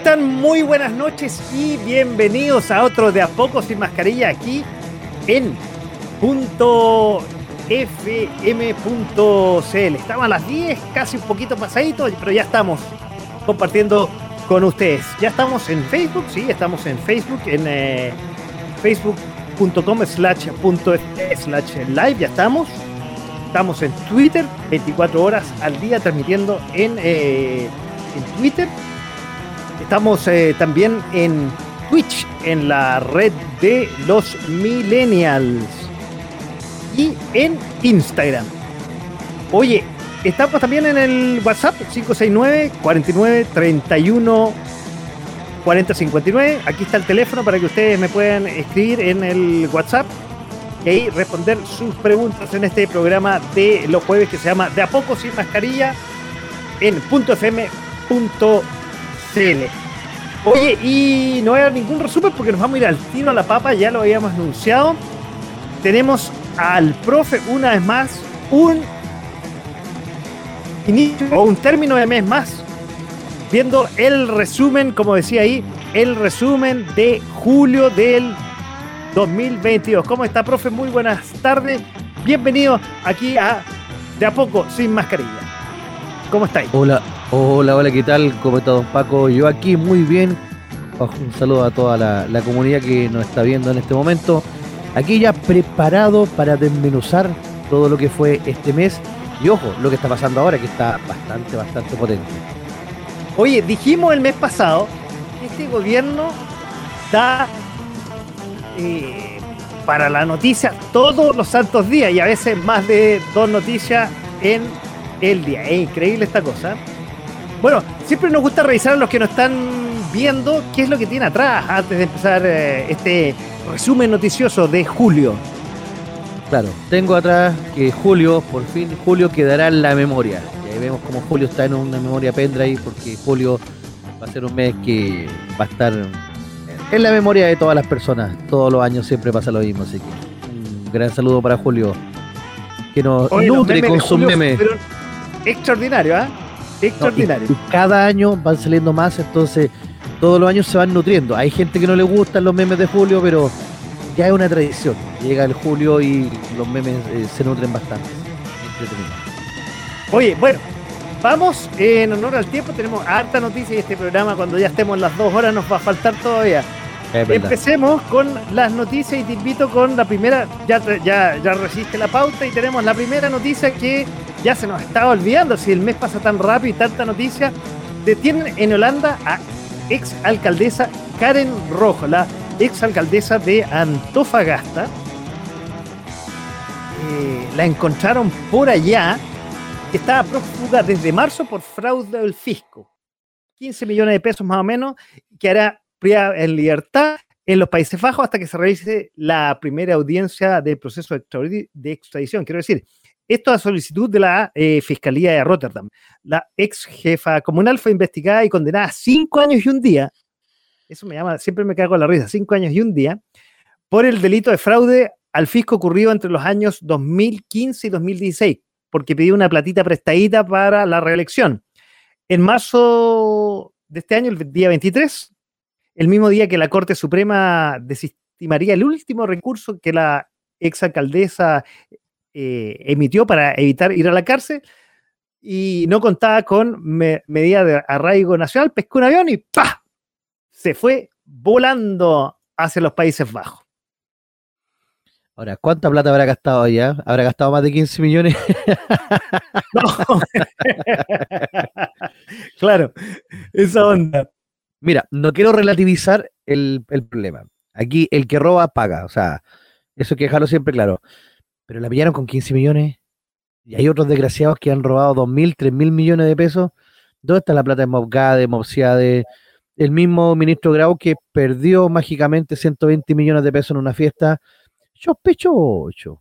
Están? Muy buenas noches y bienvenidos a otro de A Poco Sin Mascarilla aquí en punto fm.cl. Estamos a las 10, casi un poquito pasaditos, pero ya estamos compartiendo con ustedes. Ya estamos en Facebook, sí, estamos en Facebook, en eh, facebook.com slash slash live, ya estamos. Estamos en Twitter, 24 horas al día transmitiendo en, eh, en Twitter Estamos eh, también en Twitch, en la red de los millennials. Y en Instagram. Oye, estamos también en el WhatsApp 569 49 31 40 59. Aquí está el teléfono para que ustedes me puedan escribir en el WhatsApp y responder sus preguntas en este programa de los jueves que se llama De a poco sin mascarilla en Oye, y no hay ningún resumen porque nos vamos a ir al tiro a la papa, ya lo habíamos anunciado. Tenemos al profe una vez más un inicio o un término de mes más, viendo el resumen, como decía ahí, el resumen de julio del 2022. ¿Cómo está, profe? Muy buenas tardes. Bienvenido aquí a De a poco, sin mascarilla. ¿Cómo estáis? Hola, hola, hola, ¿qué tal? ¿Cómo está don Paco? Yo aquí muy bien. Un saludo a toda la, comunidad que nos está viendo en este momento. Aquí ya preparado para desmenuzar todo lo que fue este mes. Y ojo, lo que está pasando ahora, que está bastante, bastante potente. Oye, dijimos el mes pasado que este gobierno da eh, para la noticia todos los santos días y a veces más de dos noticias en el día. Es increíble esta cosa. Bueno, siempre nos gusta revisar a los que nos están viendo qué es lo que tiene atrás antes de empezar eh, este resumen noticioso de julio. Claro, tengo atrás que Julio, por fin, Julio quedará en la memoria. Y ahí vemos como Julio está en una memoria pendrive porque Julio va a ser un mes que va a estar en la memoria de todas las personas. Todos los años siempre pasa lo mismo, así que un gran saludo para Julio que nos nutre con sus memes extraordinario, ¿ah? Extraordinario. cada año van saliendo más, entonces todos los años se van nutriendo. Hay gente que no le gustan los memes de Julio, pero ya es una tradición. Llega el Julio y los memes eh, se nutren bastante. Oye, bueno, vamos en honor al tiempo. Tenemos harta noticia y este programa, cuando ya estemos en las dos horas, nos va a faltar todavía. Empecemos con las noticias y te invito con la primera, ya, ya, ya resiste la pauta y tenemos la primera noticia que ya se nos estaba olvidando, si el mes pasa tan rápido y tanta noticia, detienen en Holanda a ex alcaldesa Karen Rojo, la ex alcaldesa de Antofagasta. Eh, la encontraron por allá, estaba prófuga desde marzo por fraude del fisco. 15 millones de pesos más o menos, que hará en libertad en los Países Bajos hasta que se realice la primera audiencia del proceso de extradición. Quiero decir, esto a solicitud de la eh, Fiscalía de Rotterdam. La ex jefa comunal fue investigada y condenada a cinco años y un día. Eso me llama, siempre me cago en la risa, cinco años y un día, por el delito de fraude al fisco ocurrido entre los años 2015 y 2016, porque pidió una platita prestadita para la reelección. En marzo de este año, el día 23, el mismo día que la Corte Suprema desestimaría el último recurso que la ex alcaldesa eh, emitió para evitar ir a la cárcel y no contaba con medida de arraigo nacional, pescó un avión y ¡pa! Se fue volando hacia los Países Bajos. Ahora, ¿cuánta plata habrá gastado allá? ¿Habrá gastado más de 15 millones? no. claro, esa onda. Mira, no quiero relativizar el, el, problema. Aquí el que roba paga, o sea, eso hay que dejarlo siempre claro pero la pillaron con 15 millones. Y hay otros desgraciados que han robado 2.000, 3.000 millones de pesos. ¿Dónde está la plata de Mobgade, Mobsiade, el mismo ministro Grau que perdió mágicamente 120 millones de pesos en una fiesta sospechoso.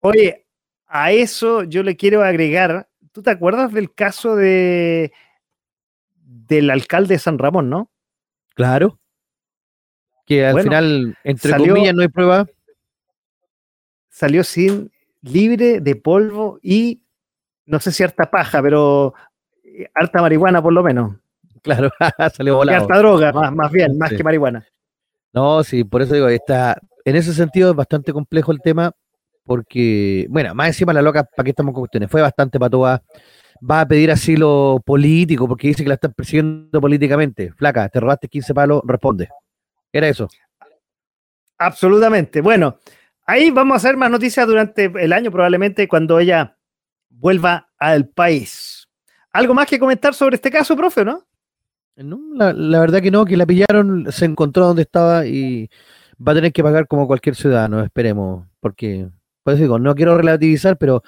Oye, a eso yo le quiero agregar, ¿tú te acuerdas del caso de del alcalde de San Ramón, no? Claro. Que al final, entre comillas, no hay prueba. Salió sin libre de polvo y no sé si harta paja, pero eh, harta marihuana por lo menos. Claro, salió volado. Y harta droga, más, más bien, más que marihuana. No, sí, por eso digo, está, en ese sentido es bastante complejo el tema, porque, bueno, más encima la loca, ¿para qué estamos con cuestiones? Fue bastante patoa. Va a pedir asilo político porque dice que la están persiguiendo políticamente. Flaca, te robaste 15 palos, responde. Era eso. Absolutamente. Bueno, ahí vamos a hacer más noticias durante el año, probablemente cuando ella vuelva al país. ¿Algo más que comentar sobre este caso, profe, no? No, la, la verdad que no, que la pillaron, se encontró donde estaba y va a tener que pagar como cualquier ciudadano, esperemos, porque, pues digo, no quiero relativizar, pero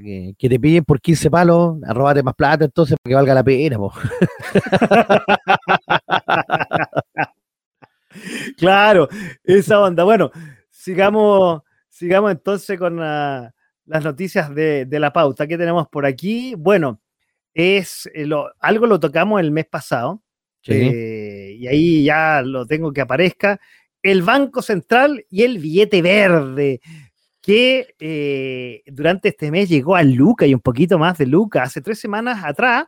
que, te pillen por 15 palos, arrobate más plata, entonces, para que valga la pena, claro, esa onda. Bueno, sigamos, sigamos entonces con las noticias de, la pauta. ¿Qué tenemos por aquí? Bueno, es eh, algo lo tocamos el mes pasado. Eh, y ahí ya lo tengo que aparezca el Banco Central y el billete verde, que eh, durante este mes llegó a Luca y un poquito más de Luca. Hace tres semanas atrás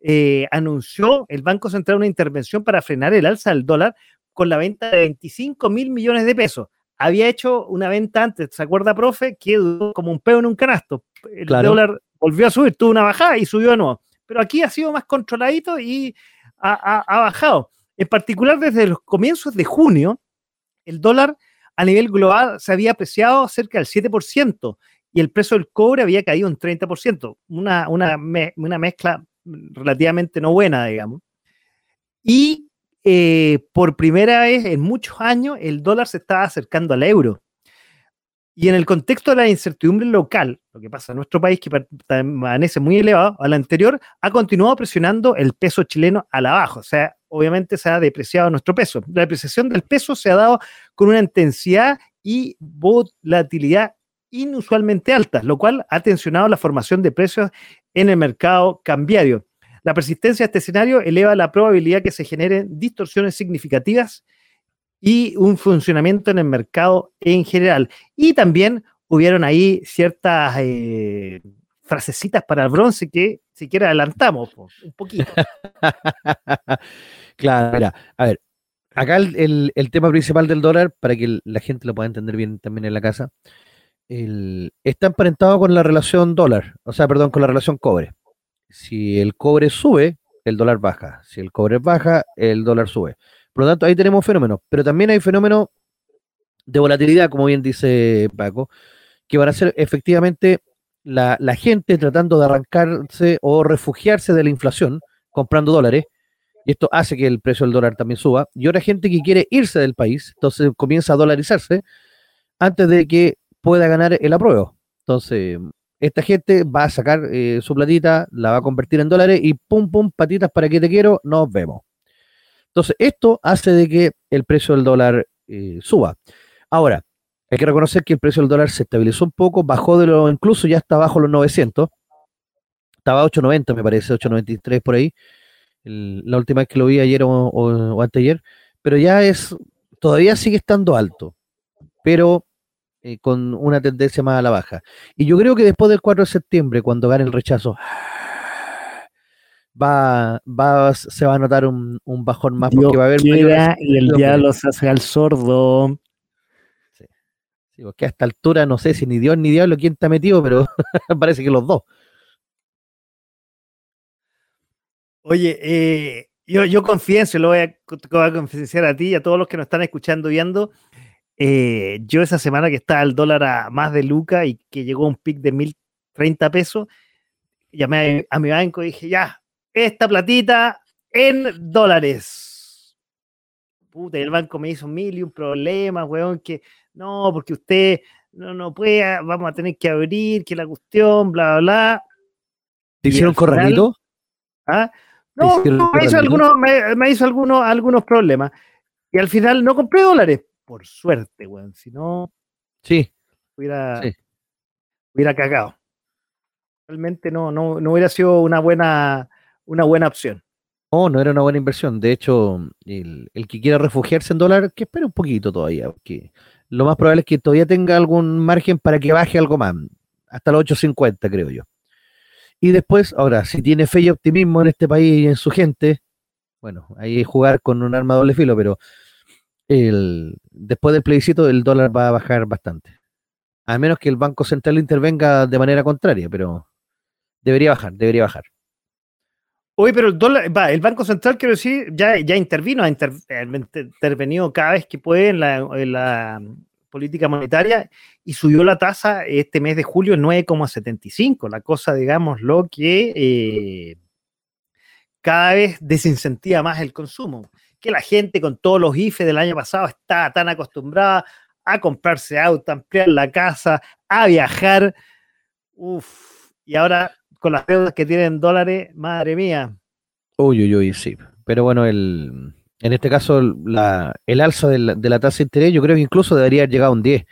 eh, anunció el Banco Central una intervención para frenar el alza del dólar con la venta de 25 mil millones de pesos. Había hecho una venta antes, ¿se acuerda, profe? Que duró como un peo en un canasto. El dólar volvió a subir, tuvo una bajada y subió de nuevo. Pero aquí ha sido más controladito y ha bajado. En particular, desde los comienzos de junio, el dólar a nivel global se había apreciado cerca del 7% y el precio del cobre había caído un 30%, una, una, una mezcla relativamente no buena, digamos. Y eh, por primera vez en muchos años el dólar se estaba acercando al euro. Y en el contexto de la incertidumbre local, lo que pasa en nuestro país, que permanece muy elevado al anterior, ha continuado presionando el peso chileno a la baja. O sea, obviamente se ha depreciado nuestro peso. La depreciación del peso se ha dado con una intensidad y volatilidad inusualmente altas, lo cual ha tensionado la formación de precios en el mercado cambiario. La persistencia de este escenario eleva la probabilidad que se generen distorsiones significativas y un funcionamiento en el mercado en general. Y también hubieron ahí ciertas eh, frasecitas para el bronce que siquiera adelantamos un poquito. claro, a ver, acá el, tema principal del dólar, para que la gente lo pueda entender bien también en la casa, está emparentado con la relación dólar, o sea, perdón, con la relación cobre. Si el cobre sube, el dólar baja. Si el cobre baja, el dólar sube. Por lo tanto, ahí tenemos fenómenos, pero también hay fenómenos de volatilidad, como bien dice Paco, que van a ser efectivamente la, gente tratando de arrancarse o refugiarse de la inflación comprando dólares, y esto hace que el precio del dólar también suba, y otra gente que quiere irse del país, entonces comienza a dolarizarse antes de que pueda ganar el apruebo. Entonces, esta gente va a sacar eh, su platita, la va a convertir en dólares y pum, pum, patitas para que te quiero, nos vemos. Entonces, esto hace de que el precio del dólar eh, suba. Ahora, hay que reconocer que el precio del dólar se estabilizó un poco, bajó de lo, incluso ya está bajo los 900. Estaba a 8.90, me parece, 8.93 por ahí. La última vez que lo vi ayer o, o, anteayer. Pero ya es, todavía sigue estando alto, pero eh, con una tendencia más a la baja. Y yo creo que después del 4 de septiembre, cuando gane el rechazo, va, va, se va a notar un, bajón más porque va a haber... y el diablo se hace al sordo. Sí, porque a esta altura no sé si ni Dios ni diablo quién está metido, pero parece que los dos. Oye, eh, yo, yo confieso, lo voy a, voy a ti y a todos los que nos están escuchando y viendo. Eh, yo esa semana que estaba el dólar a más de Luca y que llegó a un pic de 1030 pesos, llamé a, mi banco y dije, ya, esta platita en dólares. Puta, y el banco me hizo mil y un problema, weón, que no, porque usted no, no puede, vamos a tener que abrir, que la cuestión, bla, bla, bla. ¿Te hicieron corralito? ¿ah? No, me hizo, algunos, me, hizo algunos, algunos problemas. Y al final no compré dólares. Por suerte, weón. Si no, sí. hubiera, hubiera cagado. Realmente no, no, no hubiera sido una buena, una buena opción. No, no era una buena inversión. De hecho, el, que quiera refugiarse en dólar, que espere un poquito todavía, porque lo más probable es que todavía tenga algún margen para que baje algo más, hasta los 8.50, creo yo. Y después, ahora, si tiene fe y optimismo en este país y en su gente, bueno, ahí jugar con un arma doble filo, pero el, después del plebiscito el dólar va a bajar bastante. A menos que el Banco Central intervenga de manera contraria, pero debería bajar, debería bajar. Oye, pero el dólar, va, el Banco Central, quiero decir, ya, ya intervino, ha intervenido cada vez que puede en la, política monetaria y subió la tasa este mes de julio en 9,75. La cosa, digamos, lo que eh, cada vez desincentiva más el consumo. Que la gente con todos los IFE del año pasado está tan acostumbrada a comprarse auto, a ampliar la casa, a viajar. Uf, y ahora con las deudas que tienen dólares, madre mía. Uy, uy, uy, sí. Pero bueno, el, en este caso, la, el alza de la, tasa de interés, yo creo que incluso debería haber llegado a un 10,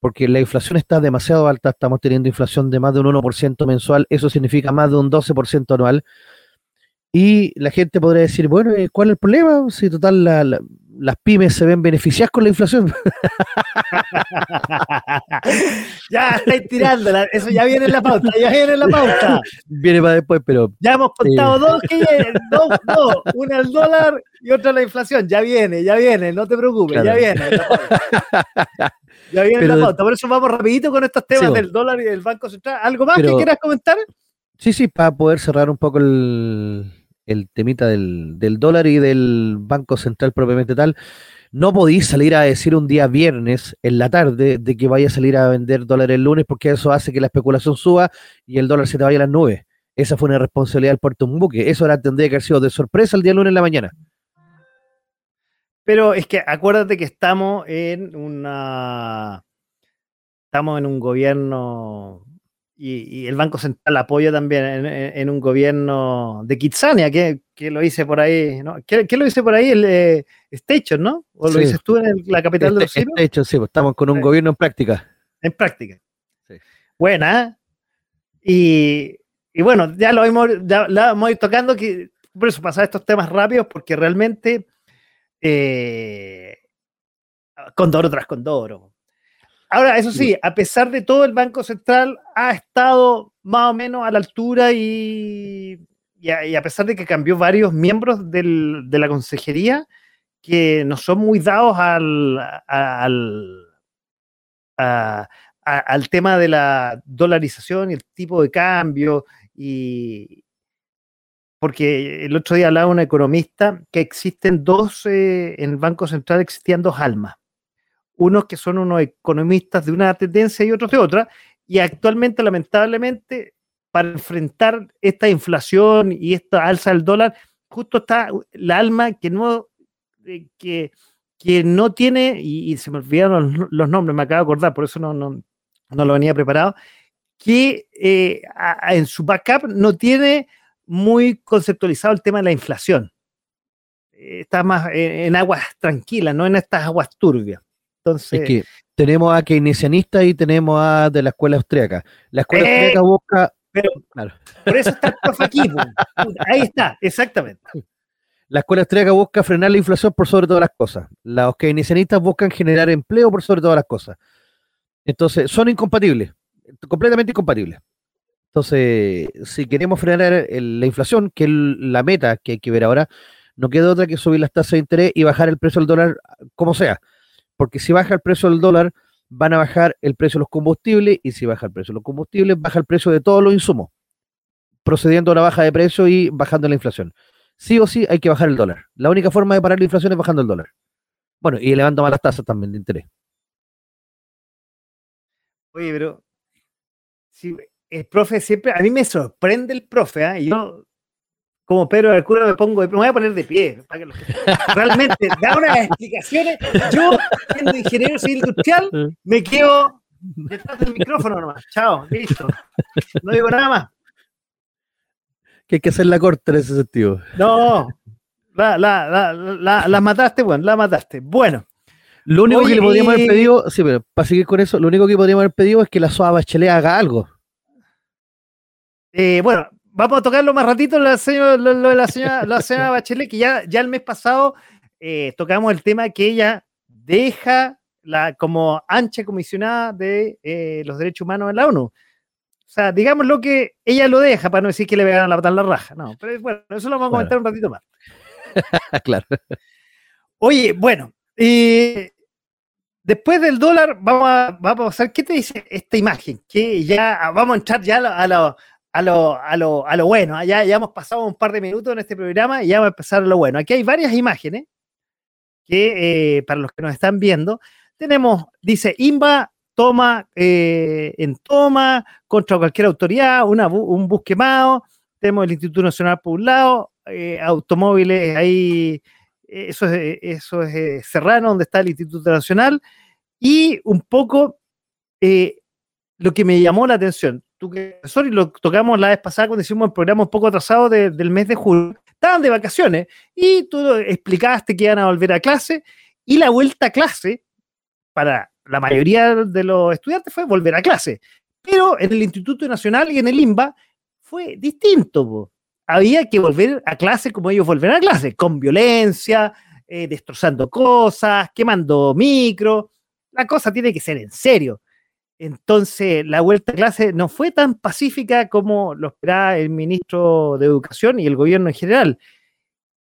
porque la inflación está demasiado alta, estamos teniendo inflación de más de un 1% mensual, eso significa más de un 12% anual. Y la gente podría decir, bueno, ¿cuál es el problema? Si total la, las pymes se ven beneficiadas con la inflación. ya estáis tirando, eso ya viene en la pauta, ya viene en la pauta. Viene para después, pero. Ya hemos contado dos que dos, dos, una el dólar y otra la inflación. Ya viene, ya viene, no te preocupes, ya viene. Ya viene la pauta. Por eso vamos rapidito con estos temas del dólar y del Banco Central. ¿Algo más que quieras comentar? Sí, sí, para poder cerrar un poco el, el temita del, dólar y del Banco Central propiamente tal, no podéis salir a decir un día viernes en la tarde de que vaya a salir a vender dólares el lunes porque eso hace que la especulación suba y el dólar se te vaya a las nubes. Esa fue una responsabilidad del puerto un buque. Eso ahora tendría que haber sido de sorpresa el día lunes en la mañana. Pero es que acuérdate que estamos en una. Estamos en un gobierno y, el Banco Central apoya también en, un gobierno de Kitsania, que, lo hice por ahí, ¿no? ¿Qué, lo hice por ahí? El eh, Station, ¿no? ¿O lo dices tú en la capital de los este, Station, sí, pues estamos con un gobierno en práctica. En práctica. Sí. Buena. Y, y, bueno, ya lo hemos, ya, lo tocando, que por eso pasar estos temas rápidos, porque realmente eh, Condoro tras Condoro. Ahora, eso sí, a pesar de todo, el Banco Central ha estado más o menos a la altura y, a, pesar de que cambió varios miembros de la consejería que no son muy dados al, al, tema de la dolarización y el tipo de cambio. Y, porque el otro día hablaba un economista que existen dos, eh, en el Banco Central existían dos almas unos que son unos economistas de una tendencia y otros de otra, y actualmente, lamentablemente, para enfrentar esta inflación y esta alza del dólar, justo está la alma que no, eh, que, que no tiene, y, se me olvidaron los, nombres, me acabo de acordar, por eso no, no, no lo venía preparado, que eh, en su backup no tiene muy conceptualizado el tema de la inflación. Está más en aguas tranquilas, no en estas aguas turbias. Entonces, es que tenemos a keynesianistas y tenemos a de la escuela austríaca. La escuela eh, austríaca busca. Pero, Por eso está el aquí. Ahí está, exactamente. La escuela austríaca busca frenar la inflación por sobre todas las cosas. Los keynesianistas buscan generar empleo por sobre todas las cosas. Entonces, son incompatibles, completamente incompatibles. Entonces, si queremos frenar la inflación, que es la meta que hay que ver ahora, no queda otra que subir las tasas de interés y bajar el precio del dólar como sea porque si baja el precio del dólar, van a bajar el precio de los combustibles y si baja el precio de los combustibles, baja el precio de todos los insumos, procediendo a una baja de precio y bajando la inflación. Sí o sí hay que bajar el dólar. La única forma de parar la inflación es bajando el dólar. Bueno, y elevando más las tasas también de interés. Oye, pero el profe siempre, a mí me sorprende el profe, ¿eh? yo como Pedro del Cura me pongo, me voy a poner de pie. Para que realmente da unas explicaciones. Yo, siendo ingeniero civil industrial, me quedo detrás del micrófono nomás. Chao, listo. No digo nada más. que hay que hacer la corte en ese sentido. No, la, la, la, la, mataste, bueno, la mataste. Bueno. Lo único que le podríamos haber pedido, sí, pero para seguir con eso, lo único que podríamos haber pedido es que la SOA Bachelet haga algo. Eh, bueno, vamos a tocarlo más ratito lo, de la señora, la señora Bachelet, que ya, ya el mes pasado eh, tocamos el tema que ella deja la, como ancha comisionada de eh, los derechos humanos en la ONU. O sea, digamos lo que ella lo deja para no decir que le van a la la raja. No, pero bueno, eso lo vamos a comentar un ratito más. claro. Oye, bueno, eh, después del dólar, vamos a, vamos a ver qué te dice esta imagen. Que ya vamos a entrar ya a lo, a lo, a lo, a lo bueno. ¿ah? Ya, ya hemos pasado un par de minutos en este programa y ya vamos a empezar a lo bueno. Aquí hay varias imágenes que, eh, para los que nos están viendo, tenemos, dice, IMBA toma eh, en toma contra cualquier autoridad, un bus quemado, tenemos el Instituto Nacional por un lado, eh, automóviles ahí, eso es, eso es Serrano, donde está el Instituto Nacional, y un poco lo que me llamó la atención, tú que sorry, lo tocamos la vez pasada cuando hicimos el programa un poco atrasado del mes de julio, estaban de vacaciones y tú explicaste que iban a volver a clase y la vuelta a clase para la mayoría de los estudiantes fue volver a clase. Pero en el Instituto Nacional y en el IMBA fue distinto. Había que volver a clase como ellos volver a clase, con violencia, eh, destrozando cosas, quemando micro. La cosa tiene que ser en serio. Entonces, la vuelta a clase no fue tan pacífica como lo esperaba el ministro de Educación y el gobierno en general.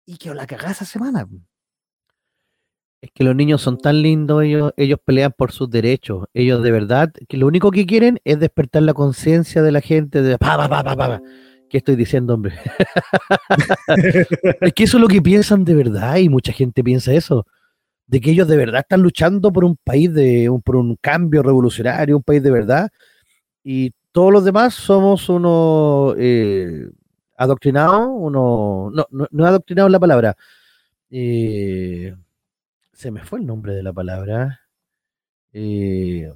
Y que la cagada esa semana. Es que los niños son tan lindos, ellos, ellos pelean por sus derechos. Ellos de verdad, que lo único que quieren es despertar la conciencia de la gente de pa, pa, pa, pa, pa. ¿Qué estoy diciendo, hombre? es que eso es lo que piensan de verdad y mucha gente piensa eso. De que ellos de verdad están luchando por un país, de, un, por un cambio revolucionario, un país de verdad. Y todos los demás somos unos eh, adoctrinados, uno, no, no, no adoctrinados la palabra. Eh, se me fue el nombre de la palabra. Eh,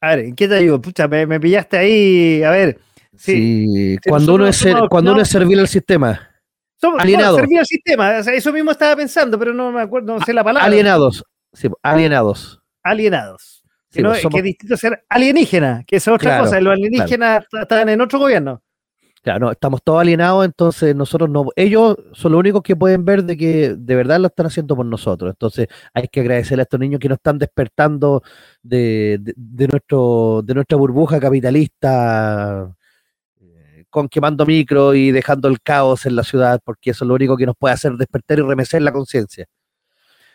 a ver, ¿qué te digo? Pucha, me, pillaste ahí. A ver. Sí, cuando, uno es, cuando uno es servir al sistema. Somos, alienados. servir al sistema. eso mismo estaba pensando, pero no me acuerdo, no sé la palabra. Alienados. Sí, alienados. Alienados. No, que es distinto ser alienígena, que es otra cosa. Los alienígenas están en otro gobierno. Claro, estamos todos alienados, entonces nosotros no, ellos son los únicos que pueden ver de que de verdad lo están haciendo por nosotros. Entonces hay que agradecerle a estos niños que nos están despertando de, nuestro, de nuestra burbuja capitalista con quemando micro y dejando el caos en la ciudad, porque eso es lo único que nos puede hacer despertar y remecer la conciencia.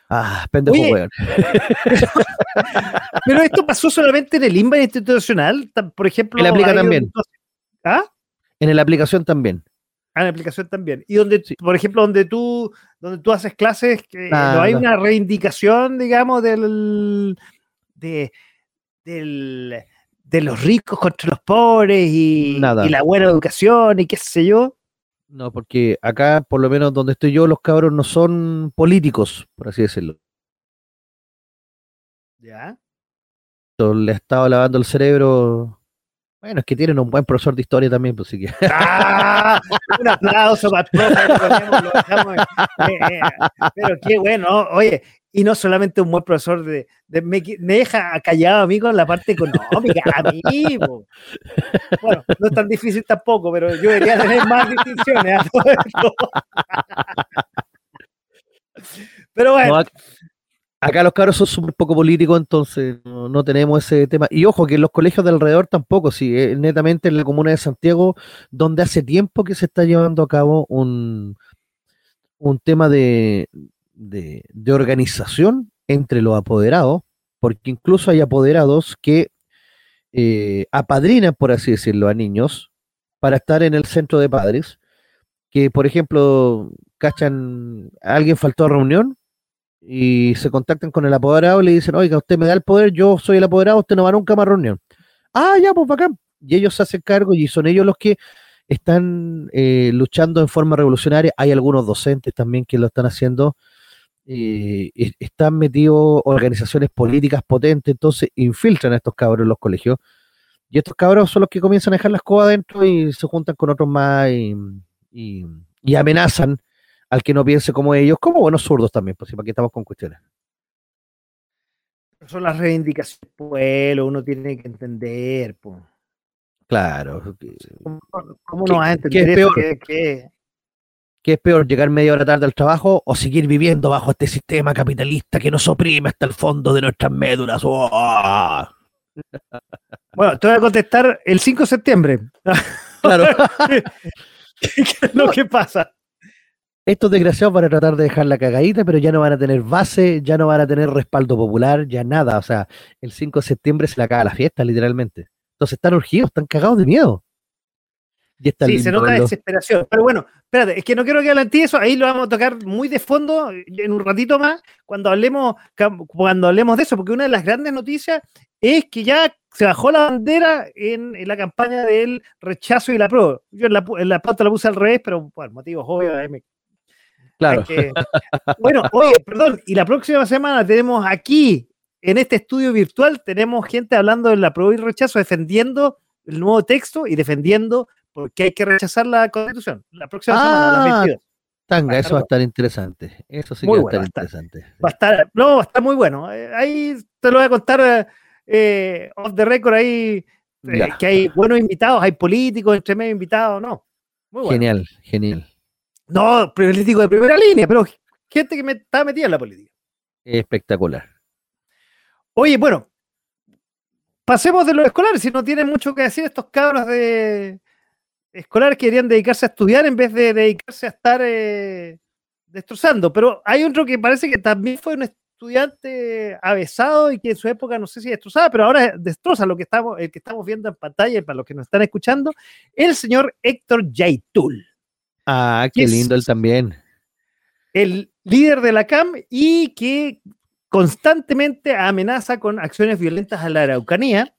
Ah, pendejo weón. Pero, esto pasó solamente en el INBA institucional, por ejemplo. En la aplica también. ¿Ah? En la aplicación también. Ah, en la aplicación también. Y donde, por ejemplo, donde tú, donde tú haces clases, que no hay una reivindicación, digamos, del, de, de los ricos contra los pobres y, y, la buena educación y qué sé yo. No, porque acá, por lo menos donde estoy yo, los cabros no son políticos, por así decirlo. ¿Ya? Le he estado lavando el cerebro bueno, es que tienen un buen profesor de historia también, pues sí que. ¡Ah! Un aplauso para el eh, eh, pero qué bueno, oye, y no solamente un buen profesor de, me, deja callado a mí con la parte económica, amigo. Bueno, no es tan difícil tampoco, pero yo debería tener más distinciones a todo esto. Pero bueno. Acá los cabros son súper poco políticos, entonces no, tenemos ese tema. Y ojo, que en los colegios de alrededor tampoco, sí, eh, netamente en la comuna de Santiago, donde hace tiempo que se está llevando a cabo un, un tema de, de, organización entre los apoderados, porque incluso hay apoderados que eh, apadrinan, por así decirlo, a niños para estar en el centro de padres, que por ejemplo, cachan, alguien faltó a reunión, y se contactan con el apoderado y le dicen, oiga, usted me da el poder, yo soy el apoderado, usted no va nunca más reunión. Ah, ya, pues bacán. Y ellos se hacen cargo y son ellos los que están eh, luchando en forma revolucionaria. Hay algunos docentes también que lo están haciendo. Eh, están metidos organizaciones políticas potentes, entonces infiltran a estos cabros en los colegios, Y estos cabros son los que comienzan a dejar la escoba adentro y se juntan con otros más y amenazan al que no piense como ellos, como buenos zurdos también, pues para qué estamos con cuestiones. Son las reivindicaciones del pueblo, uno tiene que entender, po. Claro. ¿Cómo, cómo ¿Qué- no vas a qué entender es eso? peor? ¿Qué es peor, llegar media hora tarde al trabajo o seguir viviendo bajo este sistema capitalista que nos oprime hasta el fondo de nuestras médulas? ¡Oh! Bueno, te voy a contestar el 5 de septiembre. Claro, ¿Qué es lo que pasa? Estos desgraciados van a tratar de dejar la cagadita, pero ya no van a tener base, ya no van a tener respaldo popular, ya nada. O sea, el 5 de septiembre se le acaba la fiesta, literalmente. Entonces están urgidos, están cagados de miedo. Y está Sí, se nota verlo. desesperación. Pero bueno, espérate, es que no quiero que adelanté eso, ahí lo vamos a tocar muy de fondo en un ratito más, cuando hablemos, cuando hablemos de eso, porque una de las grandes noticias es que ya se bajó la bandera en, en la campaña del rechazo y la prueba. Yo en la, en la pauta la puse al revés, pero por motivos obvios. ahí me- Claro. que- Bueno, oye, perdón, y la próxima semana tenemos aquí, en este estudio virtual, tenemos gente hablando de la prueba y rechazo, defendiendo el nuevo texto y defendiendo por qué hay que rechazar la constitución. La próxima semana, a las Ah, 22. Tanga, eso va a estar interesante. Eso sí Muy que va a bueno, estar va a estar. interesante. Va a estar, no, va a estar muy bueno. Eh, Ahí te lo voy a contar eh, eh, off the record ahí, eh, que hay buenos invitados, hay políticos entre medio invitados, no. Muy bueno. Genial, genial. No, político de primera línea, pero gente que me está metida en la política. Espectacular. Oye, bueno, pasemos de los escolares, si no tienen mucho que decir estos cabros de escolares que querían dedicarse a estudiar en vez de dedicarse a estar eh, destrozando. Pero hay otro que parece que también fue un estudiante avesado y que en su época no sé si destrozaba, pero ahora destroza lo que estamos, el que estamos viendo en pantalla y para los que nos están escuchando, el señor Héctor Yaitul, Ah, qué lindo él también. el líder de la CAM y que constantemente amenaza con acciones violentas a la Araucanía.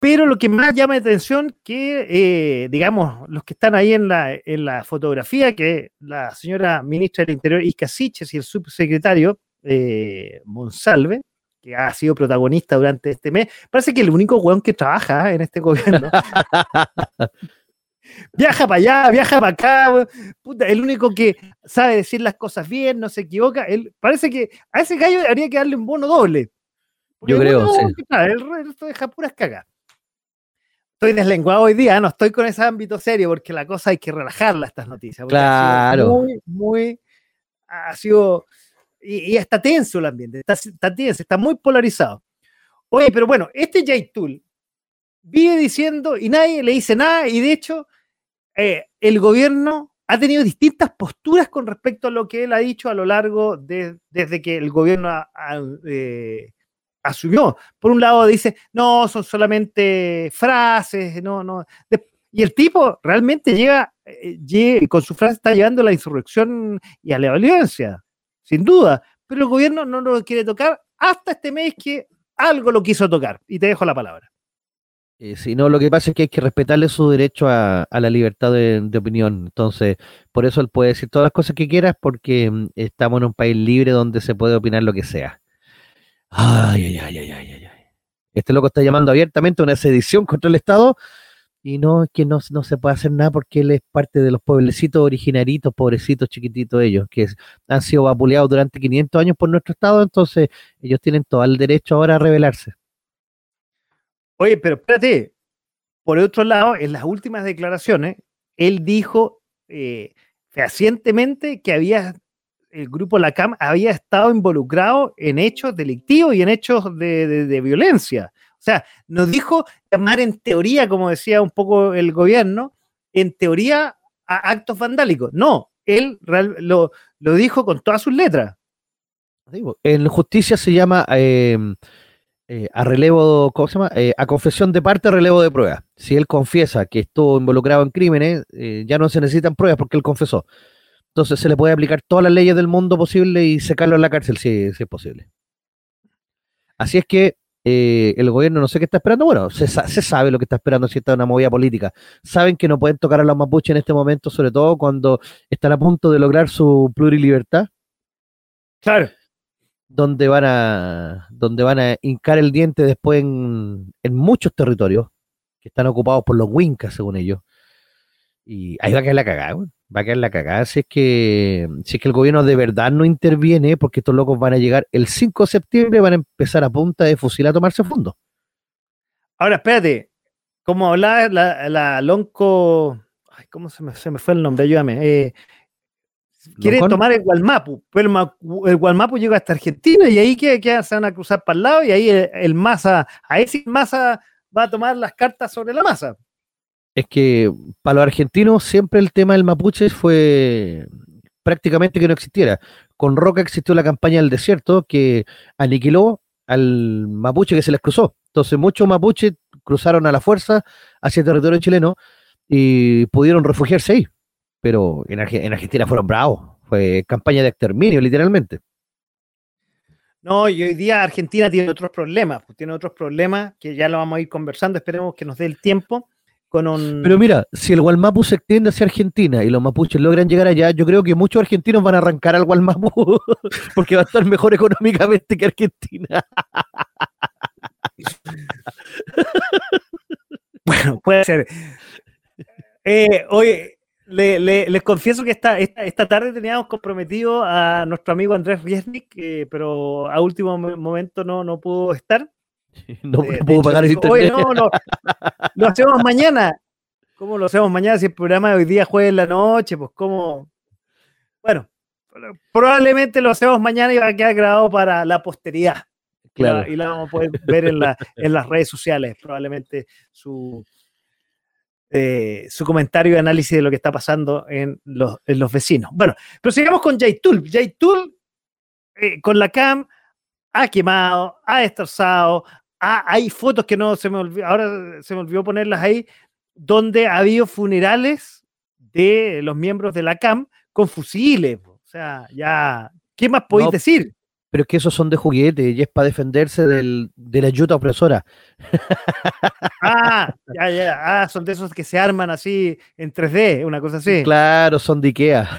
Pero lo que más llama la atención que, eh, digamos, los que están ahí en la, en la fotografía, que la señora ministra del Interior Isca Siches y el subsecretario eh, Monsalve, que ha sido protagonista durante este mes, parece que el único weón que trabaja en este gobierno. viaja para allá, viaja para acá. Puta, el único que sabe decir las cosas bien, no se equivoca. Él, parece que a ese gallo habría que darle un bono doble. Yo creo, sí. el resto deja puras cagas. Estoy deslenguado hoy día, no estoy con ese ámbito serio, porque la cosa hay que relajarla, estas noticias. Claro. muy, muy. Ha sido. Y, y está tenso el ambiente, está, está tenso, está muy polarizado. Oye, pero bueno, este Jay Tool vive diciendo y nadie le dice nada, y de hecho, eh, el gobierno ha tenido distintas posturas con respecto a lo que él ha dicho a lo largo de, desde que el gobierno ha- eh, asumió. Por un lado dice, no, son solamente frases, no, no. Y el tipo realmente llega, eh, con su frase está llevando a la insurrección y a la violencia, sin duda. Pero el gobierno no lo quiere tocar hasta este mes que algo lo quiso tocar. Y te dejo la palabra. Eh, si lo que pasa es que hay que respetarle su derecho a, la libertad de, opinión. Entonces, por eso él puede decir todas las cosas que quiera, porque mm, estamos en un país libre donde se puede opinar lo que sea. Ay, ay, ay, ay, ay, ay. Este loco está llamando abiertamente a una sedición contra el Estado y no es que no, no se puede hacer nada porque él es parte de los pueblecitos originaritos, pobrecitos, chiquititos ellos, que han sido vapuleados durante 500 años por nuestro Estado, entonces ellos tienen todo el derecho ahora a rebelarse. Oye, pero espérate. Por otro lado, en las últimas declaraciones, él dijo eh, fehacientemente que había el grupo LACAM había estado involucrado en hechos delictivos y en hechos de, violencia. O sea, nos dijo llamar en teoría, como decía un poco el gobierno, en teoría a actos vandálicos. No, él real- lo, dijo con todas sus letras. En justicia se llama eh, eh, a relevo, ¿cómo se llama? Eh, a confesión de parte, relevo de prueba. Si él confiesa que estuvo involucrado en crímenes, eh, ya no se necesitan pruebas porque él confesó. Entonces se le puede aplicar todas las leyes del mundo posible y secarlo en la cárcel si, es posible. Así es que eh, el gobierno no sé qué está esperando. Bueno, se sabe lo que está esperando si está una movida política. Saben que no pueden tocar a los mapuches en este momento, sobre todo cuando están a punto de lograr su plurilibertad Claro. Donde van a donde van a hincar el diente después en, en muchos territorios que están ocupados por los Wincas, según ellos. Y ahí va a quedar la cagada, va a quedar la cagada si es que si es que el gobierno de verdad no interviene, porque estos locos van a llegar el 5 de septiembre, van a empezar a punta de fusil a tomarse fondo. Ahora, espérate, como hablaba la, la Lonco, ay, ¿cómo se me, se me fue el nombre? Ayúdame. Eh, quiere tomar el Gualmapu, pero el, Gualmapu llega hasta Argentina y ahí que, se van a cruzar para el lado y ahí el, el Massa, ahí sí Massa va a tomar las cartas sobre la masa es que para los argentinos siempre el tema del mapuche fue prácticamente que no existiera. Con Roca existió la campaña del desierto que aniquiló al mapuche que se les cruzó. Entonces muchos mapuches cruzaron a la fuerza hacia el territorio chileno y pudieron refugiarse ahí. Pero en, Argentina fueron bravos. Fue campaña de exterminio, literalmente. No, y hoy día Argentina tiene otros problemas, pues tiene otros problemas que ya lo vamos a ir conversando, esperemos que nos dé el tiempo pero mira, si el Gualmapu se extiende hacia Argentina y los mapuches logran llegar allá, yo creo que muchos argentinos van a arrancar al Gualmapu porque va a estar mejor económicamente que Argentina. bueno, puede ser. Eh, oye, les confieso que esta, esta, tarde teníamos comprometido a nuestro amigo Andrés Riesnik, pero a último momento no, no pudo estar. No, puedo pagar el internet. no, no, lo hacemos mañana. ¿Cómo lo hacemos mañana si el programa de hoy día jueves en la noche? Pues cómo. Bueno, probablemente lo hacemos mañana y va a quedar grabado para la posteridad. Claro. Y la vamos a poder ver en, la, en las redes sociales, probablemente su, eh, su comentario y análisis de lo que está pasando en los, en los vecinos. Bueno, pero sigamos con Jaytul. Jaytul, eh, con la CAM, ha quemado, ha destrozado, hay fotos que no se me olvidó, ahora se me olvidó ponerlas ahí, donde ha habido funerales de los miembros de la CAM con fusiles. O sea, ya, ¿qué más podéis decir? Pero es que esos son de juguete y es para defenderse de la ayuda opresora. Ah, ya, ya. Ah, son de esos que se arman así en 3D, una cosa así. Claro, son de Ikea.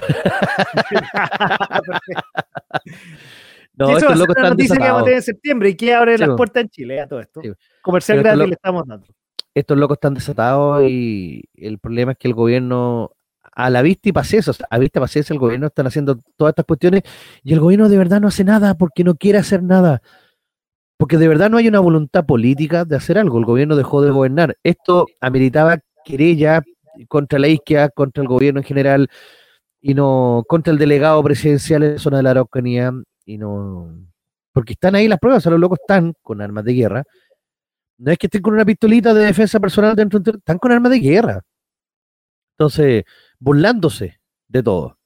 No, estos locos están noticia que vamos a tener en septiembre y que abre las puertas en Chile a todo esto. Comercial gratis le estamos dando. Estos locos están desatados y el problema es que el gobierno, a la vista y paciencia, a vista y paciencia, el gobierno están haciendo todas estas cuestiones y el gobierno de verdad no hace nada porque no quiere hacer nada. Porque de verdad no hay una voluntad política de hacer algo. El gobierno dejó de gobernar. Esto ameritaba querella contra la isquia, contra el gobierno en general y no contra el delegado presidencial en la zona de la Araucanía y no. Porque están ahí las pruebas, o sea, los locos están con armas de guerra. No es que estén con una pistolita de defensa personal dentro, están con armas de guerra. Entonces, burlándose de todo.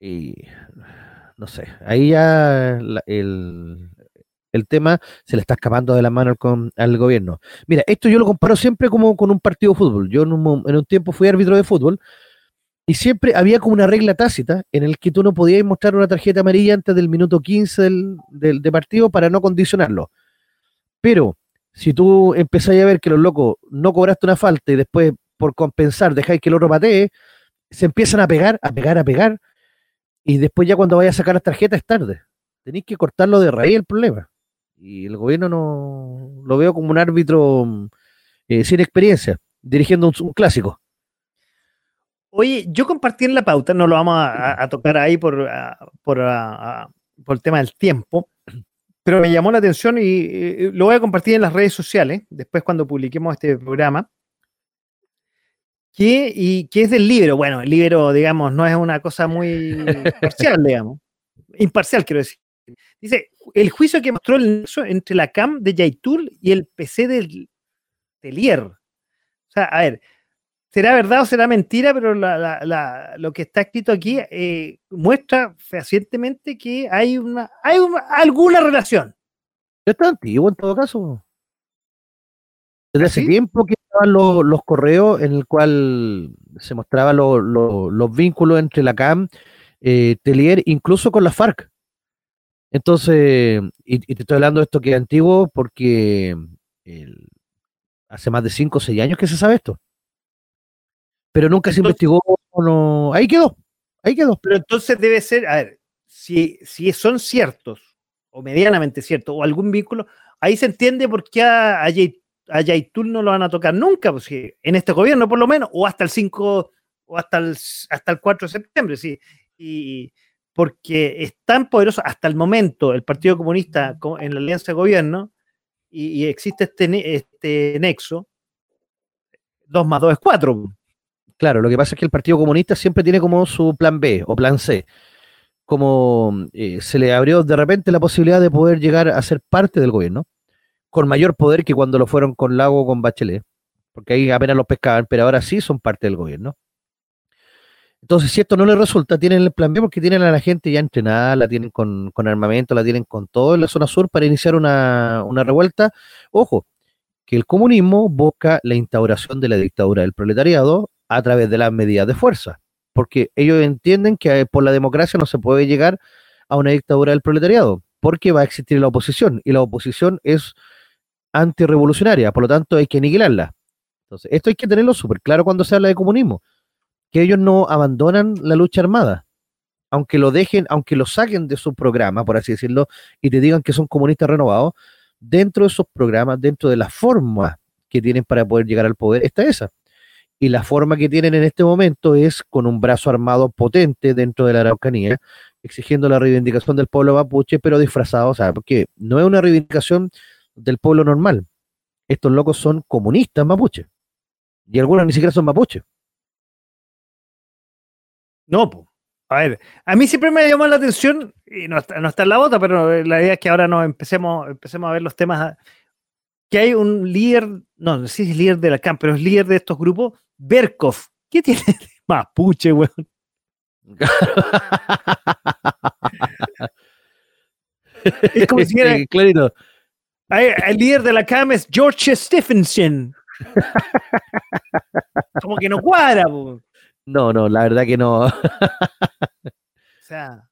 Y no sé, ahí ya el, el tema se le está escapando de la mano al, al, gobierno. Mira, esto yo lo comparo siempre como con un partido de fútbol. Yo en un, en un tiempo fui árbitro de fútbol y siempre había como una regla tácita en el que tú no podías mostrar una tarjeta amarilla antes del minuto 15 del, del de partido para no condicionarlo. Pero si tú empezás a ver que los locos no cobraste una falta y después por compensar dejáis que el otro patee, se empiezan a pegar, a pegar, a pegar, y después ya cuando vayas a sacar las tarjetas es tarde. Tenéis que cortarlo de raíz el problema. Y el gobierno no lo veo como un árbitro eh, sin experiencia, dirigiendo un clásico. Oye, yo compartí en la pauta, no lo vamos a, tocar ahí por, por, el tema del tiempo, pero me llamó la atención y, lo voy a compartir en las redes sociales, después cuando publiquemos este programa, que, y, que es del libro. Bueno, el libro, digamos, no es una cosa muy parcial, digamos, imparcial, quiero decir. Dice, el juicio que mostró el nexo entre la CAM de Yaitul y el PC del Telier. O sea, a ver, será verdad o será mentira, pero lo que está escrito aquí eh, muestra fehacientemente que hay una, hay alguna relación. Está antiguo en todo caso. Desde ¿Ah, hace tiempo que estaban los, correos en el cual se mostraban los vínculos entre la CAM, eh, Telier, incluso con la FARC. Entonces, y, te estoy hablando de esto que es antiguo porque hace más de 5 o 6 años que se sabe esto pero nunca se investigó, no, ahí quedó, ahí quedó. Pero entonces debe ser, a ver, si, si son ciertos, o medianamente ciertos, o algún vínculo, ahí se entiende por qué a, a Yaitul no lo van a tocar nunca, pues, en este gobierno por lo menos, o hasta el 5 o hasta el, hasta el 4 de septiembre, sí. Y porque es tan poderoso hasta el momento el Partido Comunista en la alianza de gobierno y, existe este, este nexo, 2 más 2 es 4. Claro, lo que pasa es que el Partido Comunista siempre tiene como su plan B o plan C. Como eh, se le abrió de repente la posibilidad de poder llegar a ser parte del gobierno, con mayor poder que cuando lo fueron con Lago o con Bachelet, porque ahí apenas los pescaban, pero ahora sí son parte del gobierno. Entonces, si esto no les resulta, tienen el plan B porque tienen a la gente ya entrenada, la tienen con, armamento, la tienen con todo en la zona sur para iniciar una, una revuelta. Ojo, que el comunismo busca la instauración de la dictadura del proletariado a través de las medidas de fuerza, porque ellos entienden que por la democracia no se puede llegar a una dictadura del proletariado, porque va a existir la oposición, y la oposición es antirrevolucionaria, por lo tanto hay que aniquilarla. Entonces, esto hay que tenerlo súper claro cuando se habla de comunismo que ellos no abandonan la lucha armada, aunque lo dejen, aunque lo saquen de su programa, por así decirlo, y te digan que son comunistas renovados, dentro de esos programas, dentro de la forma que tienen para poder llegar al poder, está esa. Y la forma que tienen en este momento es con un brazo armado potente dentro de la Araucanía, exigiendo la reivindicación del pueblo mapuche, pero disfrazado, o sea, porque no es una reivindicación del pueblo normal. Estos locos son comunistas mapuche. Y algunos ni siquiera son mapuche. No, pues. A ver, a mí siempre me llamó la atención, y no está, no está en la bota, pero la idea es que ahora nos empecemos, empecemos a ver los temas, que hay un líder, no, no sé si es líder de la CAM, pero es líder de estos grupos, Berkov. ¿Qué tiene de mapuche, weón? es como si era, clarito. El líder de la CAM es George Stephenson. como que no cuadra. No, no, la verdad que no. o sea,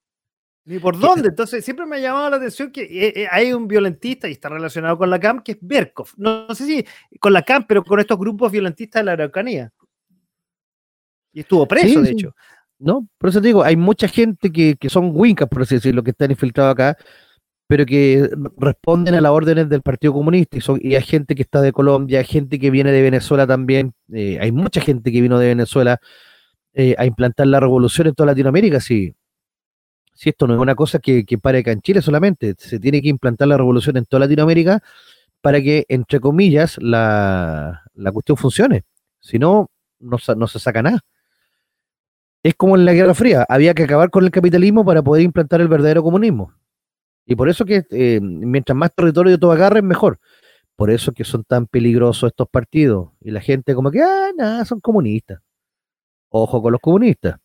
ni por dónde. Entonces, siempre me ha llamado la atención que eh, eh, hay un violentista y está relacionado con la CAM, que es Berkov. No, sé si con la CAM, pero con estos grupos violentistas de la Araucanía. Y estuvo preso, de hecho. No, por eso te digo, hay mucha gente que, son wincas, por así decirlo, que están infiltrados acá, pero que responden a las órdenes del Partido Comunista y, son, y hay gente que está de Colombia, hay gente que viene de Venezuela también, eh, hay mucha gente que vino de Venezuela eh, a implantar la revolución en toda Latinoamérica. Si, si esto no es una cosa que, que pare acá en Chile solamente, se tiene que implantar la revolución en toda Latinoamérica para que, entre comillas, la, cuestión funcione. Si no, no, se saca nada. Es como en la Guerra Fría, había que acabar con el capitalismo para poder implantar el verdadero comunismo. Y por eso que eh, mientras más territorio tú agarres, mejor. Por eso que son tan peligrosos estos partidos. Y la gente como que, ah, nada, son comunistas. Ojo con los comunistas.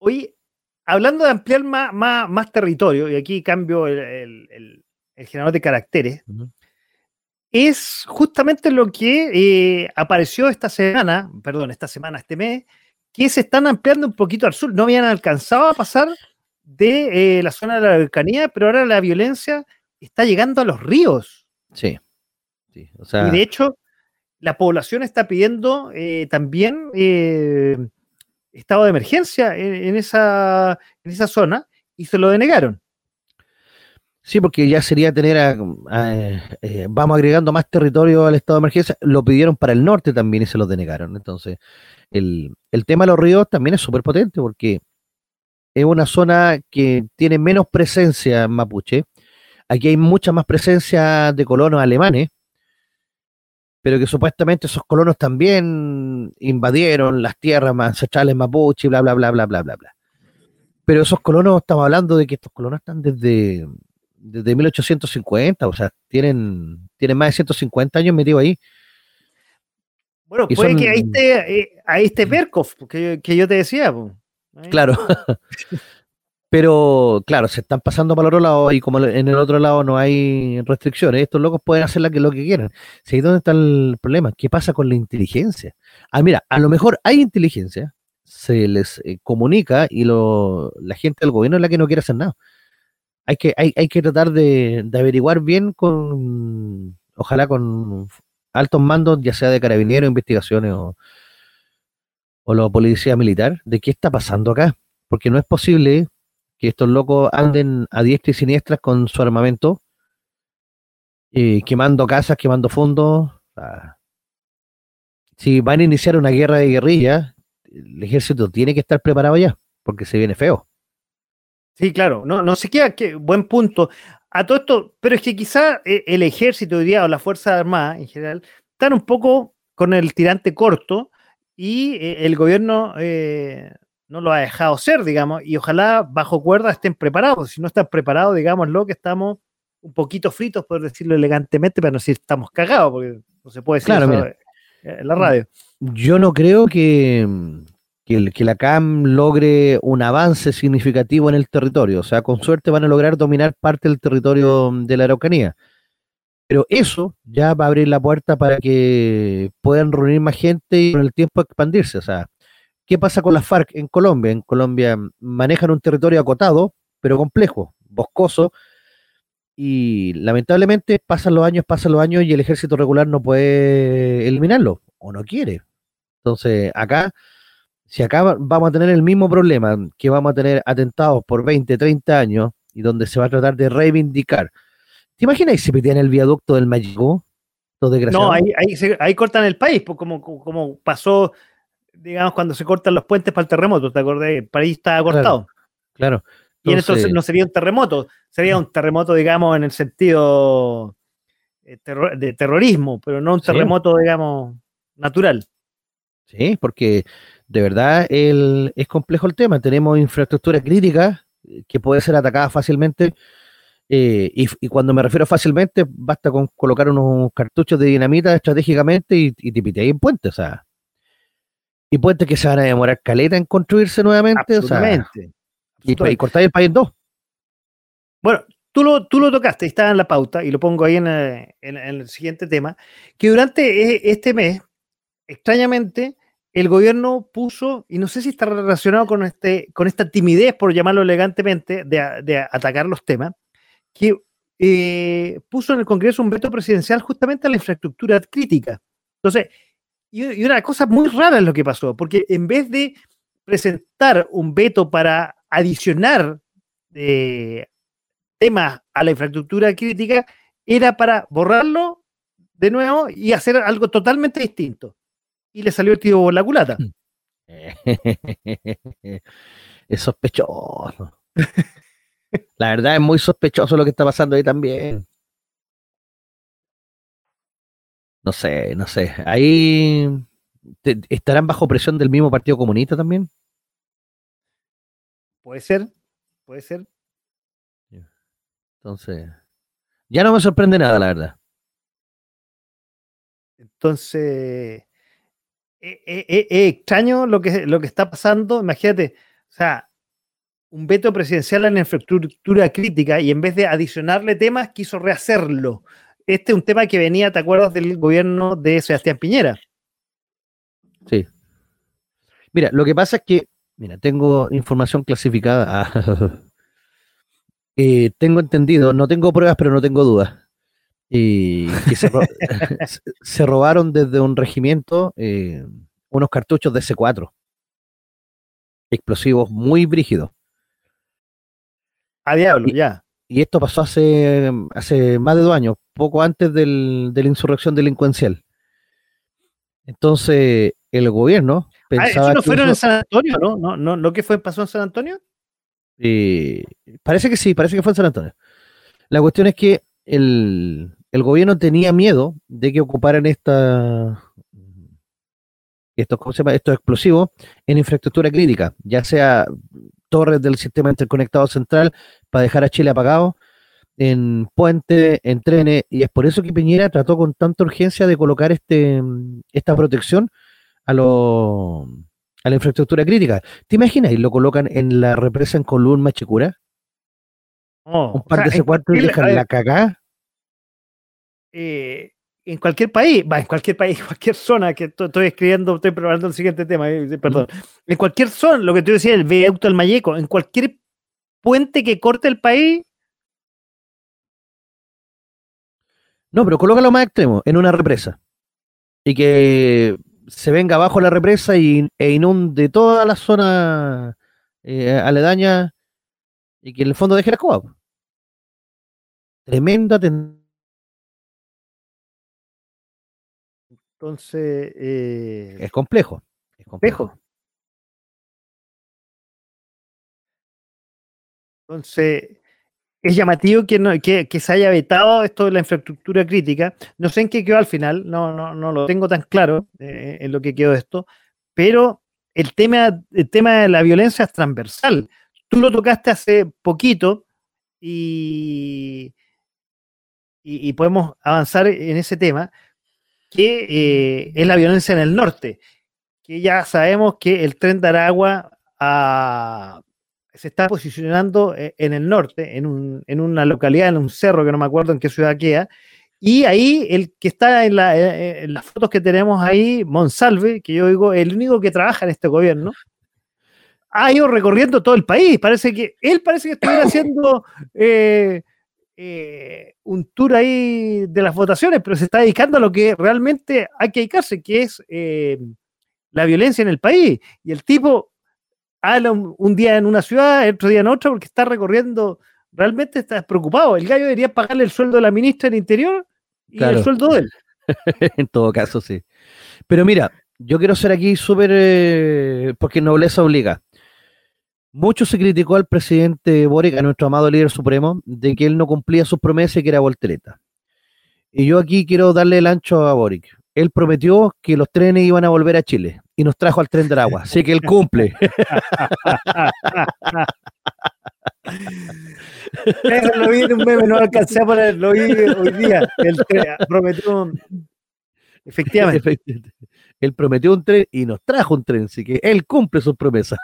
Oye, hablando de ampliar más, más, territorio, y aquí cambio el, generador de caracteres, es justamente lo que eh, apareció esta semana, perdón, esta semana, este mes, que se están ampliando un poquito al sur. No habían alcanzado a pasar de eh, la zona de la cercanía, pero ahora la violencia está llegando a los ríos. Sí. sí y de hecho, la población está pidiendo eh, también eh, estado de emergencia en, esa, en esa zona y se lo denegaron. Sí, porque ya sería tener, eh, vamos agregando más territorio al estado de emergencia, lo pidieron para el norte también y se lo denegaron. Entonces, el, el tema de los ríos también es súper potente porque es una zona que tiene menos presencia en mapuche. Aquí hay mucha más presencia de colonos alemanes, pero que supuestamente esos colonos también invadieron las tierras ancestrales mapuche, bla, bla, bla, bla, bla, bla, bla. Pero esos colonos, estamos hablando de que estos colonos están desde, desde 1850, o sea, tienen, tienen más de 150 años metidos ahí. Bueno, puede que ahí esté, eh, ahí esté Berkov, que, que yo te decía. Claro. Pero claro, se están pasando para el otro lado y como en el otro lado no hay restricciones, estos locos pueden hacer lo que, quieran. ¿Sí, ¿Dónde está el problema? ¿Qué pasa con la inteligencia? Ah, mira, a lo mejor hay inteligencia, se les eh, comunica y lo, la gente del gobierno es la que no quiere hacer nada. Hay que, hay, hay que tratar de, averiguar bien con, ojalá con altos mandos, ya sea de carabineros, investigaciones o, o la policía militar, de qué está pasando acá. Porque no es posible que estos locos anden a diestra y siniestra con su armamento, eh, quemando casas, quemando fondos. si van a iniciar una guerra de guerrilla, el ejército tiene que estar preparado ya, porque se viene feo. Sí, claro, no, no se queda, que, buen punto. A todo esto, pero es que quizá eh, el ejército hoy día o las Fuerzas Armadas en general están un poco con el tirante corto y eh, el gobierno eh, no lo ha dejado ser, digamos, y ojalá bajo cuerda estén preparados. Si no están preparados, digámoslo, que estamos un poquito fritos, por decirlo elegantemente, para no decir estamos cagados, porque no se puede decir claro, en la radio. Yo no creo que, que, la CAM logre un avance significativo en el territorio. O sea, con suerte van a lograr dominar parte del territorio de la Araucanía. Pero eso ya va a abrir la puerta para que puedan reunir más gente y con el tiempo expandirse. O sea, ¿qué pasa con las FARC en Colombia? En Colombia manejan un territorio acotado, pero complejo, boscoso, y lamentablemente pasan los años, pasan los años y el ejército regular no puede eliminarlo o no quiere. Entonces, acá si acá vamos a tener el mismo problema, que vamos a tener atentados por 20, 30 años y donde se va a tratar de reivindicar. ¿Te imaginas si metían el viaducto del Mayigo? No, ahí, ahí, cortan el país, pues como, como pasó, digamos, cuando se cortan los puentes para el terremoto, ¿te acordás? El país está cortado. Claro. y entonces no sería un terremoto, sería un terremoto, digamos, en el sentido eh, de terrorismo, pero no un terremoto, digamos, natural. Sí, porque de verdad el, es complejo el tema. Tenemos infraestructura crítica eh, que puede ser atacada fácilmente. Eh, y, cuando me refiero fácilmente, basta con colocar unos cartuchos de dinamita estratégicamente y, y te en puentes. O sea, y puentes que se van a demorar caleta en construirse nuevamente. O sea, y, cortar el país en dos. Bueno, tú lo, tú lo tocaste, está en la pauta, y lo pongo ahí en, eh, en el siguiente tema, que durante este mes, extrañamente, el gobierno puso, y no sé si está relacionado con, este, con esta timidez, por llamarlo elegantemente, de, atacar los temas, que eh, puso en el Congreso un veto presidencial justamente a la infraestructura crítica. Entonces, y, una cosa muy rara es lo que pasó, porque en vez de presentar un veto para adicionar eh, temas a la infraestructura crítica, era para borrarlo de nuevo y hacer algo totalmente distinto y le salió el tío por la culata. es sospechoso. la verdad es muy sospechoso lo que está pasando ahí también. No sé, no sé. Ahí estarán bajo presión del mismo Partido Comunista también. Puede ser, puede ser. Entonces, ya no me sorprende nada, la verdad. Entonces, es eh, eh, eh, extraño lo que, lo que está pasando. Imagínate, o sea, un veto presidencial en infraestructura crítica y en vez de adicionarle temas, quiso rehacerlo. Este es un tema que venía, ¿te acuerdas del gobierno de Sebastián Piñera? Sí. Mira, lo que pasa es que, mira, tengo información clasificada. tengo entendido, no tengo pruebas, pero no tengo dudas y se, robaron desde un regimiento eh, unos cartuchos de C4, explosivos muy brígidos. A diablo, ya. Y esto pasó hace, hace más de dos años, poco antes del, de la insurrección delincuencial. Entonces, el gobierno ah, pensaba. ¿Eso no fueron en San Antonio, no? ¿No, no, no que fue, pasó en San Antonio? Eh, parece que sí, parece que fue en San Antonio. La cuestión es que el, el gobierno tenía miedo de que ocuparan esta, estos, estos explosivos en infraestructura crítica, ya sea torres del sistema interconectado central para dejar a Chile apagado, en puentes, en trenes, y es por eso que Piñera trató con tanta urgencia de colocar este, esta protección a, lo, a la infraestructura crítica. ¿Te imaginas? Y lo colocan en la represa en Colún, Machicura. Oh, un par de ese cuarto y dejan la cagada. Eh, en cualquier país, va, en cualquier país, cualquier zona que estoy escribiendo, estoy preparando el siguiente tema, eh, perdón, en cualquier zona, lo que tú decías, el viaducto del Mayeco, en cualquier puente que corte el país. No, pero colócalo más extremo, en una represa. Y que se venga abajo la represa y, e inunde toda la zona eh, aledaña y que en el fondo deje la escoba. Tremenda tendencia Entonces. Eh, es complejo. Es complejo. Entonces, es llamativo que, que, se haya vetado esto de la infraestructura crítica. No sé en qué quedó al final, no, no, no lo tengo tan claro eh, en lo que quedó esto, pero el tema, el tema de la violencia es transversal. Tú lo tocaste hace poquito y, y, podemos avanzar en ese tema, que eh, es la violencia en el norte, que ya sabemos que el tren de Aragua a se está posicionando eh, en el norte, en, un, en, una localidad, en un cerro que no me acuerdo en qué ciudad queda. Y ahí el que está en, la, eh, en las fotos que tenemos ahí, Monsalve, que yo digo, el único que trabaja en este gobierno, ha ido recorriendo todo el país. Parece que él parece que estuviera haciendo eh, un tour ahí de las votaciones, pero se está dedicando a lo que realmente hay que dedicarse, que es la violencia en el país. Y el tipo habla un, día en una ciudad, otro día en otra, porque está recorriendo, realmente está preocupado. El gallo debería pagarle el sueldo de la ministra del Interior y el sueldo de él. en todo caso, sí. Pero mira, yo quiero ser aquí súper, eh, porque nobleza obliga. Mucho se criticó al presidente Boric, a nuestro amado líder supremo, de que él no cumplía sus promesas y que era voltereta. Y yo aquí quiero darle el ancho a Boric. Él prometió que los trenes iban a volver a Chile y nos trajo al tren del agua. Así que él cumple. lo vi en un meme, no alcancé a poner, lo vi hoy día. Él prometió. Efectivamente. Él prometió un tren y nos trajo un tren, así que él cumple sus promesas.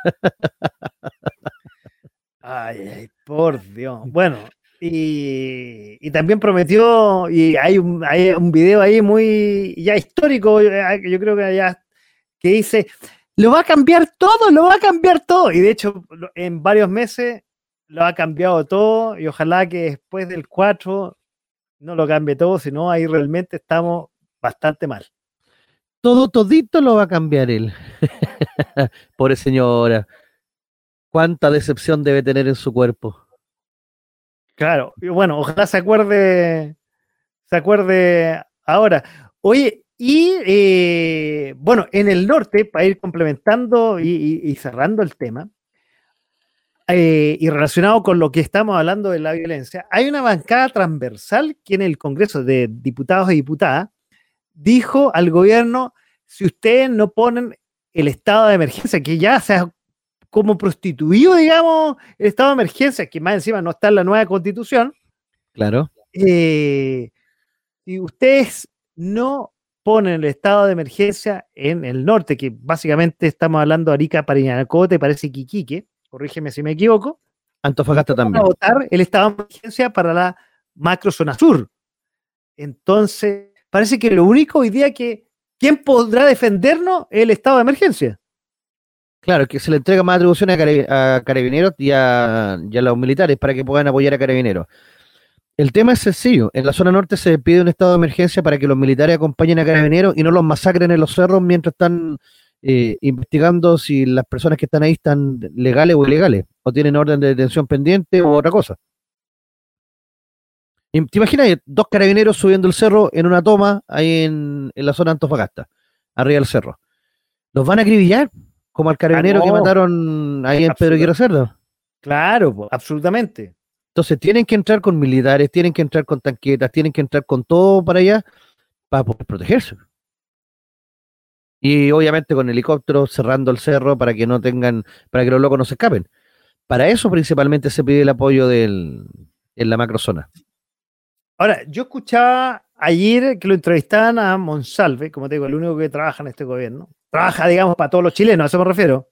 Ay, por Dios. Bueno, y, también prometió, y hay un, video ahí muy ya histórico, eh, yo creo que ya que dice, lo va a cambiar todo, lo va a cambiar todo. Y de hecho, en varios meses lo ha cambiado todo y ojalá que después del 4 no lo cambie todo, sino ahí realmente estamos bastante mal. Todo, todito lo va a cambiar él. Pobre señora. Cuánta decepción debe tener en su cuerpo. Claro, bueno, ojalá se acuerde, se acuerde ahora. Oye, y eh, bueno, en el norte, para ir complementando y, cerrando el tema, eh, y relacionado con lo que estamos hablando de la violencia, hay una bancada transversal que en el Congreso de Diputados y Diputadas dijo al gobierno, si ustedes no ponen el estado de emergencia, que ya se ha como prostituido, digamos, el estado de emergencia, que más encima no está en la nueva constitución. Claro. Eh, si ustedes no ponen el estado de emergencia en el norte, que básicamente estamos hablando de Arica, Parinacota y parece Quiquique, corrígeme si me equivoco. Antofagasta también. A votar el estado de emergencia para la macro zona sur. Entonces, parece que lo único hoy día que, ¿quién podrá defendernos el estado de emergencia? Claro, que se le entrega más atribuciones a, carabineros y a, los militares para que puedan apoyar a carabineros. El tema es sencillo. En la zona norte se pide un estado de emergencia para que los militares acompañen a carabineros y no los masacren en los cerros mientras están eh, investigando si las personas que están ahí están legales o ilegales, o tienen orden de detención pendiente o otra cosa. ¿Te imaginas dos carabineros subiendo el cerro en una toma ahí en, la zona de Antofagasta, arriba del cerro? ¿Los van a acribillar? Como al carabinero que ah, mataron ahí en Pedro Quiero Cerdo. Claro, absolutamente. Entonces tienen que entrar con militares, tienen que entrar con tanquetas, tienen que entrar con todo para allá para poder protegerse. Y obviamente con helicópteros cerrando el cerro para que no tengan, para que los locos no se escapen. Para eso principalmente se pide el apoyo del, en la macrozona. Ahora, yo escuchaba ayer que lo entrevistaban a Monsalve, como te digo, el único que trabaja en este gobierno. Trabaja, digamos, para todos los chilenos, a eso me refiero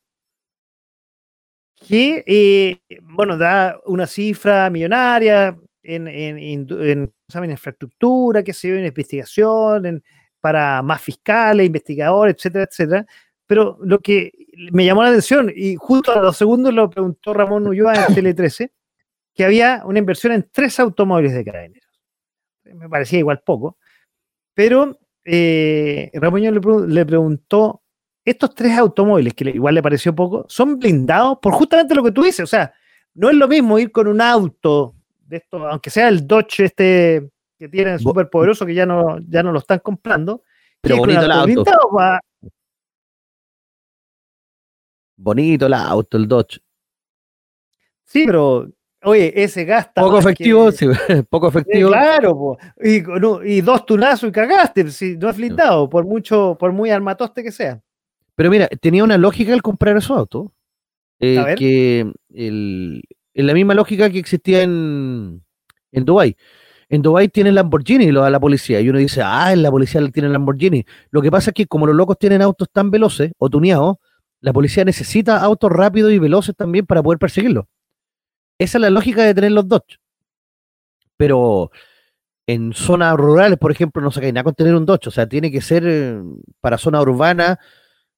que, eh, bueno, da una cifra millonaria en, en, en, infraestructura, que se ve en investigación, para más fiscales, investigadores, etcétera, etcétera. Pero lo que me llamó la atención, y justo a los segundos lo preguntó Ramón Ulloa en Tele 13, que había una inversión en tres automóviles de carabineros. Me parecía igual poco, pero eh, Ramón le, le preguntó estos tres automóviles, que igual le pareció poco, son blindados por justamente lo que tú dices. O sea, no es lo mismo ir con un auto de esto, aunque sea el Dodge este que tienen súper poderoso, que ya no, ya no lo están comprando, Pero bonito el auto. Bonito el auto, el Dodge. Sí, pero Oye, ese gasta. Poco efectivo, sí, poco efectivo. claro, y, y, dos tunazos y cagaste, si no es blindado, por mucho, por muy armatoste que sea. Pero mira, tenía una lógica el comprar esos autos. Eh, que el, en la misma lógica que existía en, en Dubái. En Dubái tienen Lamborghini lo da la policía. Y uno dice, ah, en la policía tiene Lamborghini. Lo que pasa es que como los locos tienen autos tan veloces o tuneados, la policía necesita autos rápidos y veloces también para poder perseguirlos. Esa es la lógica de tener los Dodge. Pero en zonas rurales, por ejemplo, no se nada con tener un Dodge. O sea, tiene que ser eh, para zona urbana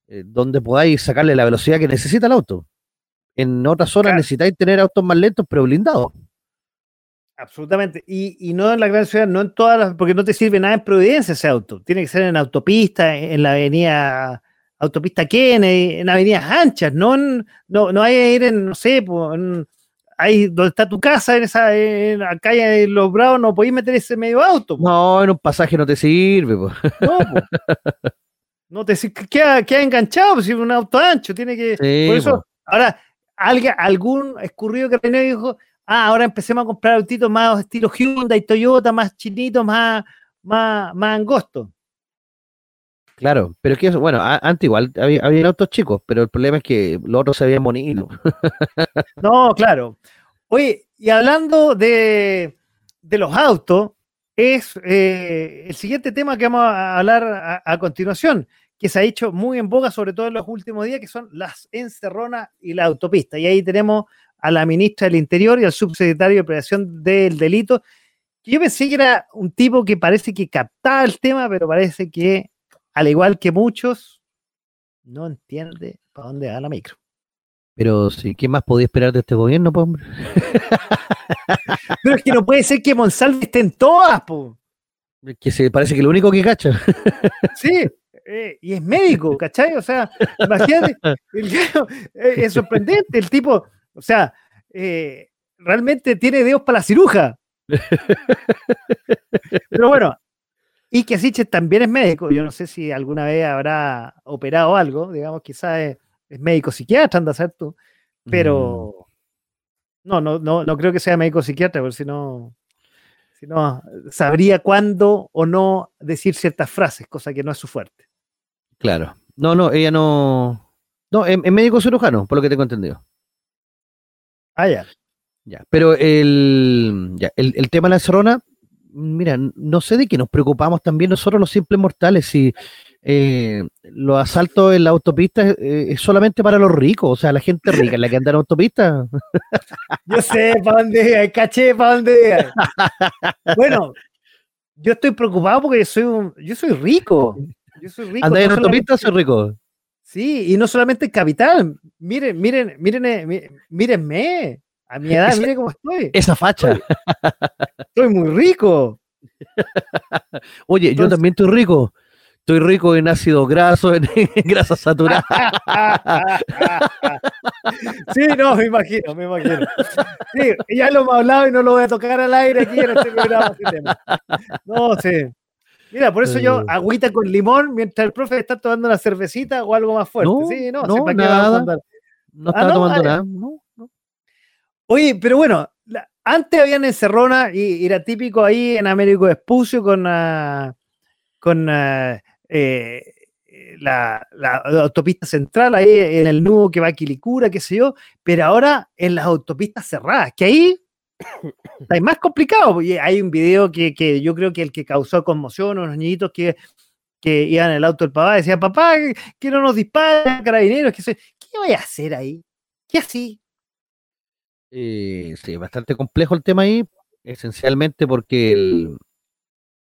eh, donde podáis sacarle la velocidad que necesita el auto. En otras zonas necesitáis tener autos más lentos, pero blindados. Absolutamente. Y, no en la gran ciudad, no en todas las, porque no te sirve nada en Providencia ese auto. Tiene que ser en autopista, en la avenida autopista Kennedy, en avenidas anchas, no, en, no, no hay que ir en, no sé, en, ahí donde está tu casa, en esa en la calle de Los Bravos, no podéis meter ese medio auto. No, en un pasaje no te sirve. No, no te queda, queda enganchado, pues, si es un auto ancho, tiene que. por eso, ahora, alguien, algún escurrido que tenía dijo, ah, ahora empecemos a comprar autitos más estilo Hyundai, Toyota, más chinitos, más, más, más angostos. Claro, pero es que bueno, antes igual había, autos chicos, pero el problema es que los otros se habían bonito. no, claro. Oye, y hablando de, los autos, es eh, el siguiente tema que vamos a hablar a, continuación, que se ha hecho muy en boga, sobre todo en los últimos días, que son las encerronas y la autopista. Y ahí tenemos a la ministra del Interior y al subsecretario de Prevención del Delito, yo pensé que era un tipo que parece que captaba el tema, pero parece que al igual que muchos, no entiende para dónde va la micro. Pero sí, ¿qué más podía esperar de este gobierno, po, hombre? Pero es que no puede ser que Monsalve esté en todas, po. Que se parece que lo único que cacha. Sí, eh, y es médico, ¿cachai? O sea, imagínate, eh, es sorprendente, el tipo, o sea, eh, realmente tiene dedos para la ciruja. Pero bueno, y que Siches también es médico. Yo no sé si alguna vez habrá operado algo, digamos, quizás es, médico psiquiatra, anda a ser tú. Pero mm. no, no, no, no creo que sea médico psiquiatra, porque si no, si no, sabría cuándo o no decir ciertas frases, cosa que no es su fuerte. Claro. No, no, ella no. No, es, médico cirujano, por lo que tengo entendido. Ah, ya. Ya, pero el, ya, el, el tema de la cerrona, mira, no sé de qué nos preocupamos también nosotros los simples mortales, si eh, los asaltos en la autopista eh, es solamente para los ricos, o sea, la gente rica es la que anda en autopista. Yo sé para dónde caché para dónde Bueno, yo estoy preocupado porque soy un, yo soy rico. Yo soy rico. ¿Anda en autopista soy rico? Sí, y no solamente en capital. Miren, miren, miren, eh, mírenme. A mi edad, mire cómo estoy. Esa facha. Estoy, muy rico. Oye, yo también estoy rico. Estoy rico en ácido graso, en, grasa saturada. sí, no, me imagino, me imagino. Sí, ya lo hemos hablado y no lo voy a tocar al aire aquí en este programa. No, sí. Mira, por eso yo agüita con limón mientras el profe está tomando una cervecita o algo más fuerte. sí, no, no, nada. No está ah, tomando nada. No. Oye, pero bueno, antes habían encerrona y, era típico ahí en Américo Espucio con, uh, con uh, eh, la, autopista central, ahí en el nudo que va a Quilicura, qué sé yo, pero ahora en las autopistas cerradas, que ahí está más complicado. Hay un video que, que, yo creo que el que causó conmoción, unos niñitos que, que iban en el auto del papá, decían, papá, que no nos disparen carabineros, que ¿qué voy a hacer ahí? ¿Qué así? Eh, sí, bastante complejo el tema ahí, esencialmente porque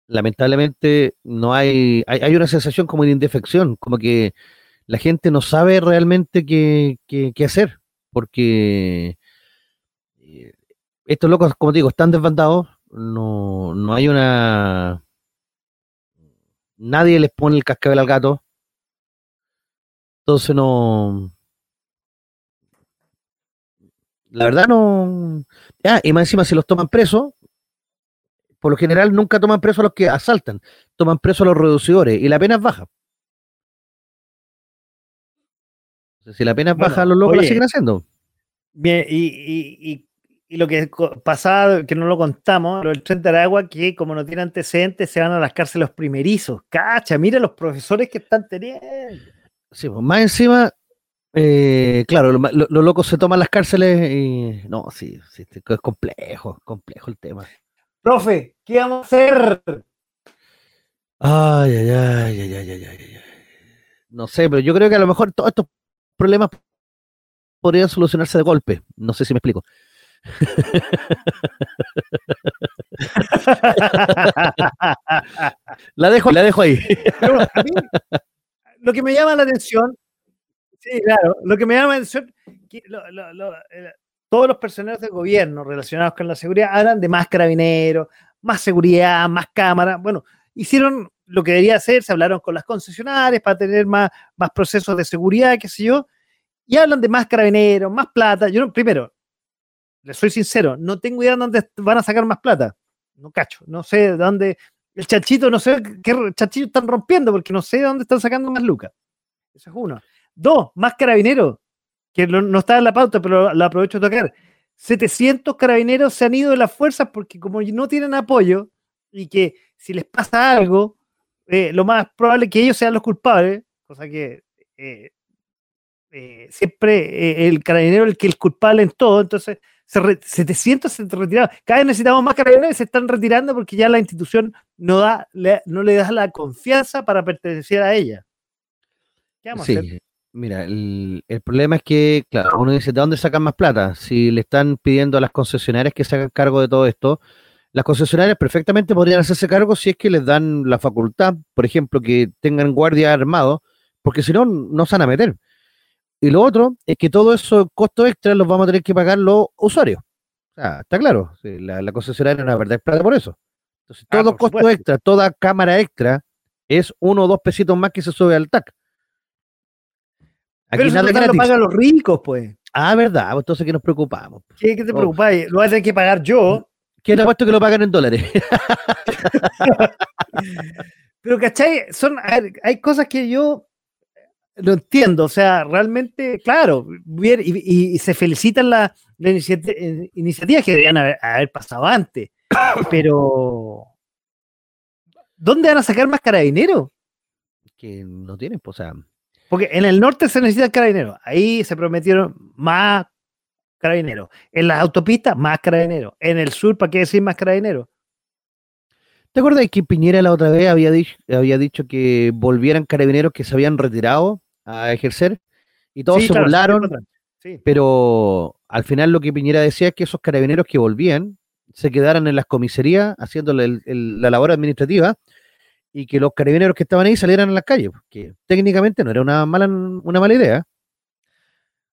lamentablemente no hay, hay, una sensación como de indefección, como que la gente no sabe realmente qué, qué, hacer, porque eh, estos locos, como digo, están desbandados, no, no hay una... Nadie les pone el cascabel al gato, entonces no la verdad no. Ah, y más encima, si los toman presos, por lo general nunca toman preso a los que asaltan, toman preso a los reducidores y la pena es baja. si la pena es baja, los locos la siguen haciendo. Bien, y, lo que pasaba, que no lo contamos, lo del tren de Aragua, que como no tiene antecedentes, se van a las cárceles los primerizos. Cacha, mira los profesores que están teniendo. Sí, pues más encima, eh, claro, los locos se toman las cárceles y. No, sí, sí, es complejo, complejo el tema. Profe, ¿qué vamos a hacer? Ay, ay, ay, ay, ay, ay, ay. No sé, pero yo creo que a lo mejor todos estos problemas podrían solucionarse de golpe. No sé si me explico. la dejo, la dejo ahí. lo que me llama la atención, sí, claro, lo que me llama la atención, todos los personeros del gobierno relacionados con la seguridad hablan de más carabineros, más seguridad, más cámaras. Bueno, hicieron lo que debería hacer, se hablaron con las concesionarias para tener más, más procesos de seguridad, qué sé yo, y hablan de más carabineros, más plata. Yo, no, primero, les soy sincero, no tengo idea de dónde van a sacar más plata. No cacho, no sé de dónde. El chachito, no sé qué chachito están rompiendo, porque no sé de dónde están sacando más lucas. Eso es uno. Dos, más carabineros, que no, está en la pauta, pero lo, aprovecho de tocar. 700 carabineros se han ido de las fuerzas porque como no tienen apoyo y que si les pasa algo, eh, lo más probable es que ellos sean los culpables, cosa que eh, eh, siempre el carabinero es el que es culpable en todo, entonces 700 se retiraron. Cada vez necesitamos más carabineros y se están retirando porque ya la institución no, da, no le da la confianza para pertenecer a ella. ¿Qué vamos a hacer? Mira, el, problema es que, claro, uno dice, ¿de dónde sacan más plata? Si le están pidiendo a las concesionarias que se hagan cargo de todo esto, las concesionarias perfectamente podrían hacerse cargo si es que les dan la facultad, por ejemplo, que tengan guardia armado, porque si no, no se van a meter. Y lo otro es que todo esos costos extras los vamos a tener que pagar los usuarios. O sea, está claro, la, concesionaria no va a perder plata por eso. Entonces, ah, todo costo extra, toda cámara extra es uno o dos pesitos más que se sube al TAC. Aquí Pero nada eso lo pagan los ricos, pues. Ah, verdad, pues entonces ¿qué nos preocupamos? ¿Qué, te oh. preocupa? Lo voy a tener que pagar yo. ¿Qué te puesto que lo pagan en dólares? Pero, ¿cachai? Son, hay cosas que yo lo entiendo, o sea, realmente, claro, y, se felicitan las la iniciativas que deberían haber, pasado antes, pero ¿dónde van a sacar más carabineros? Que no tienen, pues, o sea. Porque en el norte se necesitan carabineros, ahí se prometieron más carabineros, en las autopistas más carabineros, en el sur, ¿para qué decir más carabineros? ¿Te acuerdas que Piñera la otra vez había, dicho, había dicho que volvieran carabineros que se habían retirado a ejercer? Y todos se burlaron, pero al final lo que Piñera decía es que esos carabineros que volvían se quedaran en las comisarías haciendo la labor administrativa y que los carabineros que estaban ahí salieran a las calles, que técnicamente no era una mala, una mala idea.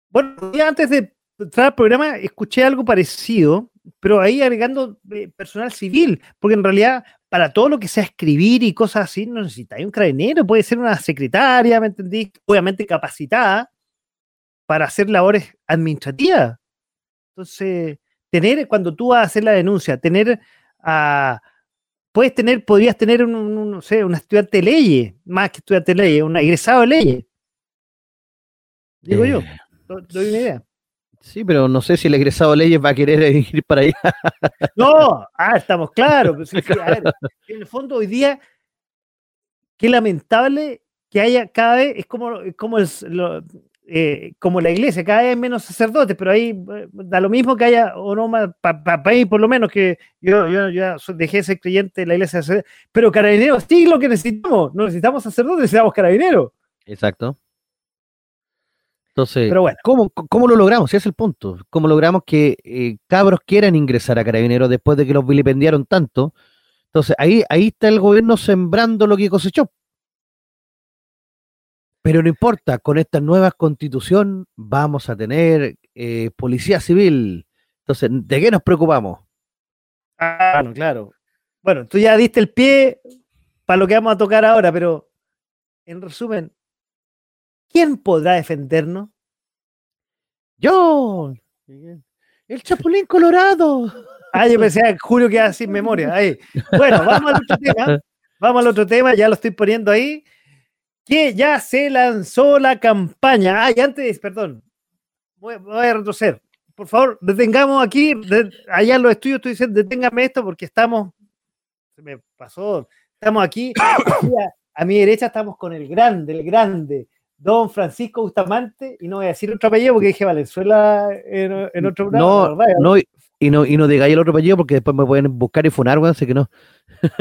Bueno, antes de entrar al programa escuché algo parecido, pero ahí agregando eh, personal civil, porque en realidad para todo lo que sea escribir y cosas así, no necesitáis un carabinero, puede ser una secretaria, ¿me entendí? Obviamente capacitada para hacer labores administrativas. Entonces, tener, cuando tú vas a hacer la denuncia, tener a. puedes tener, podrías tener un, no sé, un estudiante de leyes, más que estudiante de leyes, un egresado de leyes. Digo yo, eh, doy una idea. Sí, pero no sé si el egresado de leyes va a querer ir para allá. No, ah, estamos claros. en el fondo hoy día, qué lamentable que haya cada vez, es como, como, eh, como la iglesia, cada vez menos sacerdotes, pero ahí eh, da lo mismo que haya, o no más, para mí por lo menos, que yo, yo ya dejé de ser creyente de la iglesia, pero carabineros sí lo que necesitamos, no necesitamos sacerdotes, necesitamos carabineros. Exacto. Entonces, ¿cómo, lo logramos? Ese es el punto. ¿Cómo logramos que eh, cabros quieran ingresar a carabineros después de que los vilipendiaron tanto? Entonces, ahí, ahí está el gobierno sembrando lo que cosechó. Pero no importa, con esta nueva constitución vamos a tener eh, policía civil. Entonces, ¿de qué nos preocupamos? Ah, claro. Bueno, tú ya diste el pie para lo que vamos a tocar ahora, pero en resumen, ¿Quién podrá defendernos? Yo, el Chapulín Colorado. Ah, yo pensé que Julio queda sin memoria. Ahí. Bueno, vamos al otro tema. Vamos al otro tema, ya lo estoy poniendo ahí. Que ya se lanzó la campaña. Ay, antes, perdón. Voy, voy a retroceder. Por favor, detengamos aquí. de- allá en los estudios estoy diciendo, deténgame esto porque estamos. Se me pasó. Estamos aquí. aquí a, a mi derecha estamos con el grande, el grande. Don Francisco Bustamante, y no voy a decir otro apellido porque dije Valenzuela en, en otro programa. No, ¿verdad? no, y no, y no digáis el otro apellido porque después me pueden buscar y funar, weón, así que no.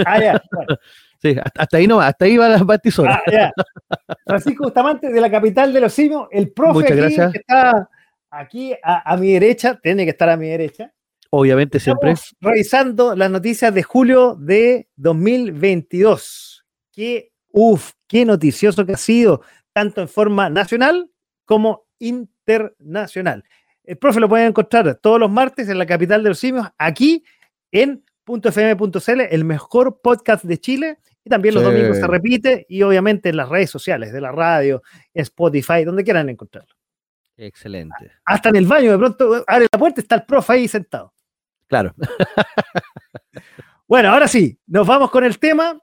Ah, ya, bueno. Sí, hasta, ahí no, hasta ahí va la batizora. Ah. Francisco Bustamante de la capital de los simios, el profe Muchas aquí, gracias. que está aquí a, a mi derecha, tiene que estar a mi derecha. Obviamente siempre. Revisando las noticias de julio de 2022. Qué, uf, qué noticioso que ha sido, tanto en forma nacional como internacional. El profe lo pueden encontrar todos los martes en la capital de los simios, aquí en .fm.cl, el mejor podcast de Chile. Y también los Sí. domingos se repite y obviamente en las redes sociales de la radio, Spotify, donde quieran encontrarlo. Excelente. Hasta en el baño, de pronto abre la puerta y está el profe ahí sentado. Claro. Bueno, ahora sí, nos vamos con el tema.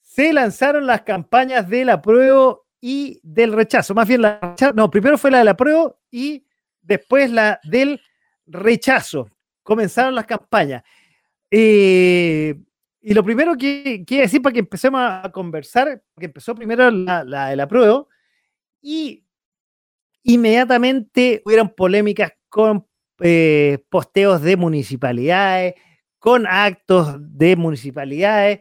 Se lanzaron las campañas del apruebo y del rechazo. Más bien, la no, primero fue la del apruebo y después la del rechazo. Comenzaron las campañas. Eh, y lo primero que quiero decir para que empecemos a conversar, porque empezó primero la, la del apruebo y inmediatamente hubieron polémicas con eh, posteos de municipalidades, con actos de municipalidades.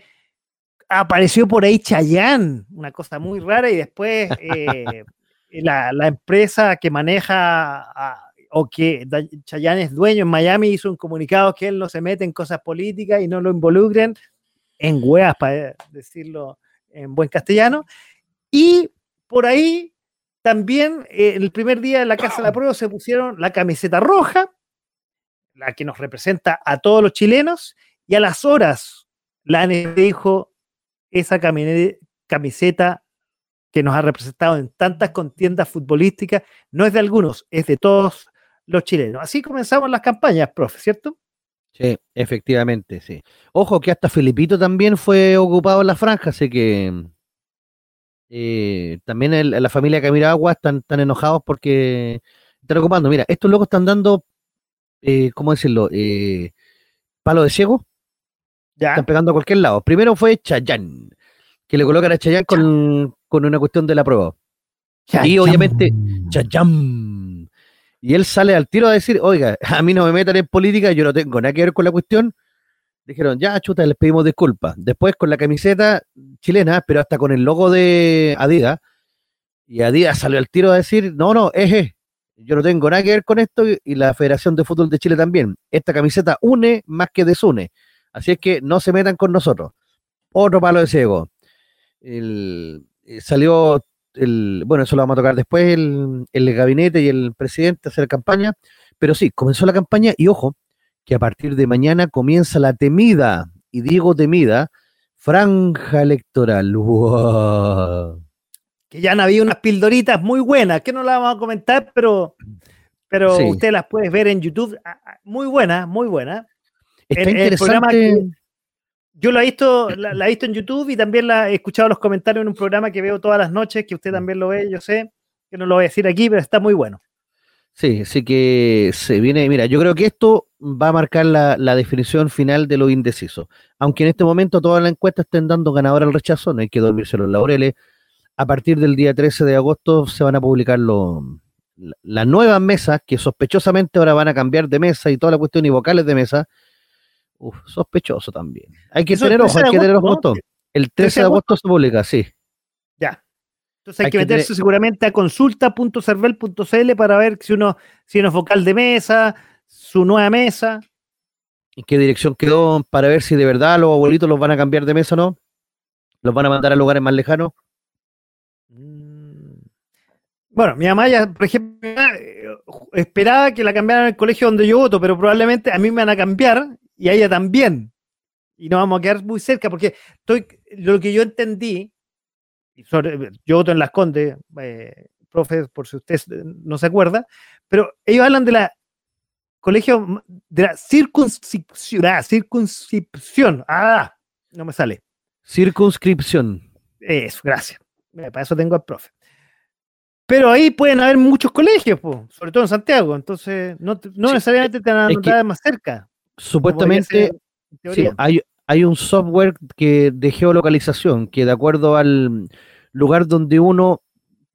Apareció por ahí Chayán, una cosa muy rara, y después eh, la, la empresa que maneja a- o que Chayán es dueño en Miami hizo un comunicado que él no se mete en cosas políticas y no lo involucren en hueas, para decirlo en buen castellano. Y por ahí también eh, el primer día de la Casa de la Prueba se pusieron la camiseta roja, la que nos representa a todos los chilenos, y a las horas la dijo, esa camiseta que nos ha representado en tantas contiendas futbolísticas, no es de algunos, es de todos los chilenos. Así comenzamos las campañas, profe, ¿cierto? Sí, efectivamente, sí. Ojo que hasta Felipito también fue ocupado en la franja, así que eh, también el- la familia Camiragua están, están enojados porque están ocupando. Mira, estos locos están dando, eh, ¿cómo decirlo? Eh, palo de ciego, Ya. están pegando a cualquier lado. Primero fue Chayán, que le colocan a Chayán con, con una cuestión de la prueba. Y obviamente, Chayán. Y él sale al tiro a decir, oiga, a mí no me metan en política, yo no tengo nada que ver con la cuestión. Dijeron, ya, chuta, les pedimos disculpas. Después con la camiseta chilena, pero hasta con el logo de Adidas. Y Adidas salió al tiro a decir, no, no, es. Yo no tengo nada que ver con esto y- y la Federación de Fútbol de Chile también. Esta camiseta une más que desune. Así es que no se metan con nosotros. Otro palo de ciego. El- eh, salió el, bueno, eso lo vamos a tocar después, el, el gabinete y el presidente hacer campaña, pero sí, comenzó la campaña y ojo, que a partir de mañana comienza la temida, y digo temida, franja electoral. ¡Wow! que ya han habido unas pildoritas muy buenas, que no las vamos a comentar, pero, pero Sí. usted las puede ver en YouTube. ah, ah, Muy buenas, muy buenas. Está El- el programa interesante. Yo la he visto, la, he visto en YouTube y también la he escuchado los comentarios en un programa que veo todas las noches, que usted también lo ve, yo sé, que no lo voy a decir aquí, pero está muy bueno. Sí, así que se viene, mira, yo creo que esto va a marcar la, la definición final de lo indeciso. Aunque en este momento todas las encuestas estén dando ganador al rechazo, no hay que dormirse los laureles. A partir del día 13 de agosto se van a publicar los la- las nuevas mesas que sospechosamente ahora van a cambiar de mesa y toda la cuestión y vocales de mesa. Uf, sospechoso también. Hay que Eso tener ojo, 13 de hay que tener ojo. ¿no? El 13 de agosto se publica, sí. Ya. Entonces hay, Hay que que meterse seguramente a consulta.cervel.cl para ver si uno, si uno es vocal de mesa, su nueva mesa. ¿En qué dirección quedó para ver si de verdad los abuelitos los van a cambiar de mesa o no? ¿Los van a mandar a lugares más lejanos? Mm. Bueno, mi mamá ya, por ejemplo, eh, esperaba que la cambiaran en el colegio donde yo voto, pero probablemente a mí me van a cambiar y a ella también. Y nos vamos a quedar muy cerca porque estoy, lo que yo entendí, y sobre- yo voto en Las Condes, eh, profe, por si usted no se acuerda, pero ellos hablan de la colegio de la circunscripción. Ah, circunscripción. Ah, no me sale. Circunscripción. Eso, gracias. Para eso tengo al profe. Pero ahí pueden haber muchos colegios, sobre todo en Santiago. Entonces, no, necesariamente te van a mandar más cerca. Supuestamente, sí, hay, hay un software que de geolocalización que de acuerdo al lugar donde uno...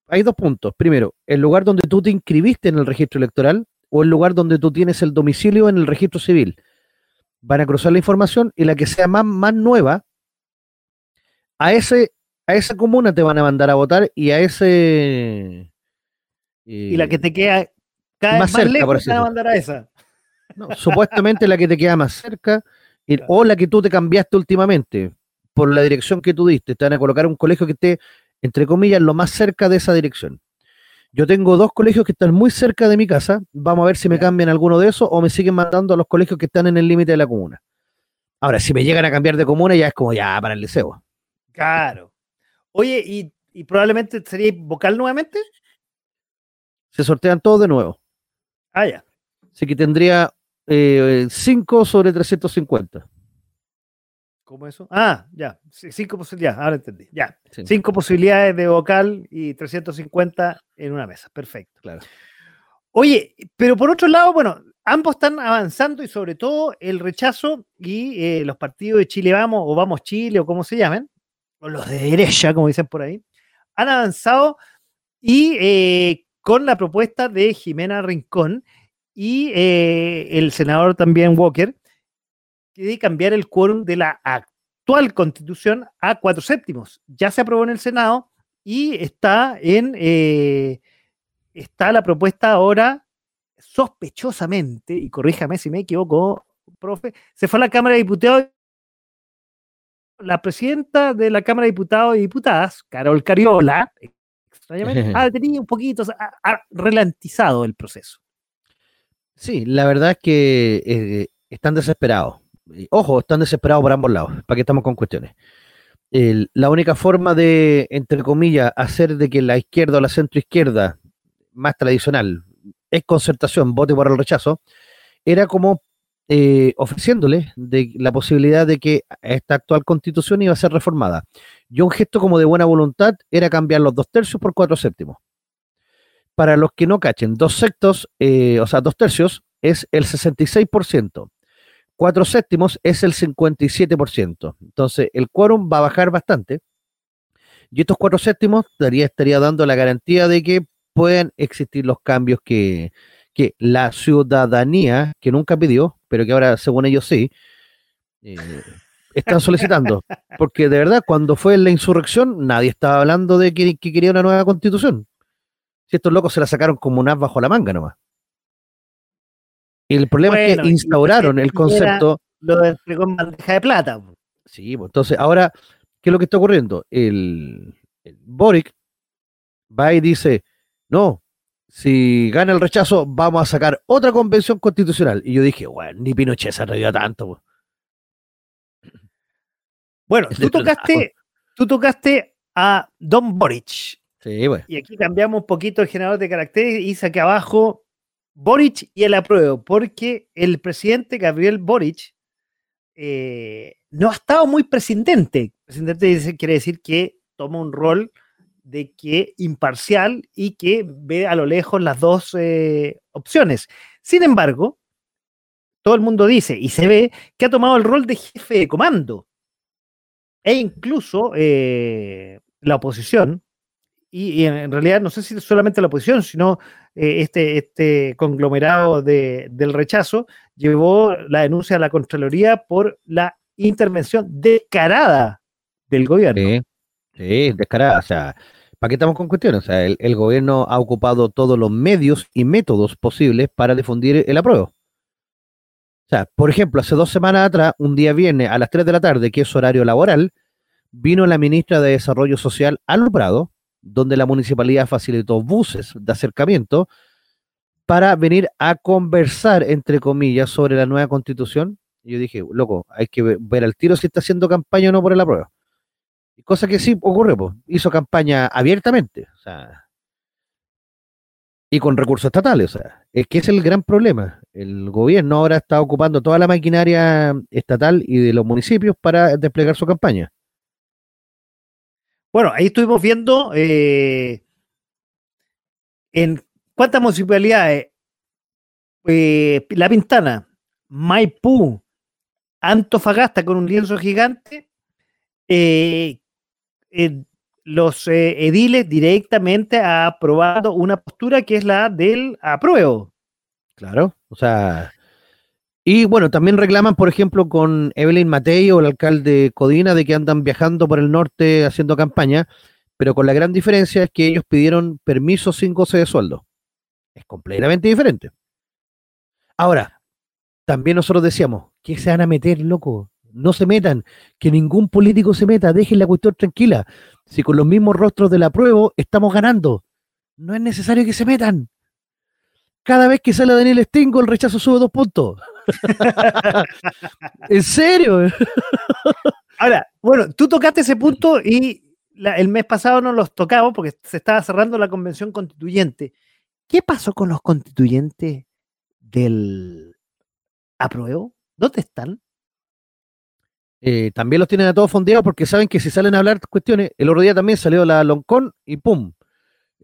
Hay dos puntos. Primero, el lugar donde tú te inscribiste en el registro electoral o el lugar donde tú tienes el domicilio en el registro civil. Van a cruzar la información y la que sea más, más nueva, a, ese, a esa comuna te van a mandar a votar y a ese... y la que te queda cada más, cerca, lejos te van a mandar a esa. Supuestamente la que te queda más cerca o la que tú te cambiaste últimamente por la dirección que tú diste. Te van a colocar un colegio que esté, entre comillas, lo más cerca de esa dirección. Yo tengo dos colegios que están muy cerca de mi casa. Vamos a ver si me cambian alguno de esos o me siguen mandando a los colegios que están en el límite de la comuna. Ahora, si me llegan a cambiar de comuna, ya es como ya para el liceo. Claro. Oye, ¿y, probablemente sería vocal nuevamente? Se sortean todos de nuevo. Ah, ya. Así que tendría 5 eh, sobre 350. ¿Cómo eso? Ah, ya, cinco posibilidades, ahora entendí. Ya, cinco posibilidades de vocal y 350 en una mesa. Perfecto. Claro. Oye, pero por otro lado, bueno, ambos están avanzando y sobre todo el rechazo y eh, los partidos de Chile Vamos o Vamos Chile o como se llamen, o los de derecha, como dicen por ahí, han avanzado y eh, con la propuesta de Jimena Rincón y eh, el senador también Walker quiere cambiar el quórum de la actual constitución a cuatro séptimos. Ya se aprobó en el Senado y está en eh, está la propuesta ahora sospechosamente, y corríjame si me equivoco, profe, se fue a la Cámara de Diputados. La presidenta de la Cámara de Diputados y Diputadas, Carol Cariola, extrañamente, ha detenido un poquito, ha, ralentizado el proceso. Sí, la verdad es que eh, están desesperados ojo, están desesperados por ambos lados, para que estamos con cuestiones. la única forma de, entre comillas, hacer de que la izquierda o la centroizquierda más tradicional es concertación, vote por el rechazo, era como eh, ofreciéndole la posibilidad de que esta actual constitución iba a ser reformada. Y un gesto como de buena voluntad era cambiar los dos tercios por cuatro séptimos. Para los que no cachen, dos sectos, eh, o sea, dos tercios es el 66%. Cuatro séptimos es el 57%. Entonces, el quórum va a bajar bastante. Y estos cuatro séptimos estaría, estaría dando la garantía de que puedan existir los cambios que, que la ciudadanía, que nunca pidió, pero que ahora, según ellos sí, eh, están solicitando. Porque de verdad, cuando fue la insurrección, nadie estaba hablando de que, que quería una nueva constitución. Si estos locos se la sacaron como un as bajo la manga nomás. El problema es que instauraron el concepto. Lo entregó en bandeja de plata. Sí, pues entonces ahora, ¿qué es lo que está ocurriendo? El, Boric va y dice: No, si gana el rechazo, vamos a sacar otra convención constitucional. Y yo dije: Bueno, ni Pinochet se atrevió tanto. Bueno, tú tocaste, tú tocaste a Don Boric. Y aquí cambiamos un poquito el generador de caracteres y saqué abajo Boric y el apruebo, porque el presidente Gabriel Boric eh, no ha estado muy presidente. Presidente quiere decir que toma un rol de que imparcial y que ve a lo lejos las dos eh, opciones. Sin embargo, todo el mundo dice y se ve que ha tomado el rol de jefe de comando. E incluso eh, la oposición, y, en realidad no sé si solamente la oposición, sino eh, este, este conglomerado del rechazo llevó la denuncia a la Contraloría por la intervención descarada del gobierno. Sí, descarada. O sea, ¿para qué estamos con cuestiones? O sea, el, gobierno ha ocupado todos los medios y métodos posibles para difundir el apruebo. O sea, por ejemplo, hace dos semanas atrás, un día viernes a las 3 de la tarde, que es horario laboral, vino la ministra de Desarrollo Social al Prado donde la municipalidad facilitó buses de acercamiento para venir a conversar, entre comillas, sobre la nueva constitución. Yo dije, loco, hay que ver al tiro si está haciendo campaña o no por la prueba. Cosa que sí ocurre, pues. Hizo campaña abiertamente, o sea, y con recursos estatales, o sea, es que es el gran problema. el gobierno ahora está ocupando toda la maquinaria estatal y de los municipios para desplegar su campaña. Bueno, ahí estuvimos viendo eh, en cuántas municipalidades, eh, La Pintana, Maipú, Antofagasta con un lienzo gigante, eh, los ediles directamente aprobando una postura que es la del apruebo. Claro, o sea, y bueno, también reclaman, por ejemplo, con Evelyn Matei o el alcalde Codina de que andan viajando por el norte haciendo campaña, pero con la gran diferencia es que ellos pidieron permiso sin goce de sueldo. Es completamente diferente. Ahora, también nosotros decíamos, ¿qué se van a meter, loco? No se metan, que ningún político se meta, dejen la cuestión tranquila. Si con los mismos rostros del apruebo estamos ganando, no es necesario que se metan. Cada vez que sale Daniel Stingo, el rechazo sube dos puntos. ¿En serio? Ahora, bueno, tú tocaste ese punto y el mes pasado no los tocamos porque se estaba cerrando la convención constituyente. ¿Qué pasó con los constituyentes del apruebo? ¿Dónde están? Eh, también los tienen a todos fondeados porque saben que si salen a hablar cuestiones, el otro día también salió la Loncón y ¡pum!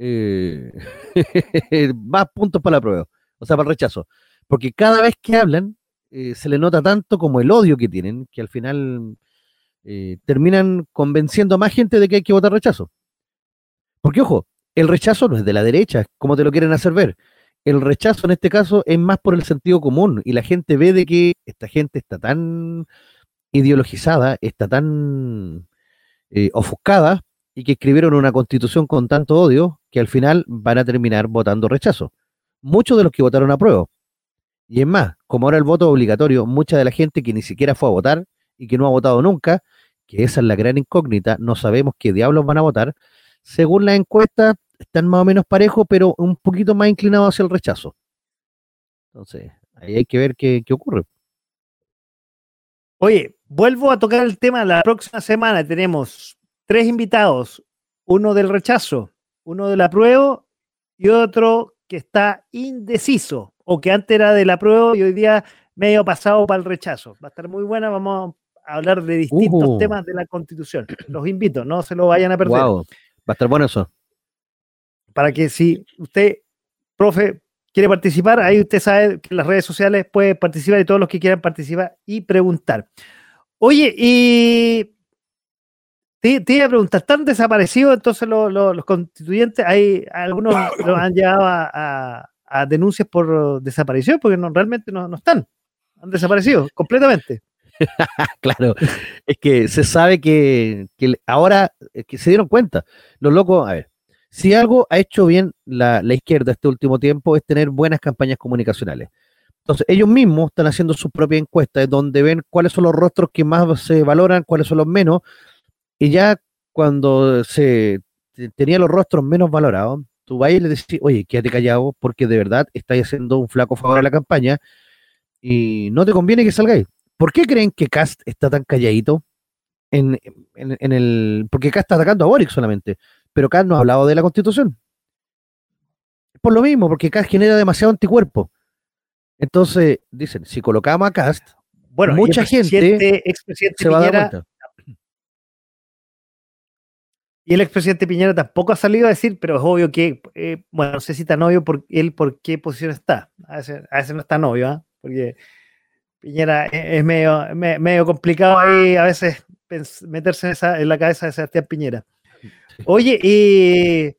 Eh, más puntos para la prueba, o sea, para el rechazo. Porque cada vez que hablan, eh, se le nota tanto como el odio que tienen, que al final eh, terminan convenciendo a más gente de que hay que votar rechazo. Porque, ojo, el rechazo no es de la derecha, como te lo quieren hacer ver. El rechazo en este caso es más por el sentido común y la gente ve de que esta gente está tan ideologizada, está tan eh, ofuscada y que escribieron una constitución con tanto odio que al final van a terminar votando rechazo. Muchos de los que votaron a prueba, y es más, como ahora el voto es obligatorio, mucha de la gente que ni siquiera fue a votar y que no ha votado nunca, que esa es la gran incógnita, no sabemos qué diablos van a votar, según la encuesta están más o menos parejos, pero un poquito más inclinados hacia el rechazo. Entonces, ahí hay que ver qué, qué ocurre. Oye, vuelvo a tocar el tema la próxima semana. Tenemos tres invitados, uno del rechazo, uno del apruebo y otro que está indeciso o que antes era de la prueba y hoy día medio pasado para el rechazo. Va a estar muy buena, vamos a hablar de distintos uh. temas de la Constitución. Los invito, no se lo vayan a perder. Va a estar bueno eso. Para que si usted, profe, quiere participar, ahí usted sabe que en las redes sociales puede participar y todos los que quieran participar y preguntar. Oye, y te, iba a preguntar, ¿están desaparecidos entonces los, constituyentes? Hay algunos los han llevado a a denuncias por desaparición, porque no, realmente no, están, han desaparecido completamente. claro, es que se sabe que, ahora que se dieron cuenta, los locos, a ver, si algo ha hecho bien la, izquierda este último tiempo es tener buenas campañas comunicacionales. Entonces, ellos mismos están haciendo sus propias encuestas donde ven cuáles son los rostros que más se valoran, cuáles son los menos, y ya cuando se tenía los rostros menos valorados, tú vas y le decís, oye, quédate callado porque de verdad estáis haciendo un flaco favor a la campaña y no te conviene que salgáis. ¿Por qué creen que Cast está tan calladito? En, el, porque Cast está atacando a Boric solamente, pero Cast no ha hablado de la constitución. Por lo mismo, porque Cast genera demasiado anticuerpo. Entonces, dicen, si colocamos a Cast, bueno, mucha gente se va a dar cuenta. Y el expresidente Piñera tampoco ha salido a decir, pero es obvio que, eh, bueno, no sé si está novio por él por qué posición está. A veces, no está novio, ¿ah? porque Piñera e, es, medio, medio complicado ahí a veces meterse en, la cabeza de Sebastián Piñera. Oye, y,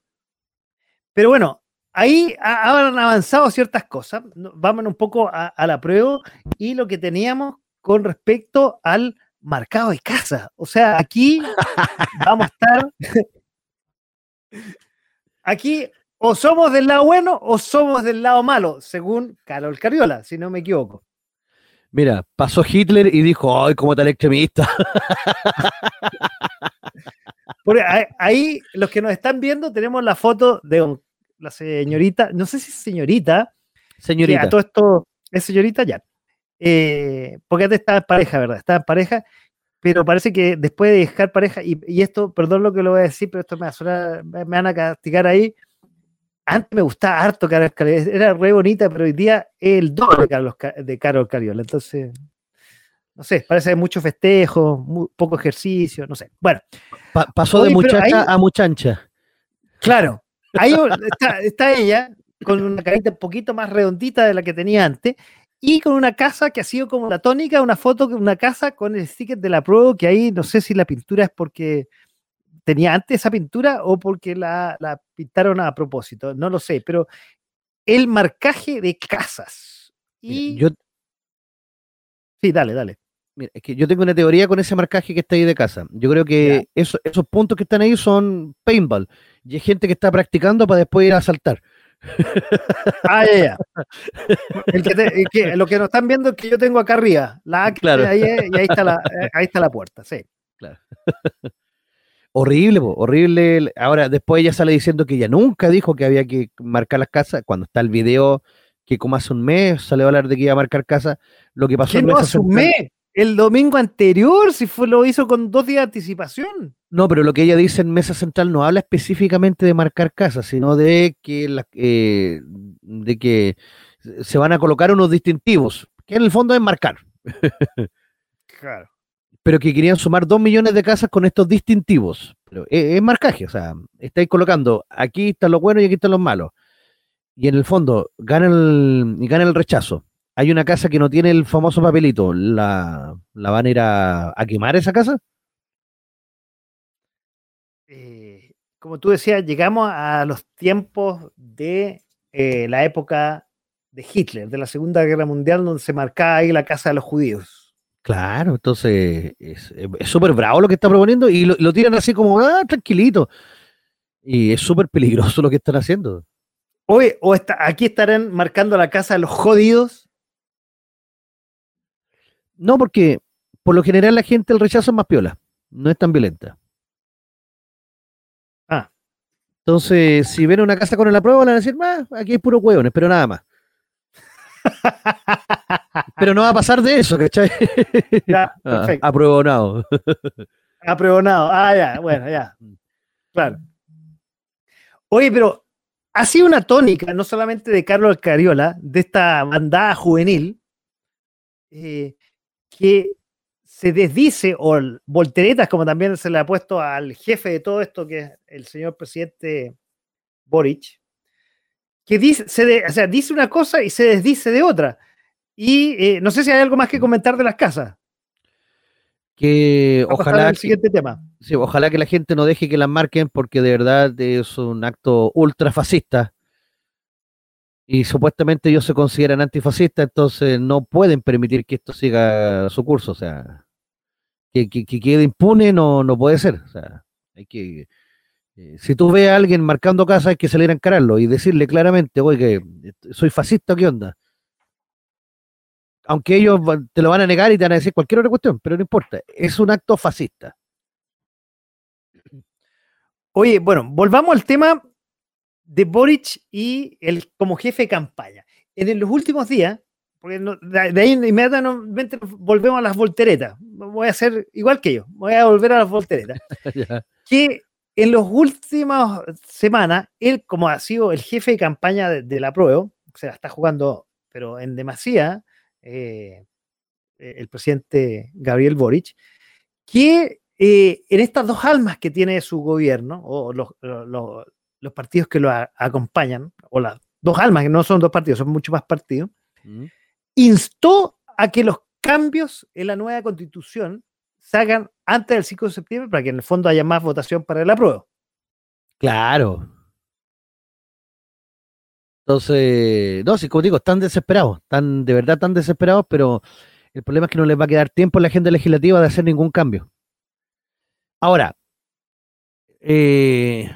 pero bueno, ahí han avanzado ciertas cosas. Vamos un poco a la prueba y lo que teníamos con respecto al marcado de casa. O sea, aquí vamos a estar. Aquí o somos del lado bueno o somos del lado malo, según Carol Cariola, si no me equivoco. Mira, pasó Hitler y dijo, ¡ay, cómo tal extremista! Porque ahí, los que nos están viendo, tenemos la foto de la señorita, no sé si es señorita. Señorita. todo esto es señorita ya. Eh, porque antes estaba en pareja, ¿verdad? Estaba en pareja, pero parece que después de dejar pareja, y, esto, perdón lo que lo voy a decir, pero esto me, va me, van a castigar ahí, antes me gustaba harto Carol Cariola, era re bonita, pero hoy día es el doble de Carol Cariola. Entonces, no sé, parece mucho festejo, poco ejercicio, no sé. Bueno. pasó de muchacha a muchancha. Claro, ahí está, ella con una carita un poquito más redondita de la que tenía antes y con una casa que ha sido como la tónica, una foto una casa con el sticker de la prueba, que ahí no sé si la pintura es porque tenía antes esa pintura o porque la, pintaron a propósito, no lo sé, pero el marcaje de casas. Y... yo... Sí, dale, dale. Mira, es que yo tengo una teoría con ese marcaje que está ahí de casa. Yo creo que esos puntos que están ahí son paintball. Y hay gente que está practicando para después ir a saltar. Ah, ya, lo que nos están viendo es que yo tengo acá arriba, la claro. ahí, y ahí está la, ahí está la puerta, sí. Claro. horrible, horrible. Ahora, después ella sale diciendo que ella nunca dijo que había que marcar las casas. Cuando está el video que como hace un mes salió a hablar de que iba a marcar casa, lo que pasó en no hace un mes? El domingo anterior, si fue, lo hizo con dos días de anticipación. No, pero lo que ella dice en Mesa Central no habla específicamente de marcar casas, sino de que, la, eh, de que se van a colocar unos distintivos, que en el fondo es marcar. claro. Pero que querían sumar dos millones de casas con estos distintivos. Pero es, marcaje, o sea, estáis colocando aquí están los buenos y aquí están los malos. Y en el fondo gana el, gana el rechazo hay una casa que no tiene el famoso papelito, ¿la, van a ir a, quemar esa casa? Como tú decías, llegamos a los tiempos de eh, la época de Hitler, de la Segunda Guerra Mundial, donde se marcaba ahí la casa de los judíos. Claro, entonces es súper bravo lo que está proponiendo y lo, tiran así como, ah, tranquilito. Y es súper peligroso lo que están haciendo. Hoy, o está, aquí estarán marcando la casa de los jodidos no, porque por lo general la gente el rechazo es más piola, no es tan violenta. Entonces, si ven una casa con el apruebo, van a decir, más, aquí hay puros hueones, pero nada más. pero no va a pasar de eso, ¿cachai? Ya, ah, perfecto. Apruebonado. Apruebonado. Ah, ya, bueno, ya. Claro. Oye, pero ha sido una tónica, no solamente de Carlos Cariola, de esta bandada juvenil, eh, que se desdice, o volteretas, como también se le ha puesto al jefe de todo esto, que es el señor presidente Boric, que dice, se o sea, dice una cosa y se desdice de otra. Y eh, no sé si hay algo más que comentar de las casas. Que ojalá. El siguiente tema. Sí, ojalá que la gente no deje que las marquen, porque de verdad es un acto ultra fascista y supuestamente ellos se consideran antifascistas, entonces no pueden permitir que esto siga su curso, o sea, que, quede impune no, no puede ser, o sea, hay que, eh, si tú ves a alguien marcando casa hay que salir a encararlo y decirle claramente, oye, soy fascista, ¿qué onda? Aunque ellos te lo van a negar y te van a decir cualquier otra cuestión, pero no importa, es un acto fascista. Oye, bueno, volvamos al tema de Boric y el como jefe de campaña. En los últimos días, porque de ahí inmediatamente volvemos a las volteretas. Voy a hacer igual que yo, voy a volver a las volteretas. que en las últimas semanas, él, como ha sido el jefe de campaña de, la prueba, o sea, está jugando, pero en demasía, eh, el presidente Gabriel Boric, que eh, en estas dos almas que tiene su gobierno, o los, los partidos que lo acompañan, o las dos almas, que no son dos partidos, son muchos más partidos, mm. Instó a que los cambios en la nueva constitución se hagan antes del 5 de septiembre para que en el fondo haya más votación para el apruebo. Claro. Entonces, no, sí, como digo, están desesperados, están de verdad tan desesperados, pero el problema es que no les va a quedar tiempo en la agenda legislativa de hacer ningún cambio. Ahora, eh,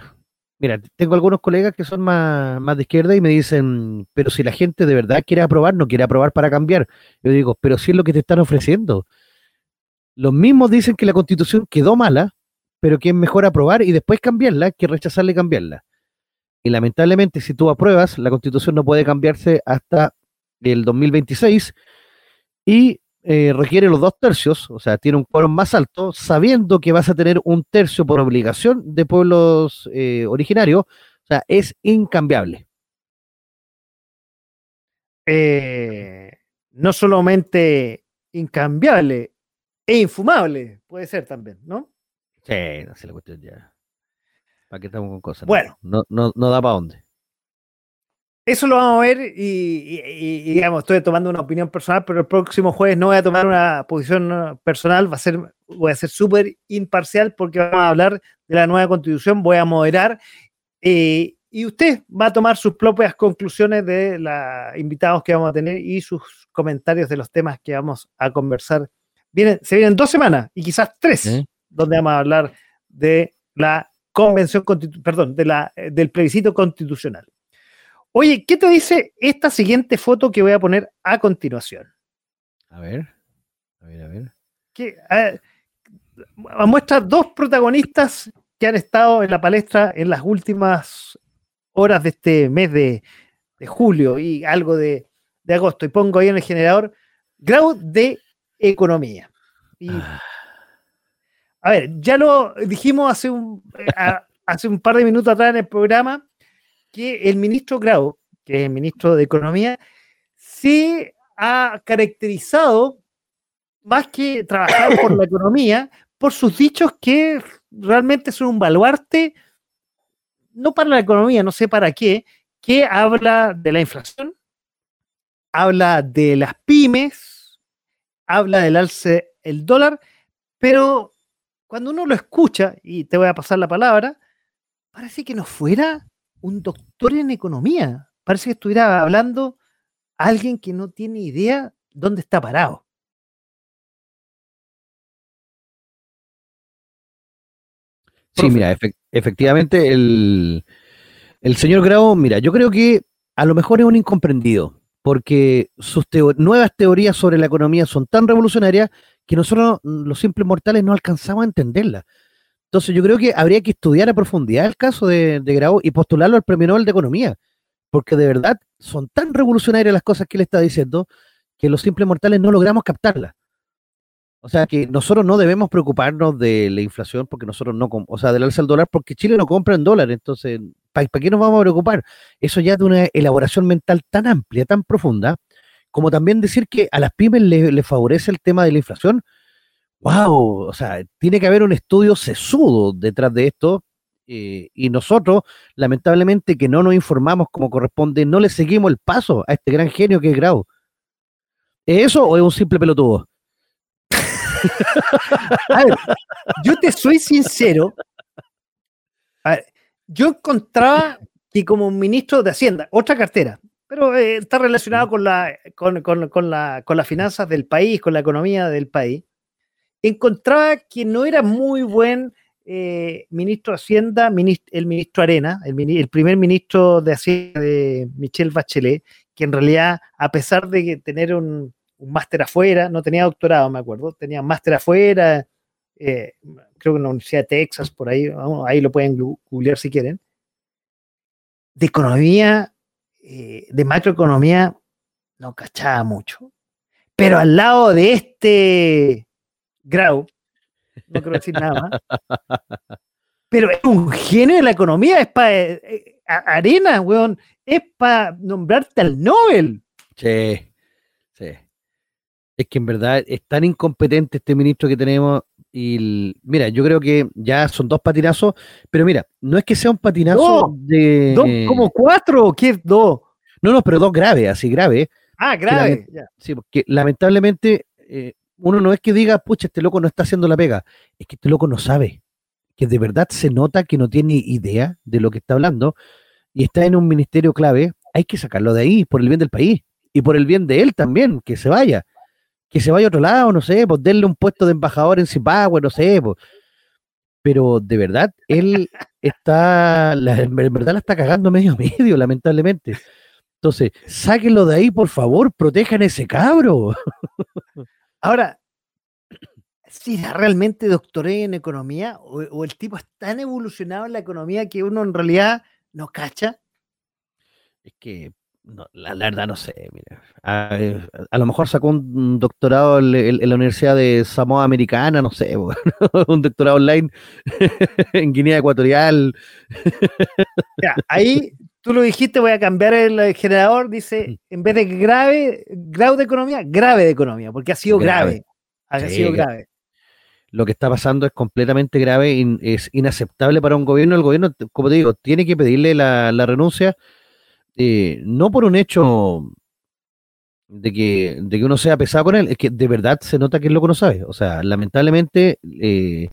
Mira, tengo algunos colegas que son más, más de izquierda y me dicen, pero si la gente de verdad quiere aprobar, no quiere aprobar para cambiar. Yo digo, pero si es lo que te están ofreciendo. Los mismos dicen que la constitución quedó mala, pero que es mejor aprobar y después cambiarla que rechazarla y cambiarla. Y lamentablemente, si tú apruebas, la constitución no puede cambiarse hasta el 2026 y eh, requiere los dos tercios, o sea, tiene un quórum más alto, sabiendo que vas a tener un tercio por obligación de pueblos eh, originarios, sea, es incambiable. Eh, no solamente incambiable, e infumable, puede ser también, ¿no? Sí, no sé la cuestión ya. ¿Para qué estamos con cosas? Bueno. No, no, no da para dónde. Eso lo vamos a ver y, digamos, estoy tomando una opinión personal, pero el próximo jueves no voy a tomar una posición personal, va a ser, voy a ser súper imparcial porque vamos a hablar de la nueva constitución, voy a moderar eh, y usted va a tomar sus propias conclusiones de los invitados que vamos a tener y sus comentarios de los temas que vamos a conversar. Vienen, se vienen dos semanas y quizás tres, donde vamos a hablar de la convención, perdón, de la, del plebiscito constitucional. Oye, ¿qué te dice esta siguiente foto que voy a poner a continuación? A ver, a ver, a ver. Que, muestra dos protagonistas que han estado en la palestra en las últimas horas de este mes de, julio y algo de, agosto. Y pongo ahí en el generador grado de economía. Ah. a ver, ya lo dijimos hace un, hace un par de minutos atrás en el programa que el ministro Grau, que es el ministro de Economía, se ha caracterizado, más que trabajar por la economía, por sus dichos que realmente son un baluarte, no para la economía, no sé para qué, que habla de la inflación, habla de las pymes, habla del alce el dólar, pero cuando uno lo escucha, y te voy a pasar la palabra, parece que no fuera un doctor en economía. Parece que estuviera hablando alguien que no tiene idea dónde está parado. Sí, mira, efectivamente el, el señor Grau, mira, yo creo que a lo mejor es un incomprendido, porque sus nuevas teorías sobre la economía son tan revolucionarias que nosotros, los simples mortales, no alcanzamos a entenderlas. Entonces yo creo que habría que estudiar a profundidad el caso de, de Grau y postularlo al Premio Nobel de Economía, porque de verdad son tan revolucionarias las cosas que él está diciendo que los simples mortales no logramos captarlas. O sea que nosotros no debemos preocuparnos de la inflación porque nosotros no, o sea, del alza del dólar porque Chile no compra en dólares, entonces, ¿para, qué nos vamos a preocupar? Eso ya es de una elaboración mental tan amplia, tan profunda, como también decir que a las pymes les le favorece el tema de la inflación, wow, o sea, tiene que haber un estudio sesudo detrás de esto. Eh, y nosotros, lamentablemente, que no nos informamos como corresponde, no le seguimos el paso a este gran genio que es Grau. ¿Es eso o es un simple pelotudo? a ver, yo te soy sincero. yo encontraba que como ministro de Hacienda, otra cartera, pero eh, está relacionado con, la, con, con, la, con las finanzas del país, con la economía del país, encontraba que no era muy buen eh, ministro de Hacienda, el ministro Arena, el, primer ministro de Hacienda de Michelle Bachelet, que en realidad, a pesar de tener un, máster afuera, no tenía doctorado, me acuerdo, tenía máster afuera, eh, creo que en la Universidad de Texas, por ahí, ahí lo pueden googlear si quieren, de economía, eh, de macroeconomía, no cachaba mucho. Pero al lado de este Grau, no quiero decir nada más, pero es un genio de la economía, es para eh, eh, arena, weón, es para nombrarte al Nobel. Sí, sí. Es que en verdad es tan incompetente este ministro que tenemos. Y mira, yo creo que ya son dos patinazos, pero mira, no es que sea un patinazo de. ¿Dos como cuatro o qué dos? No, no, pero dos graves, así graves. Ah, grave. Sí, porque lamentablemente eh, uno no es que diga, pucha, este loco no está haciendo la pega, es que este loco no sabe, que de verdad se nota que no tiene idea de lo que está hablando y está en un ministerio clave, hay que sacarlo de ahí por el bien del país y por el bien de él también, que se vaya, que se vaya a otro lado, no sé, pues denle un puesto de embajador en Zimbabue, no sé, pues. Pero de verdad, él está, en verdad la está cagando medio medio, lamentablemente. Entonces, sáquenlo de ahí, por favor, protejan ese cabro. Ahora, si realmente doctoré en economía o, el tipo es tan evolucionado en la economía que uno en realidad no cacha. Es que la, verdad no sé, mira. A, lo mejor sacó un doctorado en, la Universidad de Samoa Americana, no sé, un doctorado online en Guinea Ecuatorial. ahí tú lo dijiste, voy a cambiar el generador, dice, mm. en vez de grave, grado de economía, grave de economía, porque ha sido grave. Ha sido grave. Lo que está pasando es completamente grave, es inaceptable para un gobierno. El gobierno, como te digo, tiene que pedirle la, renuncia, eh, no por un hecho de que, de que uno sea pesado con él, es que de verdad se nota que es lo que no sabe. O sea, lamentablemente eh,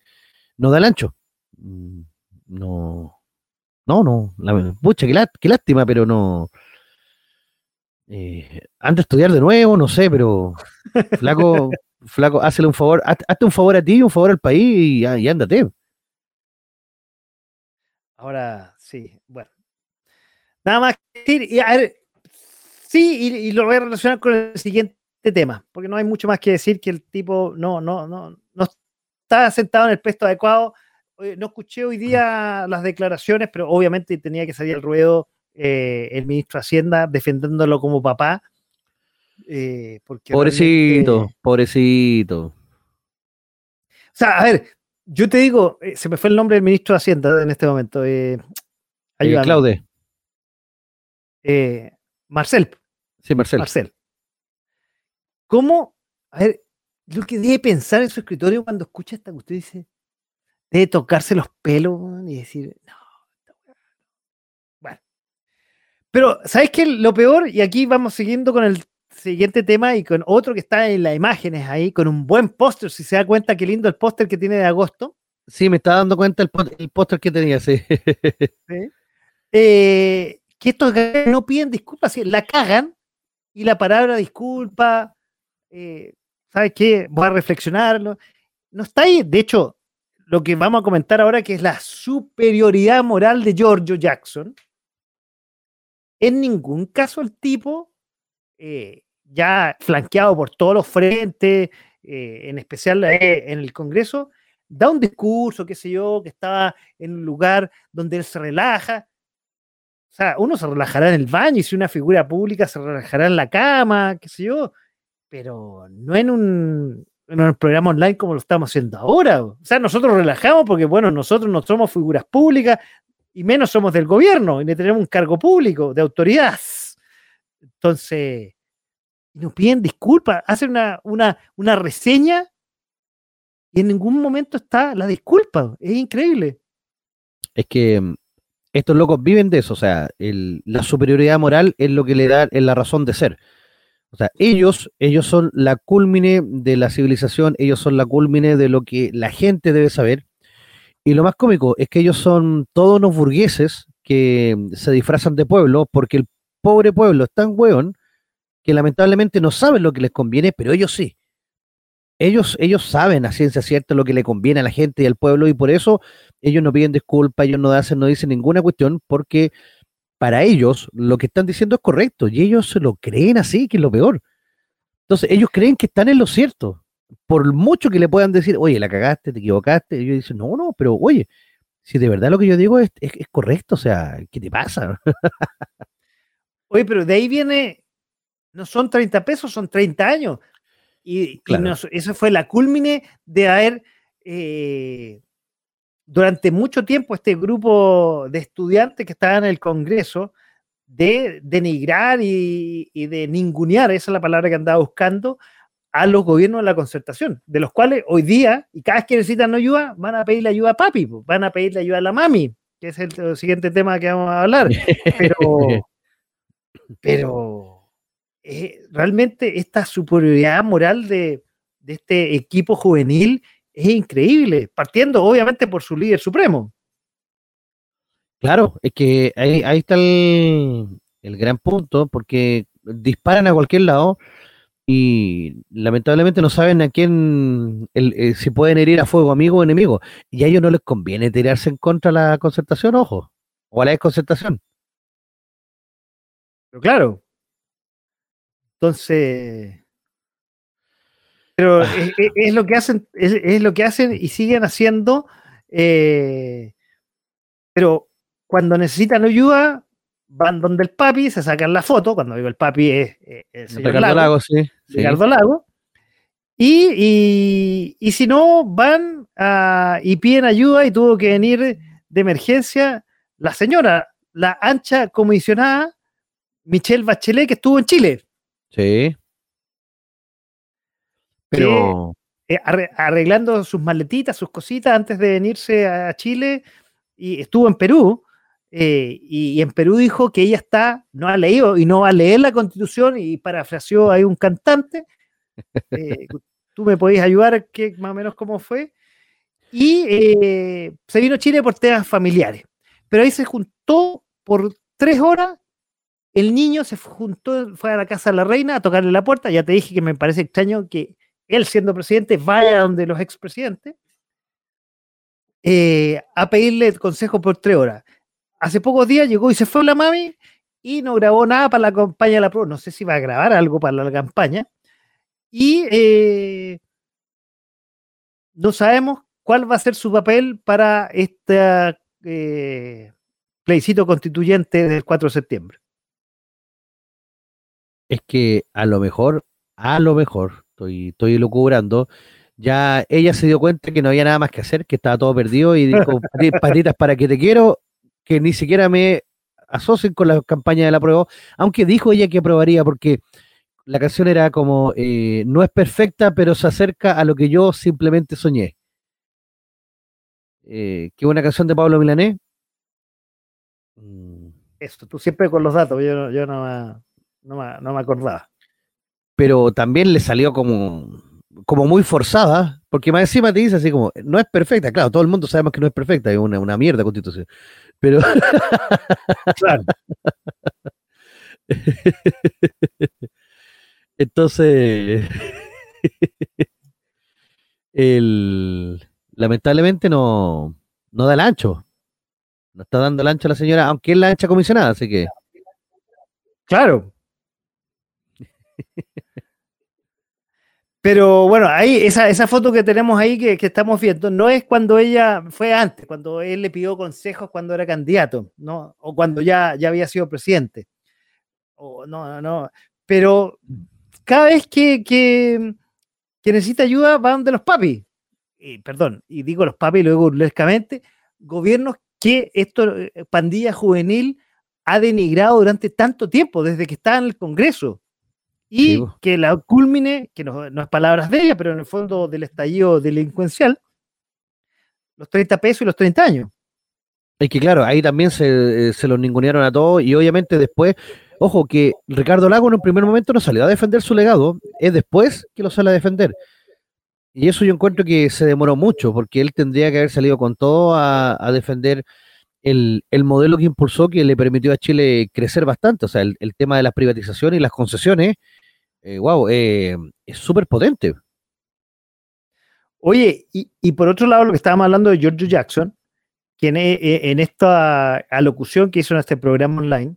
no da el ancho. Mm, no, no, no, la, pucha, qué, lástima, pero no. Eh, antes de estudiar de nuevo, no sé, pero flaco, flaco, hazle un favor, hazte un favor a ti, un favor al país y, y ándate. Ahora, sí, bueno. Nada más que decir, y a ver, sí, y, lo voy a relacionar con el siguiente tema, porque no hay mucho más que decir que el tipo no, no, no, no está sentado en el puesto adecuado no escuché hoy día las declaraciones, pero obviamente tenía que salir al ruedo eh, el ministro de Hacienda defendiéndolo como papá. Eh, pobrecito, pobrecito. O sea, a ver, yo te digo, eh, se me fue el nombre del ministro de Hacienda en este momento. Claude. Marcel. Sí, Marcel. Marcel. ¿Cómo? A ver, yo que debe pensar en su escritorio cuando escucha esta cuestión dice, de tocarse los pelos y decir, no, bueno. Pero, ¿sabes qué? Lo peor, y aquí vamos siguiendo con el siguiente tema y con otro que está en las imágenes ahí, con un buen póster, si se da cuenta qué lindo el póster que tiene de agosto. Sí, me está dando cuenta el, póster que tenía, sí. Eh, que estos no piden disculpas, la cagan y la palabra disculpa, eh, ¿sabes qué? Voy a reflexionarlo. No está ahí, de hecho, lo que vamos a comentar ahora, que es la superioridad moral de Giorgio Jackson. En ningún caso el tipo, eh, ya flanqueado por todos los frentes, eh, en especial eh, en el Congreso, da un discurso, qué sé yo, que estaba en un lugar donde él se relaja. O sea, uno se relajará en el baño y si una figura pública se relajará en la cama, qué sé yo, pero no en un, en el programa online como lo estamos haciendo ahora. O sea, nosotros relajamos porque, bueno, nosotros no somos figuras públicas y menos somos del gobierno y tenemos un cargo público de autoridad. Entonces, nos piden disculpas, hacen una, una, una reseña y en ningún momento está la disculpa. Es increíble. Es que mm, estos locos viven de eso, o sea, la superioridad moral es lo que le da la razón de ser. O sea, ellos, ellos son la culmine de la civilización, ellos son la culmine de lo que la gente debe saber. Y lo más cómico es que ellos son todos unos burgueses que se disfrazan de pueblo porque el pobre pueblo es tan hueón que lamentablemente no saben lo que les conviene, pero ellos sí. Ellos, ellos saben a ciencia cierta lo que le conviene a la gente y al pueblo y por eso ellos no piden disculpas, ellos no hacen, no dicen ninguna cuestión porque para ellos lo que están diciendo es correcto y ellos se lo creen así, que es lo peor. Entonces, ellos creen que están en lo cierto. Por mucho que le puedan decir, oye, la cagaste, te equivocaste, ellos dicen, no, no, pero oye, si de verdad lo que yo digo es, correcto, o sea, ¿qué te pasa? oye, pero de ahí viene, no son 30 pesos, son 30 años. Y, eso fue la culmine de haber eh, durante mucho tiempo este grupo de estudiantes que estaban en el Congreso de denigrar y, de ningunear, esa es la palabra que andaba buscando, a los gobiernos de la concertación, de los cuales hoy día, y cada vez que necesitan ayuda, van a pedirle ayuda a papi, van a pedirle ayuda a la mami, que es el, siguiente tema que vamos a hablar. Pero, pero eh, realmente esta superioridad moral de, de este equipo juvenil es increíble, partiendo obviamente por su líder supremo. Claro, es que ahí, está el, gran punto, porque disparan a cualquier lado y lamentablemente no saben a quién, eh, si pueden herir a fuego amigo o enemigo. Y a ellos no les conviene tirarse en contra de la concertación, ojo, o a la desconcertación. Pero claro. Entonces, pero ah. es, lo que hacen, es, lo que hacen y siguen haciendo. Eh, pero cuando necesitan ayuda, van donde el papi, se sacan la foto, cuando digo el papi es, el señor Ricardo Lago, sí. Ricardo Lago. Y, y, si no, van y piden ayuda y tuvo que venir de emergencia la señora, la ancha comisionada Michelle Bachelet, que estuvo en Chile. Sí. Pero. Eh, arreglando sus maletitas, sus cositas antes de venirse a Chile y estuvo en Perú. Eh, y, en Perú dijo que ella está, no ha leído y no va a leer la constitución y parafraseó ahí un cantante. Eh, tú me podés ayudar, que más o menos cómo fue. Y se vino a Chile por temas familiares. Pero ahí se juntó por tres horas. El niño se juntó, fue a la casa de la reina a tocarle la puerta. Ya te dije que me parece extraño que él siendo presidente vaya donde los expresidentes eh, a pedirle consejo por tres horas. Hace pocos días llegó y se fue la mami y no grabó nada para la campaña de la pro. No sé si va a grabar algo para la campaña. Y eh, no sabemos cuál va a ser su papel para este eh, plebiscito constituyente del 4 de septiembre. Es que a lo mejor, a lo mejor, estoy, estoy lucubrando, ya ella se dio cuenta que no había nada más que hacer, que estaba todo perdido y dijo, patitas para que te quiero, que ni siquiera me asocien con la campaña de la prueba, aunque dijo ella que aprobaría porque la canción era como, eh, no es perfecta, pero se acerca a lo que yo simplemente soñé. Eh, qué buena canción de Pablo Milanés. Mm. Eso, tú siempre con los datos, yo, yo no, no, no me acordaba. Pero también le salió como como muy forzada, porque más encima te dice así como, no es perfecta, claro, todo el mundo sabemos que no es perfecta, es una, una mierda constitución, pero... claro. Entonces, el, lamentablemente no, no da el ancho, no está dando el ancho a la señora, aunque es la ancha comisionada, así que... Claro. Pero bueno, ahí, esa, esa foto que tenemos ahí que, estamos viendo, no es cuando ella fue antes, cuando él le pidió consejos cuando era candidato, ¿no? O cuando ya, ya había sido presidente. O, no, no, Pero cada vez que, que, necesita ayuda, van de los papis. Y, perdón, y digo los papis luego burlescamente, gobiernos que esto, eh, pandilla juvenil, ha denigrado durante tanto tiempo, desde que está en el Congreso. Y que la culmine, que no, es palabras de ella, pero en el fondo del estallido delincuencial, los 30 pesos y los 30 años. Es que claro, ahí también se, eh, se los ningunearon a todos y obviamente después, ojo, que Ricardo Lago en un primer momento no salió a defender su legado, es después que lo sale a defender. Y eso yo encuentro que se demoró mucho, porque él tendría que haber salido con todo a, defender el, modelo que impulsó, que le permitió a Chile crecer bastante. O sea, el, el tema de las privatizaciones y las concesiones wow, eh, eh, es súper potente. Oye, y, por otro lado, lo que estábamos hablando de George Jackson, quien e, en esta alocución que hizo en este programa online,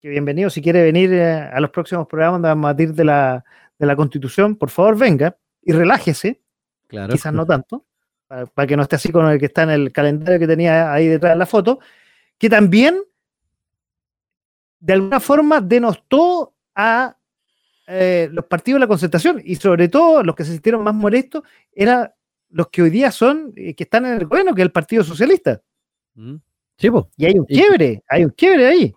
que bienvenido, si quiere venir eh, a los próximos programas de matir de la, de la Constitución, por favor venga y relájese, claro. quizás no tanto, para, para, que no esté así con el que está en el calendario que tenía ahí detrás de la foto, que también de alguna forma denostó a eh, los partidos de la concentración y sobre todo los que se sintieron más molestos eran los que hoy día son, eh, que están en el gobierno, que es el Partido Socialista. Mm. Y hay un quiebre, hay un quiebre ahí.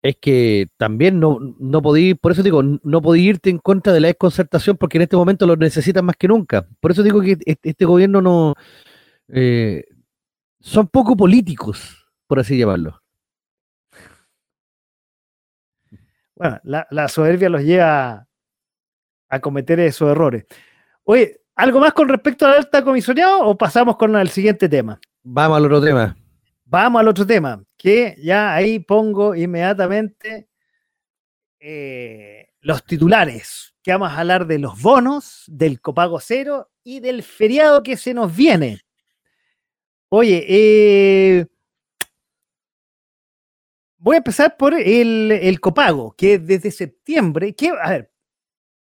Es que también no, no podí, por eso digo, no podí irte en contra de la desconcertación porque en este momento lo necesitan más que nunca. Por eso digo que este, este gobierno no... Eh, son poco políticos, por así llamarlo. Bueno, la, soberbia los lleva a, cometer esos errores. Oye, ¿algo más con respecto al alta comisariado o pasamos con el siguiente tema? Vamos al otro tema. Vamos al otro tema, que ya ahí pongo inmediatamente eh, los titulares, que vamos a hablar de los bonos, del copago cero y del feriado que se nos viene. Oye, eh, Voy a empezar por el, copago, que desde septiembre, que, a ver,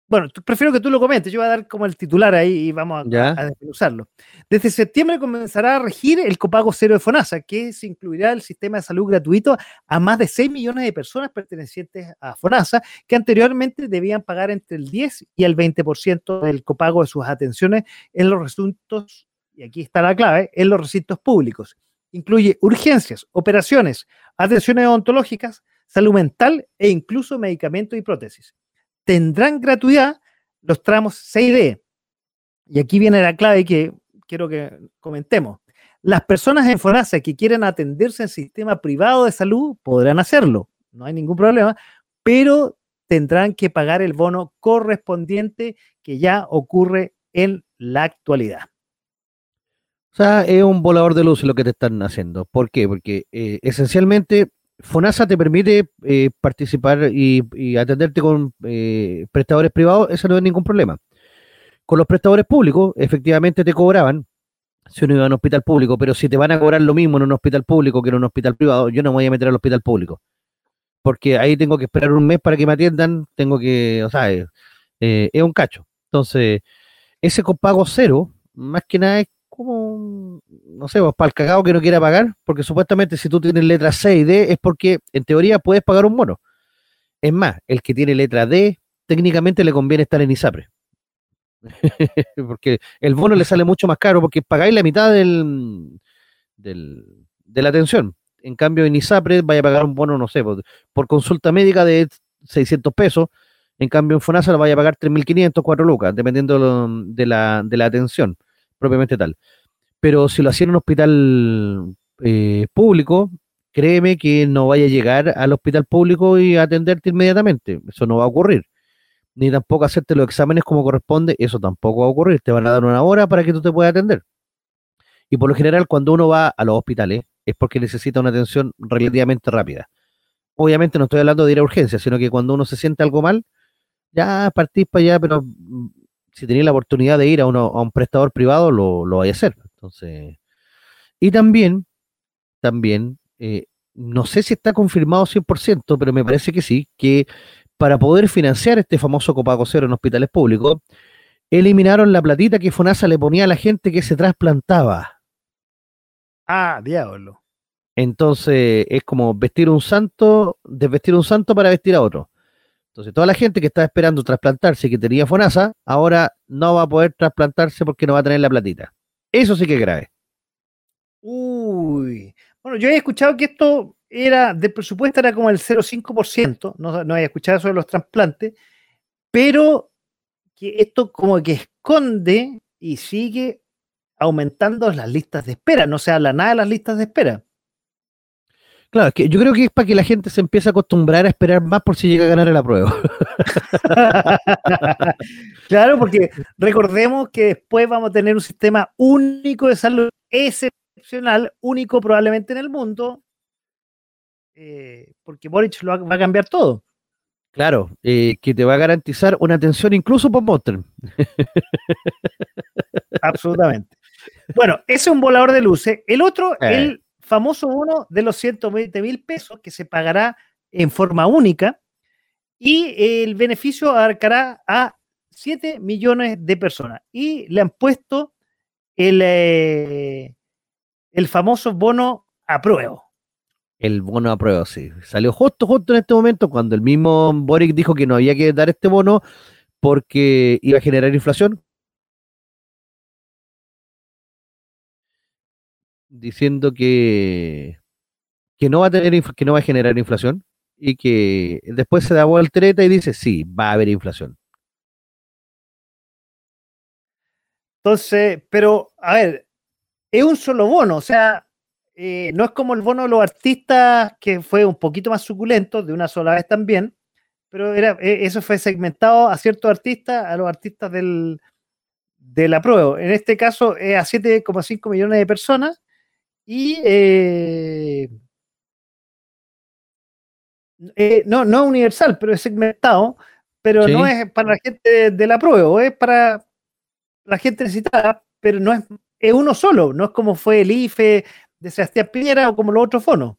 bueno, prefiero que tú lo comentes, yo voy a dar como el titular ahí y vamos a, a, desmenuzarlo. Desde septiembre comenzará a regir el copago cero de FONASA, que se incluirá el sistema de salud gratuito a más de 6 millones de personas pertenecientes a FONASA, que anteriormente debían pagar entre el 10 y el 20% del copago de sus atenciones en los recintos, y aquí está la clave, en los recintos públicos. Incluye urgencias, operaciones, atenciones odontológicas, salud mental e incluso medicamentos y prótesis tendrán gratuidad los tramos 6D. Y aquí viene la clave que quiero que comentemos. Las personas en FONASA que quieran atenderse en sistema privado de salud podrán hacerlo, no hay ningún problema, pero tendrán que pagar el bono correspondiente que ya ocurre en la actualidad. O sea, es un volador de luz lo que te están haciendo. ¿Por qué? Porque eh, esencialmente FONASA te permite eh, participar y, atenderte con eh, prestadores privados, eso no es ningún problema. Con los prestadores públicos, efectivamente te cobraban si uno iba a un hospital público, pero si te van a cobrar lo mismo en un hospital público que en un hospital privado, yo no me voy a meter al hospital público. Porque ahí tengo que esperar un mes para que me atiendan, tengo que, o sea, es un cacho. Entonces, ese copago cero, más que nada es como, no sé, pues, para el cagado que no quiera pagar, porque supuestamente si tú tienes letra C y D es porque en teoría puedes pagar un mono. Es más, el que tiene letra D, técnicamente le conviene estar en ISAPRE. porque el bono le sale mucho más caro porque pagáis la mitad del, del, de la atención. En cambio, en ISAPRE vaya a pagar un bono, no sé, por, por consulta médica de 600 pesos. En cambio, en FONASA lo vaya a pagar 3.500, 4 lucas, dependiendo de la, de la atención propiamente tal. Pero si lo hacía en un hospital eh, público, créeme que no vaya a llegar al hospital público y atenderte inmediatamente. Eso no va a ocurrir. Ni tampoco hacerte los exámenes como corresponde, eso tampoco va a ocurrir. Te van a dar una hora para que tú te puedas atender. Y por lo general, cuando uno va a los hospitales, es porque necesita una atención relativamente rápida. Obviamente no estoy hablando de ir a urgencia, sino que cuando uno se siente algo mal, ya partís para allá, pero si tenéis la oportunidad de ir a, uno, a un prestador privado, lo, lo vais a hacer. Entonces, y también, también, eh, no sé si está confirmado 100%, pero me parece que sí, que para poder financiar este famoso copago cero en hospitales públicos, eliminaron la platita que FONASA le ponía a la gente que se trasplantaba. Ah, diablo. Entonces, es como vestir un santo, desvestir un santo para vestir a otro. Entonces, toda la gente que estaba esperando trasplantarse que tenía FONASA, ahora no va a poder trasplantarse porque no va a tener la platita. Eso sí que es grave. Uy. Bueno, yo he escuchado que esto era, del presupuesto era como el 0,5%, no, no había escuchado de los trasplantes, pero que esto como que esconde y sigue aumentando las listas de espera, no se habla nada de las listas de espera. Claro, es que yo creo que es para que la gente se empiece a acostumbrar a esperar más por si llega a ganar la prueba. claro, porque recordemos que después vamos a tener un sistema único de salud excepcional, único probablemente en el mundo, eh, porque Boric lo va, a cambiar todo. Claro, eh, que te va a garantizar una atención incluso por Monster. Absolutamente. Bueno, ese es un volador de luces. El otro, eh. el famoso bono de los 120 mil pesos que se pagará en forma única y el beneficio abarcará a 7 millones de personas. Y le han puesto el, eh, el famoso bono a prueba. El bono a prueba, sí. Salió justo, justo en este momento cuando el mismo Boric dijo que no había que dar este bono porque iba a generar inflación, diciendo que, que no va a tener que no va a generar inflación y que después se da voltereta y dice sí, va a haber inflación. Entonces, pero a ver, es un solo bono, o sea, eh, no es como el bono de los artistas que fue un poquito más suculento, de una sola vez también, pero era, e, eso fue segmentado a ciertos artistas, a los artistas del, de la prueba. En este caso es a 7,5 millones de personas y eh, eh, no, no universal, pero es segmentado, pero no es para la gente de, la prueba, es para la gente necesitada, pero no es, es uno solo, no es como fue el IFE de Sebastián Piñera o como los otros fonos.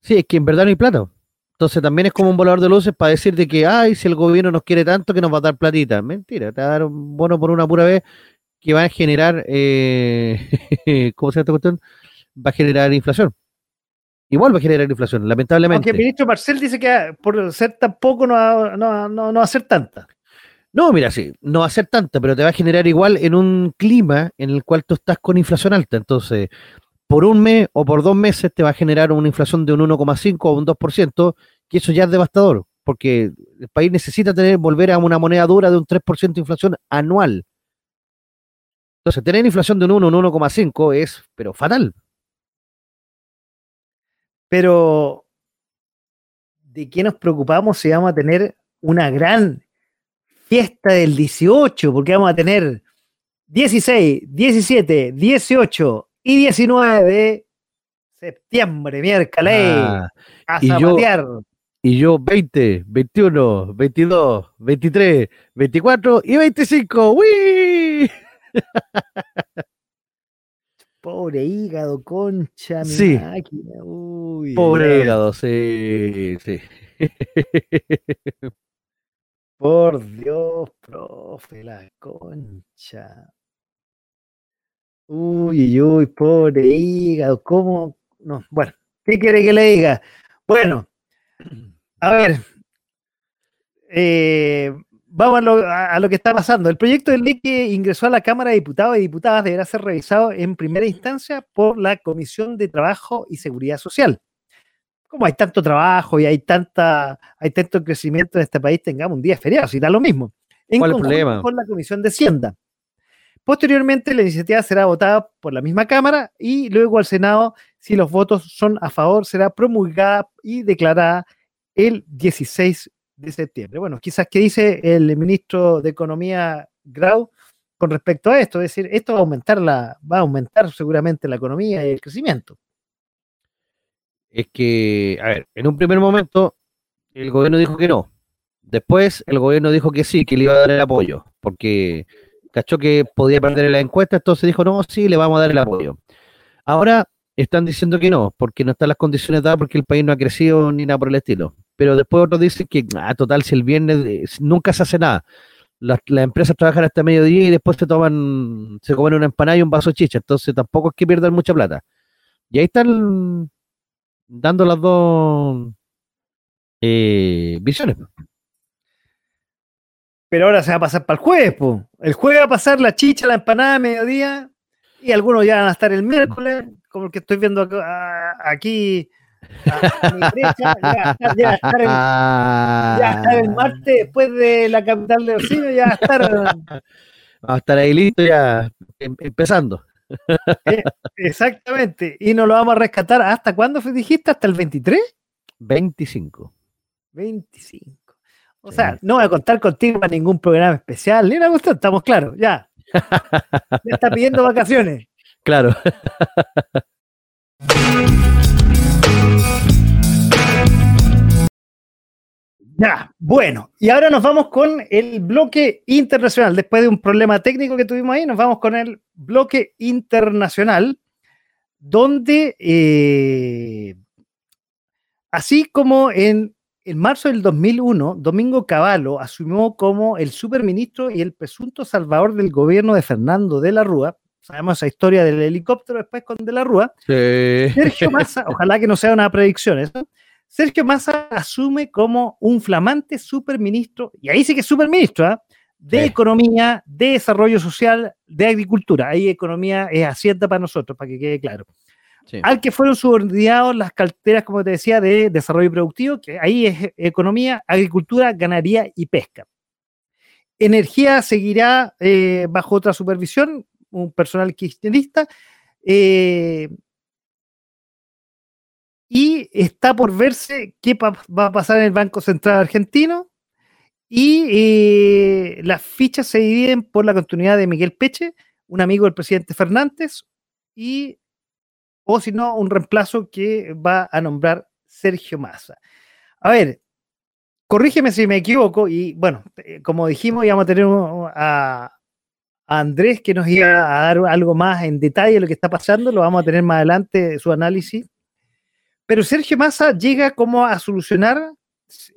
Sí, es que en verdad no hay plata. Entonces también es como un volador de luces para decirte que, ay, si el gobierno nos quiere tanto que nos va a dar platita. Mentira, te va a dar un bono por una pura vez que va a generar, eh, ¿cómo se llama esta cuestión? Va a generar inflación. Igual va a generar inflación, lamentablemente. Aunque el ministro Marcel dice que por ser tan poco no va, no, no, no va a ser tanta. No, mira, sí, no va a ser tanta, pero te va a generar igual en un clima en el cual tú estás con inflación alta. Entonces, por un mes o por dos meses te va a generar una inflación de un 1,5 o un 2%, que eso ya es devastador, porque el país necesita tener, volver a una moneda dura de un 3% de inflación anual. Entonces, tener inflación de un 1, un 1,5 es, pero fatal. Pero, ¿de qué nos preocupamos si vamos a tener una gran fiesta del 18? Porque vamos a tener 16, 17, 18 y 19 de septiembre, miércoles. Ah, a y yo- zapatear. y yo 20, 21, 22, 23, 24 y 25. ¡Uy! Pobre hígado, concha, mi Sí. máquina. Uy, Pobre hígado, sí, sí. Por Dios, profe, la concha. Uy, uy, uy, pobre hígado, ¿cómo? No, bueno, ¿qué quiere que le diga? Bueno, a ver, eh, vamos a lo, a- a lo que está pasando. El proyecto de ley que ingresó a la Cámara de Diputados y Diputadas deberá ser revisado en primera instancia por la Comisión de Trabajo y Seguridad Social. Como hay tanto trabajo y hay tanta, hay tanto crecimiento en este país, tengamos un día feriado, si da lo mismo. En ¿Cuál conjunto problema? con la Comisión de Hacienda. Posteriormente, la iniciativa será votada por la misma Cámara y luego al Senado, si los votos son a favor, será promulgada y declarada el 16 de septiembre. Bueno, quizás qué dice el ministro de Economía Grau con respecto a esto, es decir, esto va a aumentar la, va a aumentar seguramente la economía y el crecimiento. Es que, a ver, en un primer momento el gobierno dijo que no. Después el gobierno dijo que sí, que le iba a dar el apoyo, porque cachó que podía perder la encuesta, entonces dijo, no, sí, le vamos a dar el apoyo. Ahora están diciendo que no, porque no están las condiciones dadas, porque el país no ha crecido ni nada por el estilo. Pero después otros dicen que, ah, total, si el viernes eh, nunca se hace nada. Las, las empresas trabajan hasta mediodía y después se toman, se comen una empanada y un vaso de chicha, entonces tampoco es que pierdan mucha plata. Y ahí están dando las dos eh, visiones. Pero ahora se va a pasar para el jueves, po. El jueves va a pasar la chicha, la empanada mediodía, y algunos ya van a estar el miércoles, como el que estoy viendo ac- a- aquí a, a mi derecha, ya va estar, ya va a estar el, ya va estar el martes después de la capital de los ya va estar Vamos a estar ahí listo ya em- empezando. eh, exactamente, y nos lo vamos a rescatar hasta cuándo dijiste, hasta el 23, 25. 25. O Sí. sea, no voy a contar contigo para ningún programa especial, ni una cuestión, estamos claros, ya. Ya está pidiendo vacaciones. Claro. Ya, bueno, y ahora nos vamos con el bloque internacional. Después de un problema técnico que tuvimos ahí, nos vamos con el bloque internacional, donde, eh, así como en, en marzo del 2001, Domingo Cavallo asumió como el superministro y el presunto salvador del gobierno de Fernando de la Rúa. Sabemos esa historia del helicóptero después con de la Rúa. Sí. Sergio Massa, ojalá que no sea una predicción eso. Sergio Massa asume como un flamante superministro, y ahí sí que es superministro, ¿ah? de Sí. Economía, de Desarrollo Social, de Agricultura. Ahí economía es hacienda para nosotros, para que quede claro. Sí. Al que fueron subordinados las carteras, como te decía, de Desarrollo Productivo, que ahí es Economía, Agricultura, Ganadería y Pesca. Energía seguirá eh, bajo otra supervisión, un personal kirchnerista. eh, y está por verse qué va a pasar en el Banco Central Argentino. Y eh, las fichas se dividen por la continuidad de Miguel Peche, un amigo del presidente Fernández, y, o si no, un reemplazo que va a nombrar Sergio Massa. A ver, corrígeme si me equivoco, y bueno, eh, como dijimos, íbamos a tener a Andrés que nos iba a dar algo más en detalle de lo que está pasando, lo vamos a tener más adelante, su análisis. Pero Sergio Massa llega como a solucionar,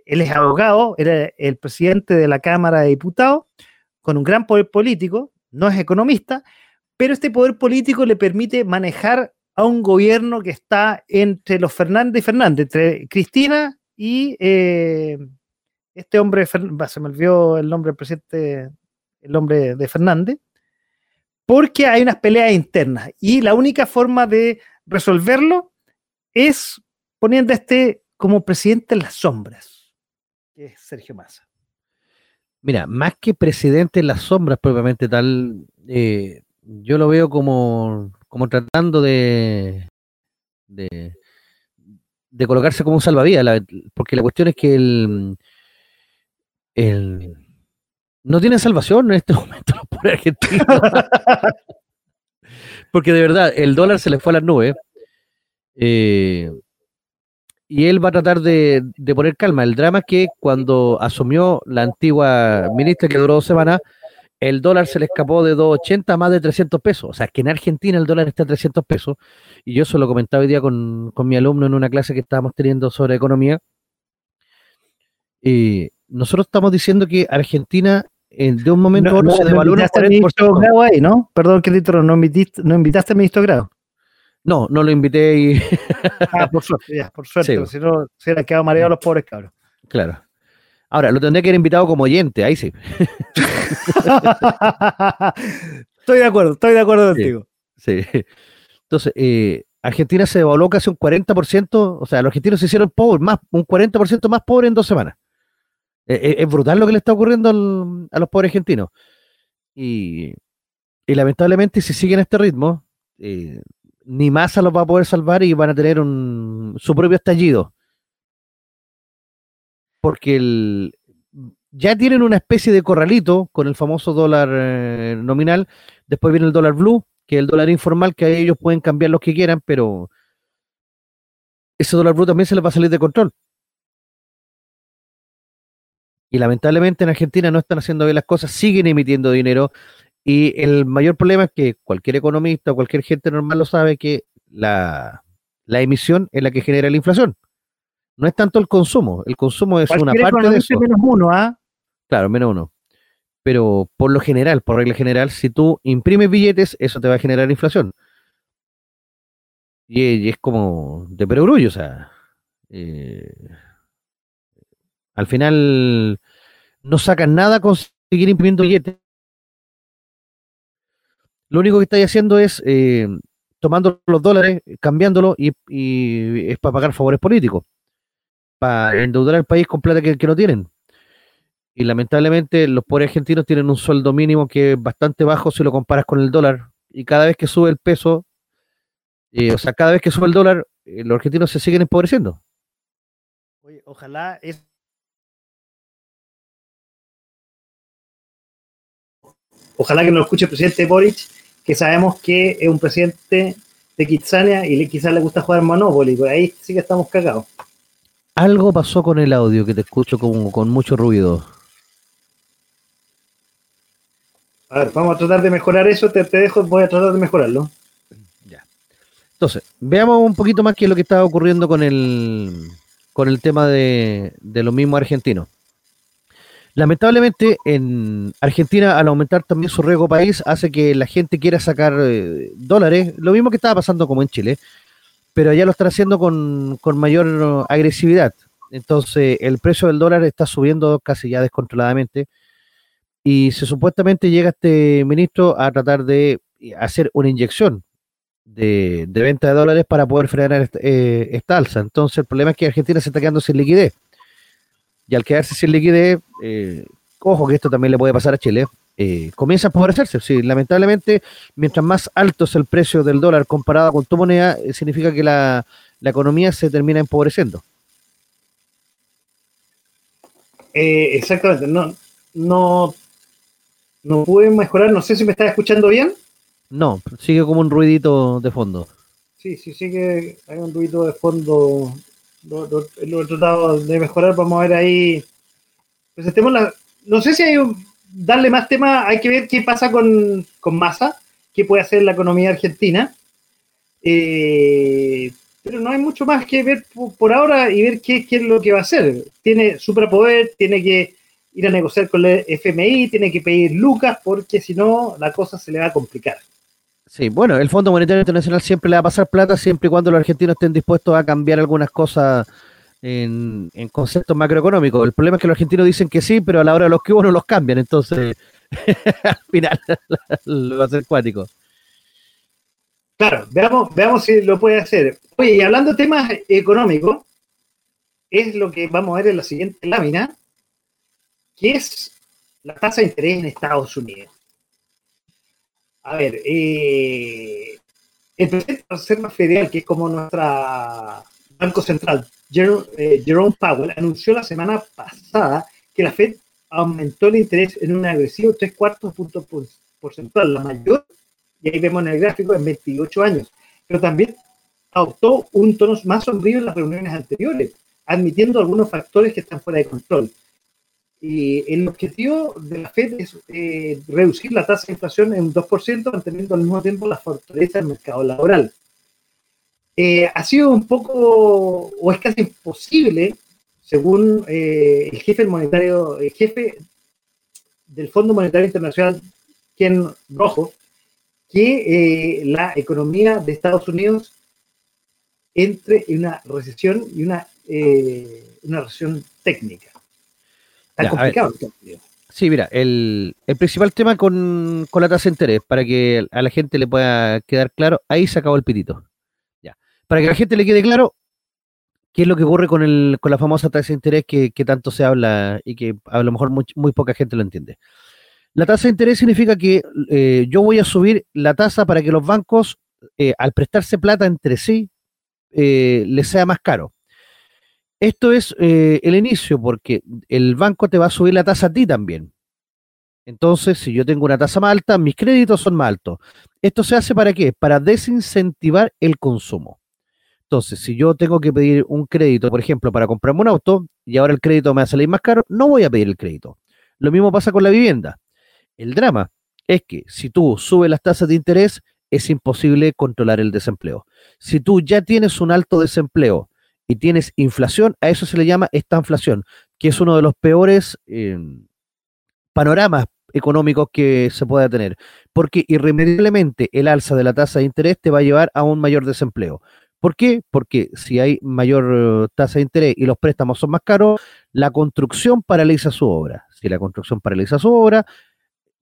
él es abogado, era el presidente de la Cámara de Diputados, con un gran poder político, no es economista, pero este poder político le permite manejar a un gobierno que está entre los Fernández y Fernández, entre Cristina y eh, este hombre, se me olvidó el nombre del presidente, el nombre de Fernández, porque hay unas peleas internas y la única forma de resolverlo es poniendo a este como presidente en las sombras, que es Sergio Massa. Mira, más que presidente en las sombras propiamente tal, eh, yo lo veo como, como tratando de, de, colocarse como un salvavidas, porque la cuestión es que el, el, no tiene salvación en este momento los pobres argentinos. porque de verdad, el dólar se le fue a las nubes. Eh, y él va a tratar de, poner calma. El drama es que cuando asumió la antigua ministra que duró dos semanas, el dólar se le escapó de 2.80 a más de 300 pesos. O sea, que en Argentina el dólar está a 300 pesos. Y yo eso lo comentaba hoy día con, mi alumno en una clase que estábamos teniendo sobre economía. Y nosotros estamos diciendo que Argentina de un momento a otro se devalúa 40%. Ahí, ¿no? Perdón que no invitaste, no invitaste a ministro grado. No, no lo invité y. ah, por suerte, ya, por suerte. Si no, se hubieran quedado mareados los pobres cabros. Claro. Ahora, lo tendría que haber invitado como oyente, ahí sí. estoy de acuerdo, estoy de acuerdo contigo. Sí. Entonces, eh, Argentina se devaluó casi un 40%, o sea, los argentinos se hicieron pobres, más, un 40% más pobres en dos semanas. Eh, eh, es brutal lo que le está ocurriendo a los pobres argentinos. Y, y, lamentablemente, si siguen este ritmo, ni Massa los va a poder salvar y van a tener un, su propio estallido. Porque el, ya tienen una especie de corralito con el famoso dólar eh, nominal. Después viene el dólar blue, que es el dólar informal, que ellos pueden cambiar lo que quieran, pero ese dólar blue también se les va a salir de control. Y lamentablemente en Argentina no están haciendo bien las cosas, siguen emitiendo dinero y el mayor problema es que cualquier economista o cualquier gente normal lo sabe que la, emisión es la que genera la inflación. No es tanto el consumo, el consumo es una parte de eso. menos uno, ¿ah? Claro, menos uno. Pero por lo general, por regla general, si tú imprimes billetes, eso te va a generar inflación. Y, es como de perogrullo, o sea. Eh, al final no sacan nada con seguir imprimiendo billetes lo único que estáis haciendo es eh, tomando los dólares, cambiándolo y, es para pagar favores políticos, para endeudar al país con plata que, no tienen. Y lamentablemente los pobres argentinos tienen un sueldo mínimo que es bastante bajo si lo comparas con el dólar. Y cada vez que sube el peso, eh, o sea, cada vez que sube el dólar, eh, los argentinos se siguen empobreciendo. Oye, ojalá es ojalá que nos escuche el presidente Boric que sabemos que es un presidente de Kitsania y quizás le gusta jugar Monopoly, por ahí sí que estamos cagados. Algo pasó con el audio que te escucho con, con mucho ruido. A ver, vamos a tratar de mejorar eso, te, dejo, voy a tratar de mejorarlo. Ya. Entonces, veamos un poquito más qué es lo que está ocurriendo con el, con el tema de, de los mismos argentinos. Lamentablemente, en Argentina, al aumentar también su riesgo país, hace que la gente quiera sacar eh, dólares, lo mismo que estaba pasando como en Chile, pero allá lo están haciendo con, mayor agresividad. Entonces, el precio del dólar está subiendo casi ya descontroladamente y se supuestamente llega este ministro a tratar de hacer una inyección de, venta de dólares para poder frenar eh, esta alza. Entonces, el problema es que Argentina se está quedando sin liquidez y al quedarse sin liquidez, eh, ojo que esto también le puede pasar a Chile, eh, comienza a empobrecerse. Sí, lamentablemente, mientras más alto es el precio del dólar comparado con tu moneda, eh, significa que la, economía se termina empobreciendo. exactamente, no, no, no pude mejorar, no sé si me estás escuchando bien. No, sigue como un ruidito de fondo. Sí, sí, sigue, hay un ruido de fondo lo, he tratado de mejorar, vamos a ver ahí. Presentemos la, no sé si hay un, darle más tema, hay que ver qué pasa con, con masa, qué puede hacer la economía argentina. Eh, pero no hay mucho más que ver por, ahora y ver qué, qué, es lo que va a hacer. Tiene suprapoder, tiene que ir a negociar con el FMI, tiene que pedir lucas, porque si no, la cosa se le va a complicar. Sí, bueno, el Fondo Monetario Internacional siempre le va a pasar plata siempre y cuando los argentinos estén dispuestos a cambiar algunas cosas en, conceptos macroeconómicos. El problema es que los argentinos dicen que sí, pero a la hora de los que no los cambian, entonces al final lo va a ser cuático. Claro, veamos, veamos si lo puede hacer. Oye, y hablando de temas económicos, es lo que vamos a ver en la siguiente lámina, que es la tasa de interés en Estados Unidos. A ver, eh, el presidente de la Reserva Federal, que es como nuestra Banco Central, eh, Jerome, Powell, anunció la semana pasada que la Fed aumentó el interés en un agresivo 3 cuartos puntos porcentual, la mayor, y ahí vemos en el gráfico, en 28 años. Pero también adoptó un tono más sombrío en las reuniones anteriores, admitiendo algunos factores que están fuera de control. Y el objetivo de la Fed es eh, reducir la tasa de inflación en un 2%, manteniendo al mismo tiempo la fortaleza del mercado laboral. Eh, ha sido un poco, o es casi imposible, según eh, el jefe monetario, el jefe del Fondo Monetario Internacional, Ken Rojo, que la economía de Estados Unidos entre en una recesión y una, una recesión técnica. Está complicado. Sí, mira, el, principal tema con, la tasa de interés, para que a la gente le pueda quedar claro, ahí se acabó el pitito. Ya. Para que a la gente le quede claro qué es lo que ocurre con, el, con la famosa tasa de interés que, tanto se habla y que a lo mejor muy, poca gente lo entiende. La tasa de interés significa que eh, yo voy a subir la tasa para que los bancos, eh, al prestarse plata entre sí, eh, les sea más caro. Esto es eh, el inicio, porque el banco te va a subir la tasa a ti también. Entonces, si yo tengo una tasa más alta, mis créditos son más altos. ¿Esto se hace para qué? Para desincentivar el consumo. Entonces, si yo tengo que pedir un crédito, por ejemplo, para comprarme un auto, y ahora el crédito me va a salir más caro, no voy a pedir el crédito. Lo mismo pasa con la vivienda. El drama es que si tú subes las tasas de interés, es imposible controlar el desempleo. Si tú ya tienes un alto desempleo y tienes inflación, a eso se le llama esta inflación, que es uno de los peores eh, panoramas económicos que se pueda tener, porque irremediablemente el alza de la tasa de interés te va a llevar a un mayor desempleo. ¿Por qué? Porque si hay mayor tasa de interés y los préstamos son más caros, la construcción paraliza su obra. Si la construcción paraliza su obra,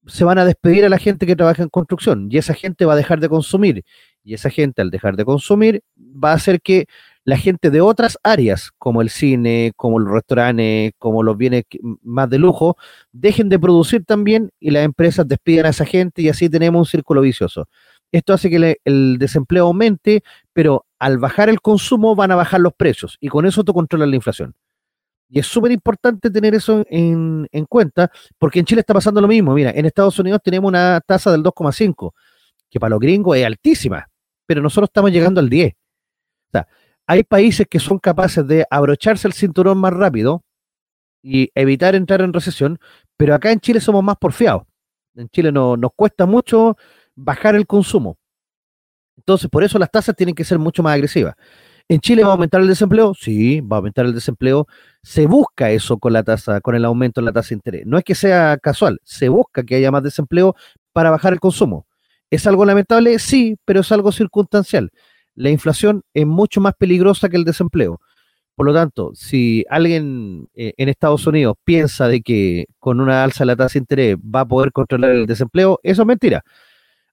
se van a despedir a la gente que trabaja en construcción y esa gente va a dejar de consumir. Y esa gente al dejar de consumir va a hacer que la gente de otras áreas, como el cine, como los restaurantes, como los bienes más de lujo, dejen de producir también y las empresas despidan a esa gente y así tenemos un círculo vicioso. Esto hace que el desempleo aumente, pero al bajar el consumo van a bajar los precios y con eso tú controlas la inflación. Y es súper importante tener eso en, en, cuenta, porque en Chile está pasando lo mismo. Mira, en Estados Unidos tenemos una tasa del 2,5, que para los gringos es altísima, pero nosotros estamos llegando al 10. O sea, hay países que son capaces de abrocharse el cinturón más rápido y evitar entrar en recesión, pero acá en Chile somos más porfiados. En Chile no, nos cuesta mucho bajar el consumo. Entonces, por eso las tasas tienen que ser mucho más agresivas. ¿En Chile va a aumentar el desempleo? Sí, va a aumentar el desempleo. Se busca eso con la tasa, con el aumento de la tasa de interés. No es que sea casual, se busca que haya más desempleo para bajar el consumo. ¿Es algo lamentable? Sí, pero es algo circunstancial la inflación es mucho más peligrosa que el desempleo. Por lo tanto, si alguien eh, en Estados Unidos piensa de que con una alza de la tasa de interés va a poder controlar el desempleo, eso es mentira.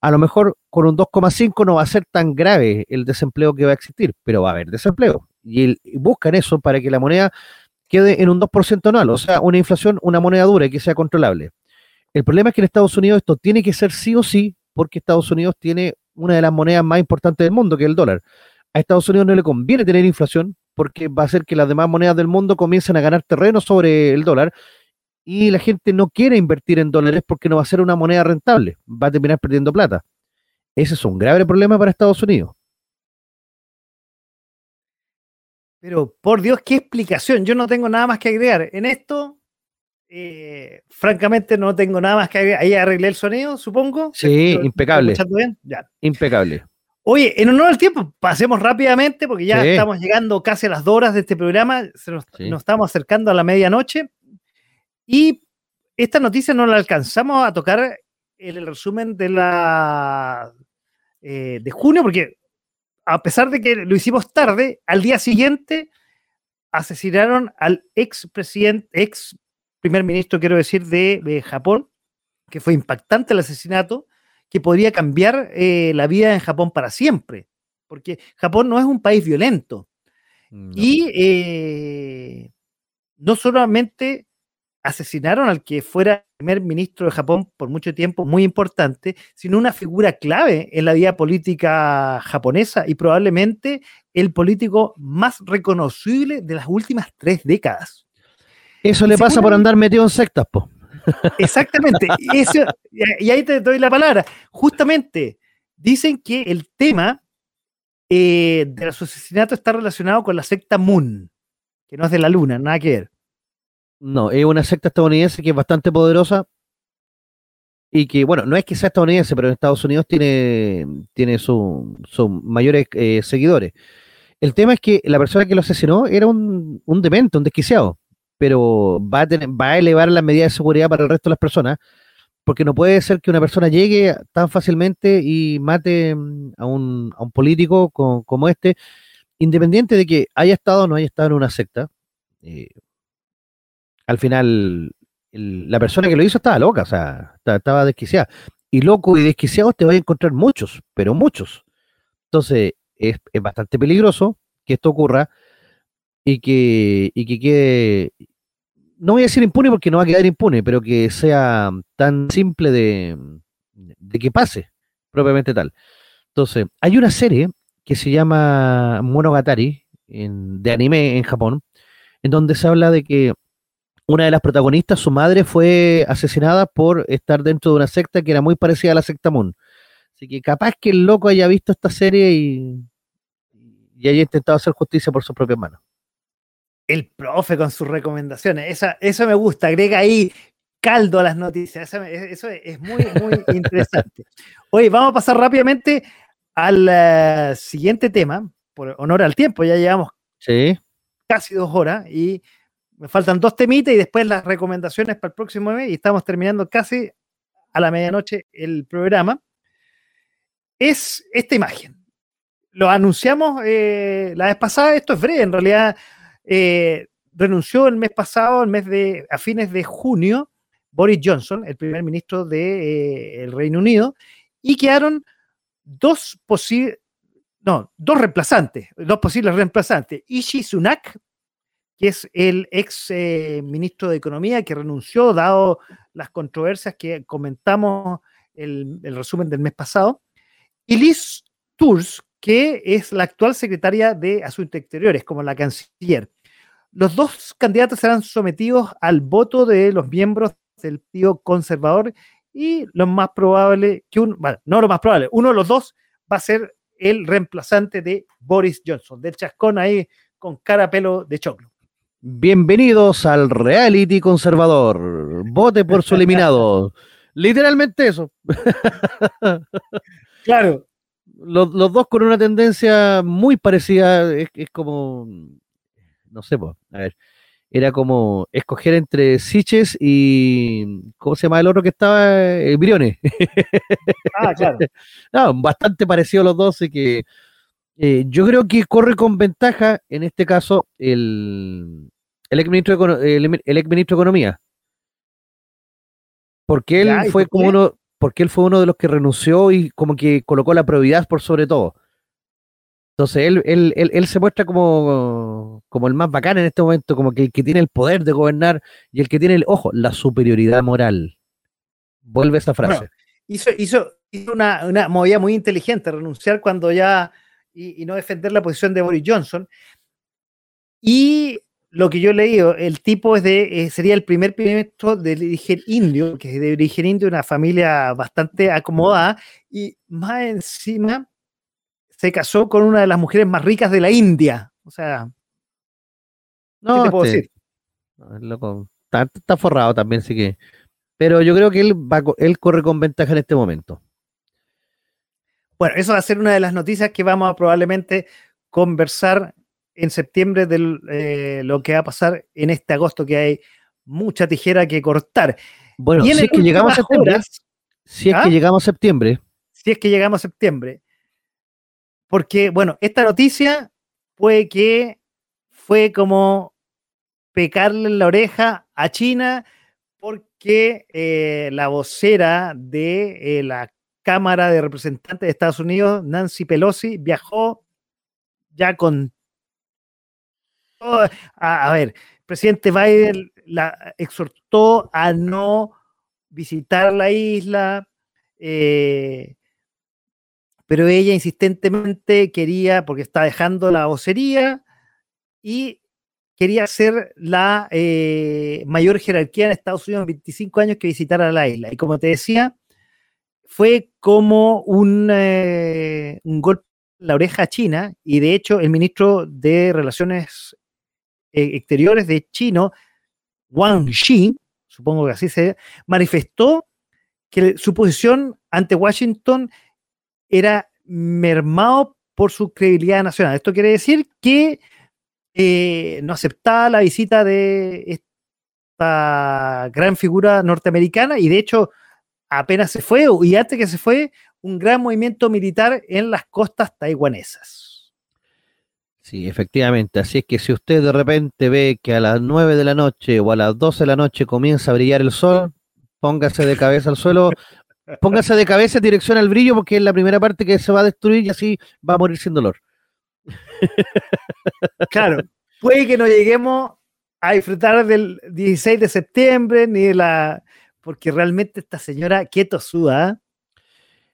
A lo mejor con un 2,5 no va a ser tan grave el desempleo que va a existir, pero va a haber desempleo. Y, buscan eso para que la moneda quede en un 2% anual, o sea, una inflación, una moneda dura y que sea controlable. El problema es que en Estados Unidos esto tiene que ser sí o sí, porque Estados Unidos tiene una de las monedas más importantes del mundo, que es el dólar. A Estados Unidos no le conviene tener inflación porque va a hacer que las demás monedas del mundo comiencen a ganar terreno sobre el dólar y la gente no quiere invertir en dólares porque no va a ser una moneda rentable, va a terminar perdiendo plata. Ese es un grave problema para Estados Unidos. Pero por Dios, qué explicación. Yo no tengo nada más que agregar. En esto eh, francamente no tengo nada más que Ahí arreglé el sonido, supongo. Sí, impecable. Impecable. Oye, en honor al tiempo, pasemos rápidamente porque ya estamos llegando casi a las dos horas de este programa, nos, estamos acercando a la medianoche y esta noticia no la alcanzamos a tocar en el resumen de la eh, de junio porque a pesar de que lo hicimos tarde, al día siguiente asesinaron al ex presidente, ex primer ministro, quiero decir, de, Japón, que fue impactante el asesinato, que podría cambiar eh, la vida en Japón para siempre, porque Japón no es un país violento. Y eh, no solamente asesinaron al que fuera primer ministro de Japón por mucho tiempo, muy importante, sino una figura clave en la vida política japonesa y probablemente el político más reconocible de las últimas tres décadas. Eso le pasa por andar metido en sectas, po. Exactamente. y ahí te doy la palabra. Justamente, dicen que el tema eh, de los asesinatos está relacionado con la secta Moon, que no es de la luna, nada que ver. No, es una secta estadounidense que es bastante poderosa y que, bueno, no es que sea estadounidense, pero en Estados Unidos tiene, tiene sus mayores eh, seguidores. El tema es que la persona que lo asesinó era un, un demente, un desquiciado, pero va a, tener, va a elevar las medidas de seguridad para el resto de las personas, porque no puede ser que una persona llegue tan fácilmente y mate mm, a un, a un político como este, independiente de que haya estado o no haya estado en una secta. Eh, al final la persona que lo hizo estaba loca, o sea, estaba desquiciada. Y loco y desquiciados te vas a encontrar muchos, pero muchos. Entonces, es, bastante peligroso que esto ocurra y que, y que quede, no voy a decir impune porque no va a quedar impune, pero que sea tan simple de, de que pase, propiamente tal. Entonces, hay una serie que se llama Monogatari, de anime en Japón, en donde se habla de que una de las protagonistas, su madre, fue asesinada por estar dentro de una secta que era muy parecida a la secta Moon. Así que capaz que el loco haya visto esta serie y haya intentado hacer justicia por sus propias manos. El profe con sus recomendaciones, Esa, eso me gusta, agrega ahí caldo a las noticias, eso, es muy, muy interesante. Oye, vamos a pasar rápidamente al eh, siguiente tema, por honor al tiempo, ya llevamos casi dos horas y me faltan dos temitas y después las recomendaciones para el próximo mes y estamos terminando casi a la medianoche el programa. Es esta imagen. Lo anunciamos eh, la vez pasada, esto es breve, en realidad eh, renunció el mes pasado, el mes de, a fines de junio, Boris Johnson, el primer ministro del de, eh, Reino Unido, y quedaron dos posibles, no, dos reemplazantes, dos posibles reemplazantes, Ishi Sunak que es el ex eh, ministro de Economía que renunció, dado las controversias que comentamos el, el resumen del mes pasado, y Liz Tours, que es la actual secretaria de Asuntos Exteriores, como la canciller. Los dos candidatos serán sometidos al voto de los miembros del Partido Conservador y lo más probable que un, bueno, no lo más probable, uno de los dos va a ser el reemplazante de Boris Johnson, del chascón ahí con cara pelo de choclo. Bienvenidos al reality conservador. Vote por su eliminado. Literalmente eso. claro. Los, dos con una tendencia muy parecida. Es, como. No sé, pues. A ver. Era como escoger entre Siches y. ¿Cómo se llama el otro que estaba? Eh, Briones. ah, claro. No, bastante parecido los dos. y que eh, yo creo que corre con ventaja, en este caso, el, el ex ministro de, el, ex ministro de Economía. Porque él fue como uno, porque él fue uno de los que renunció y como que colocó la probidad por sobre todo. Entonces él, él, él, se muestra como, como el más bacán en este momento, como que el que tiene el poder de gobernar y el que tiene el, ojo, la superioridad moral. Vuelve esa frase. hizo, hizo, hizo una, una movida muy inteligente, renunciar cuando ya y, no defender la posición de Boris Johnson. Y lo que yo he leído, el tipo es de, eh, sería el primer ministro de origen indio, que es de origen indio, una familia bastante acomodada, y más encima se casó con una de las mujeres más ricas de la India. O sea, no, te puedo decir? loco, está, forrado también, sí que. Pero yo creo que él, va, él corre con ventaja en este momento. Bueno, eso va a ser una de las noticias que vamos a probablemente conversar en septiembre de eh, lo que va a pasar en este agosto, que hay mucha tijera que cortar. Bueno, si es que llegamos a septiembre, si es que ¿ah? llegamos a septiembre. Si es que llegamos a septiembre. Porque, bueno, esta noticia fue que fue como pecarle en la oreja a China porque eh, la vocera de eh, la Cámara de Representantes de Estados Unidos, Nancy Pelosi, viajó ya con... a, ver, el presidente Biden la exhortó a no visitar la isla, eh, pero ella insistentemente quería, porque está dejando la vocería, y quería ser la eh, mayor jerarquía en Estados Unidos en 25 años que visitara la isla. Y como te decía, fue como un, eh, un golpe en la oreja china, y de hecho el ministro de Relaciones Exteriores de Chino, Wang Xi, supongo que así se manifestó que su posición ante Washington era mermado por su credibilidad nacional. Esto quiere decir que eh, no aceptaba la visita de esta gran figura norteamericana y de hecho apenas se fue y antes que se fue un gran movimiento militar en las costas taiwanesas. Sí, efectivamente. Así es que si usted de repente ve que a las 9 de la noche o a las 12 de la noche comienza a brillar el sol, póngase de cabeza al suelo, póngase de cabeza en dirección al brillo porque es la primera parte que se va a destruir y así va a morir sin dolor. Claro, puede que no lleguemos a disfrutar del 16 de septiembre ni de la... Porque realmente esta señora quieto suda. ¿ah?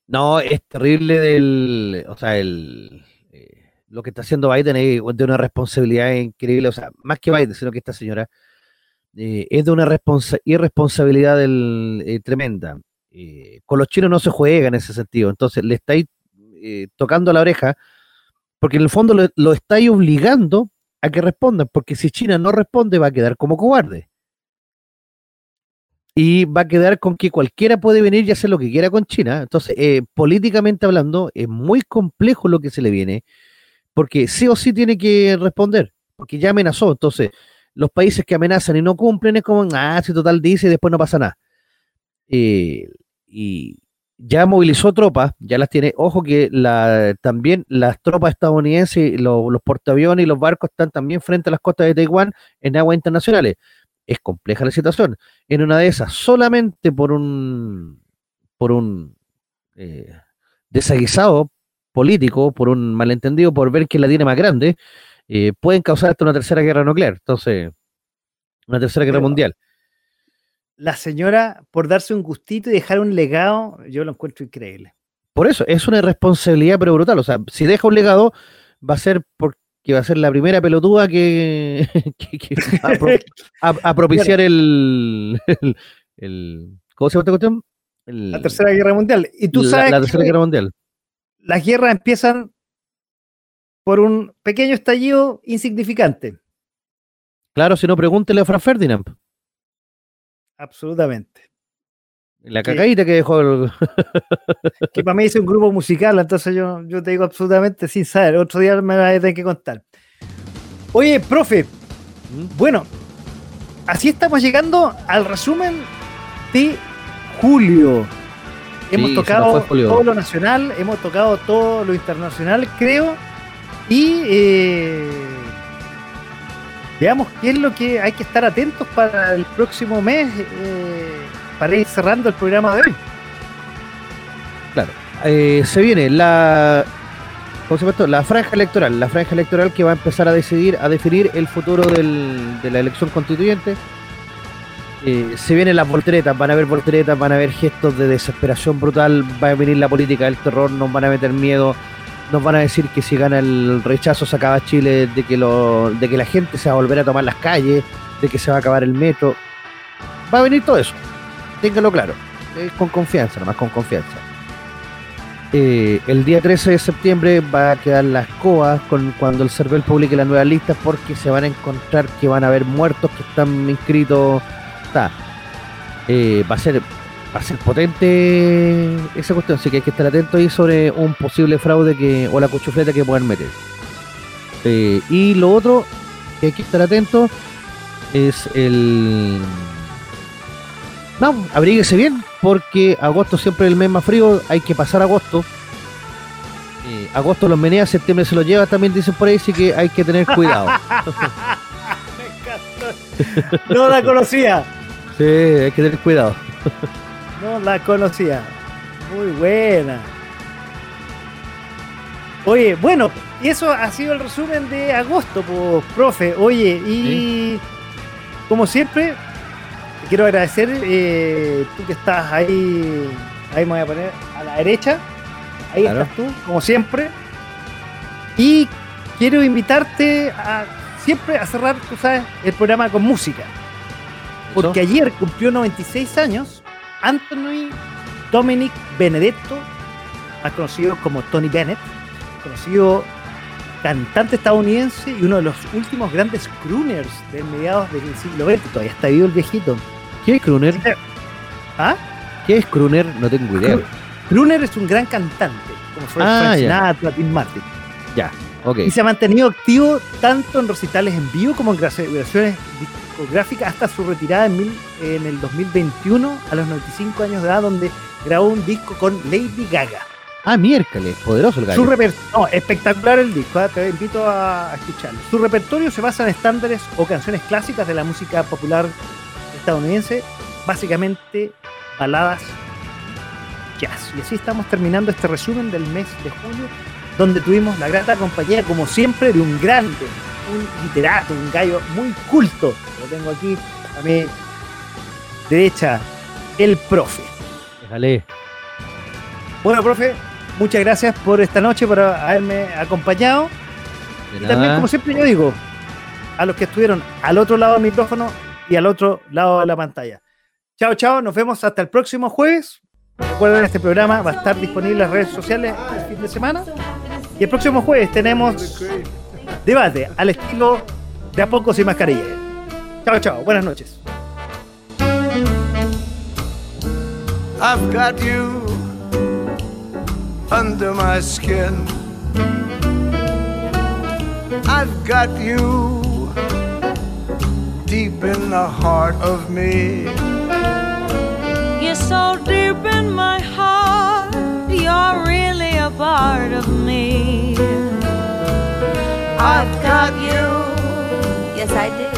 No, es terrible del... O sea, el... Eh, lo que está haciendo Biden es de una responsabilidad increíble. O sea, más que Biden, sino que esta señora eh, es de una irresponsabilidad del, eh, con los chinos no se juega en ese sentido. Entonces, le estáis tocando la oreja porque en el fondo lo, estáis obligando a que respondan, porque si China no responde va a quedar como cobarde. Y va a quedar con que cualquiera puede venir y hacer lo que quiera con China. Entonces, eh, políticamente hablando, es muy complejo lo que se le viene, porque sí o sí tiene que responder, porque ya amenazó. Entonces, los países que amenazan y no cumplen es como, ah, si total dice y después no pasa nada. Eh, y, ya movilizó tropas, ya las tiene. Ojo que la, también las tropas estadounidenses, los portaaviones y los barcos están también frente a las costas de Taiwán en aguas internacionales. Es compleja la situación. En una de esas, solamente por un por un eh, desaguisado político, por un malentendido, por ver que la tiene más grande, eh, pueden causar hasta una tercera guerra nuclear. Entonces, una tercera guerra mundial la señora, por darse un gustito y dejar un legado, yo lo encuentro increíble. Por eso, es una responsabilidad pero brutal. O sea, si deja un legado, va a ser porque va a ser la primera pelotuda que, a, propiciar el, el, ¿Cómo se llama esta cuestión? la Tercera Guerra Mundial. Y tú sabes. La, Tercera Guerra Mundial. Las guerras empiezan por un pequeño estallido insignificante. Claro, si no, pregúntele a Frank Ferdinand. Absolutamente. La cacaíta que dejó el... que para mí es un grupo musical, entonces yo, yo te digo absolutamente sin saber. Otro día me vas a tener que contar. Oye, profe, ¿Mm? bueno, así estamos llegando al resumen de julio. Hemos tocado todo lo nacional, hemos tocado todo lo internacional, creo. Y eh, veamos qué es lo que hay que estar atentos para el próximo mes, eh, para ir cerrando el programa de hoy. Claro, eh, se viene la, la franja electoral, la franja electoral que va a empezar a decidir, a definir el futuro de la elección constituyente. Eh, se vienen las volteretas, van a haber volteretas, van a haber gestos de desesperación brutal, va a venir la política del terror, nos van a meter miedo, nos van a decir que si gana el rechazo se acaba Chile, de que, lo, de que la gente se va a volver a tomar las calles, de que se va a acabar el metro. Va a venir todo eso, téngalo claro, con confianza, nomás con confianza. Eh, el día 13 de septiembre va a quedar la escoba con, cuando el CERVEL publique las nuevas listas porque se van a encontrar que van a haber muertos que están inscritos. Está. Eh, va a ser va a ser potente esa cuestión, así que hay que estar atento ahí sobre un posible fraude que o la cuchufleta que puedan meter. Eh, y lo otro que hay que estar atento es el... No, abríguese bien, porque agosto siempre es el mes más frío, hay que pasar agosto. Eh, agosto los menea, septiembre se los lleva, también dicen por ahí, así que hay que tener cuidado. no la conocía. Sí, hay que tener cuidado. no la conocía. Muy buena. Oye, bueno, y eso ha sido el resumen de agosto, pues, profe. Oye, y como siempre, te quiero agradecer, eh, tú que estás ahí, ahí me voy a poner a la derecha, ahí estás tú, como siempre. Y quiero invitarte a siempre a cerrar, tú sabes, el programa con música. Porque ayer cumplió 96 años Anthony Dominic Benedetto, más conocido como Tony Bennett, conocido cantante estadounidense y uno de los últimos grandes crooners de mediados del siglo XX. Todavía está vivo el viejito. ¿Qué es crooner? ¿Ah? ¿Qué es crooner? No tengo idea. Crooner es un gran cantante, como fue ah, Frank Tim Martin. Ya, ok. Y se ha mantenido activo tanto en recitales en vivo como en grabaciones discográficas hasta su retirada en, en el 2021 a los 95 años de edad, donde grabó un disco con Lady Gaga. Ah, miércoles, poderoso el gallo. Su no, espectacular el disco, ¿eh? te invito a, escucharlo. Su repertorio se basa en estándares o canciones clásicas de la música popular estadounidense, básicamente baladas jazz. Y así estamos terminando este resumen del mes de julio, donde tuvimos la grata compañía, como siempre, de un grande, un literato, un gallo muy culto. Lo tengo aquí a mi derecha, el profe. Déjale. Bueno, profe, muchas gracias por esta noche, por haberme acompañado. y también, como siempre yo digo, a los que estuvieron al otro lado del micrófono y al otro lado de la pantalla. Chao, chao, nos vemos hasta el próximo jueves. Recuerden, este programa va a estar disponible en las redes sociales el fin de semana. Y el próximo jueves tenemos debate al estilo de a poco sin mascarilla. Chao, chao, buenas noches. I've got you under my skin. I've got you deep in the heart of me. You're so deep in my heart, you're really a part of me. I've got you. Yes, I do.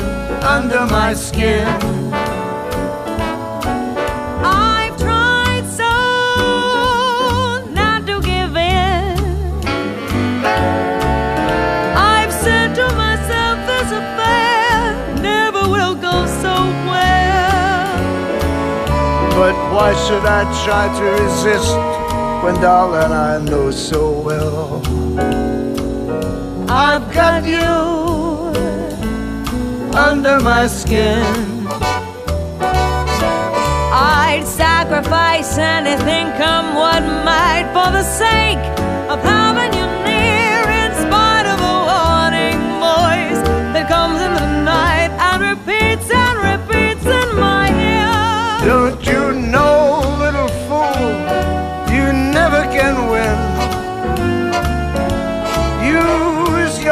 Under my skin. I've tried so not to give in. I've said to myself, this affair never will go so well. But why should I try to resist when, darling, I know so well? I've got you under my skin? I'd sacrifice anything, come what might, for the sake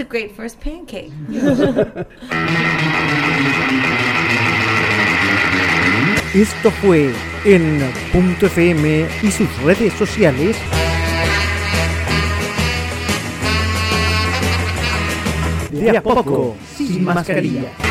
a great first pancake. Esto fue en Punto FM y sus redes sociales. De a poco, sin mascarilla.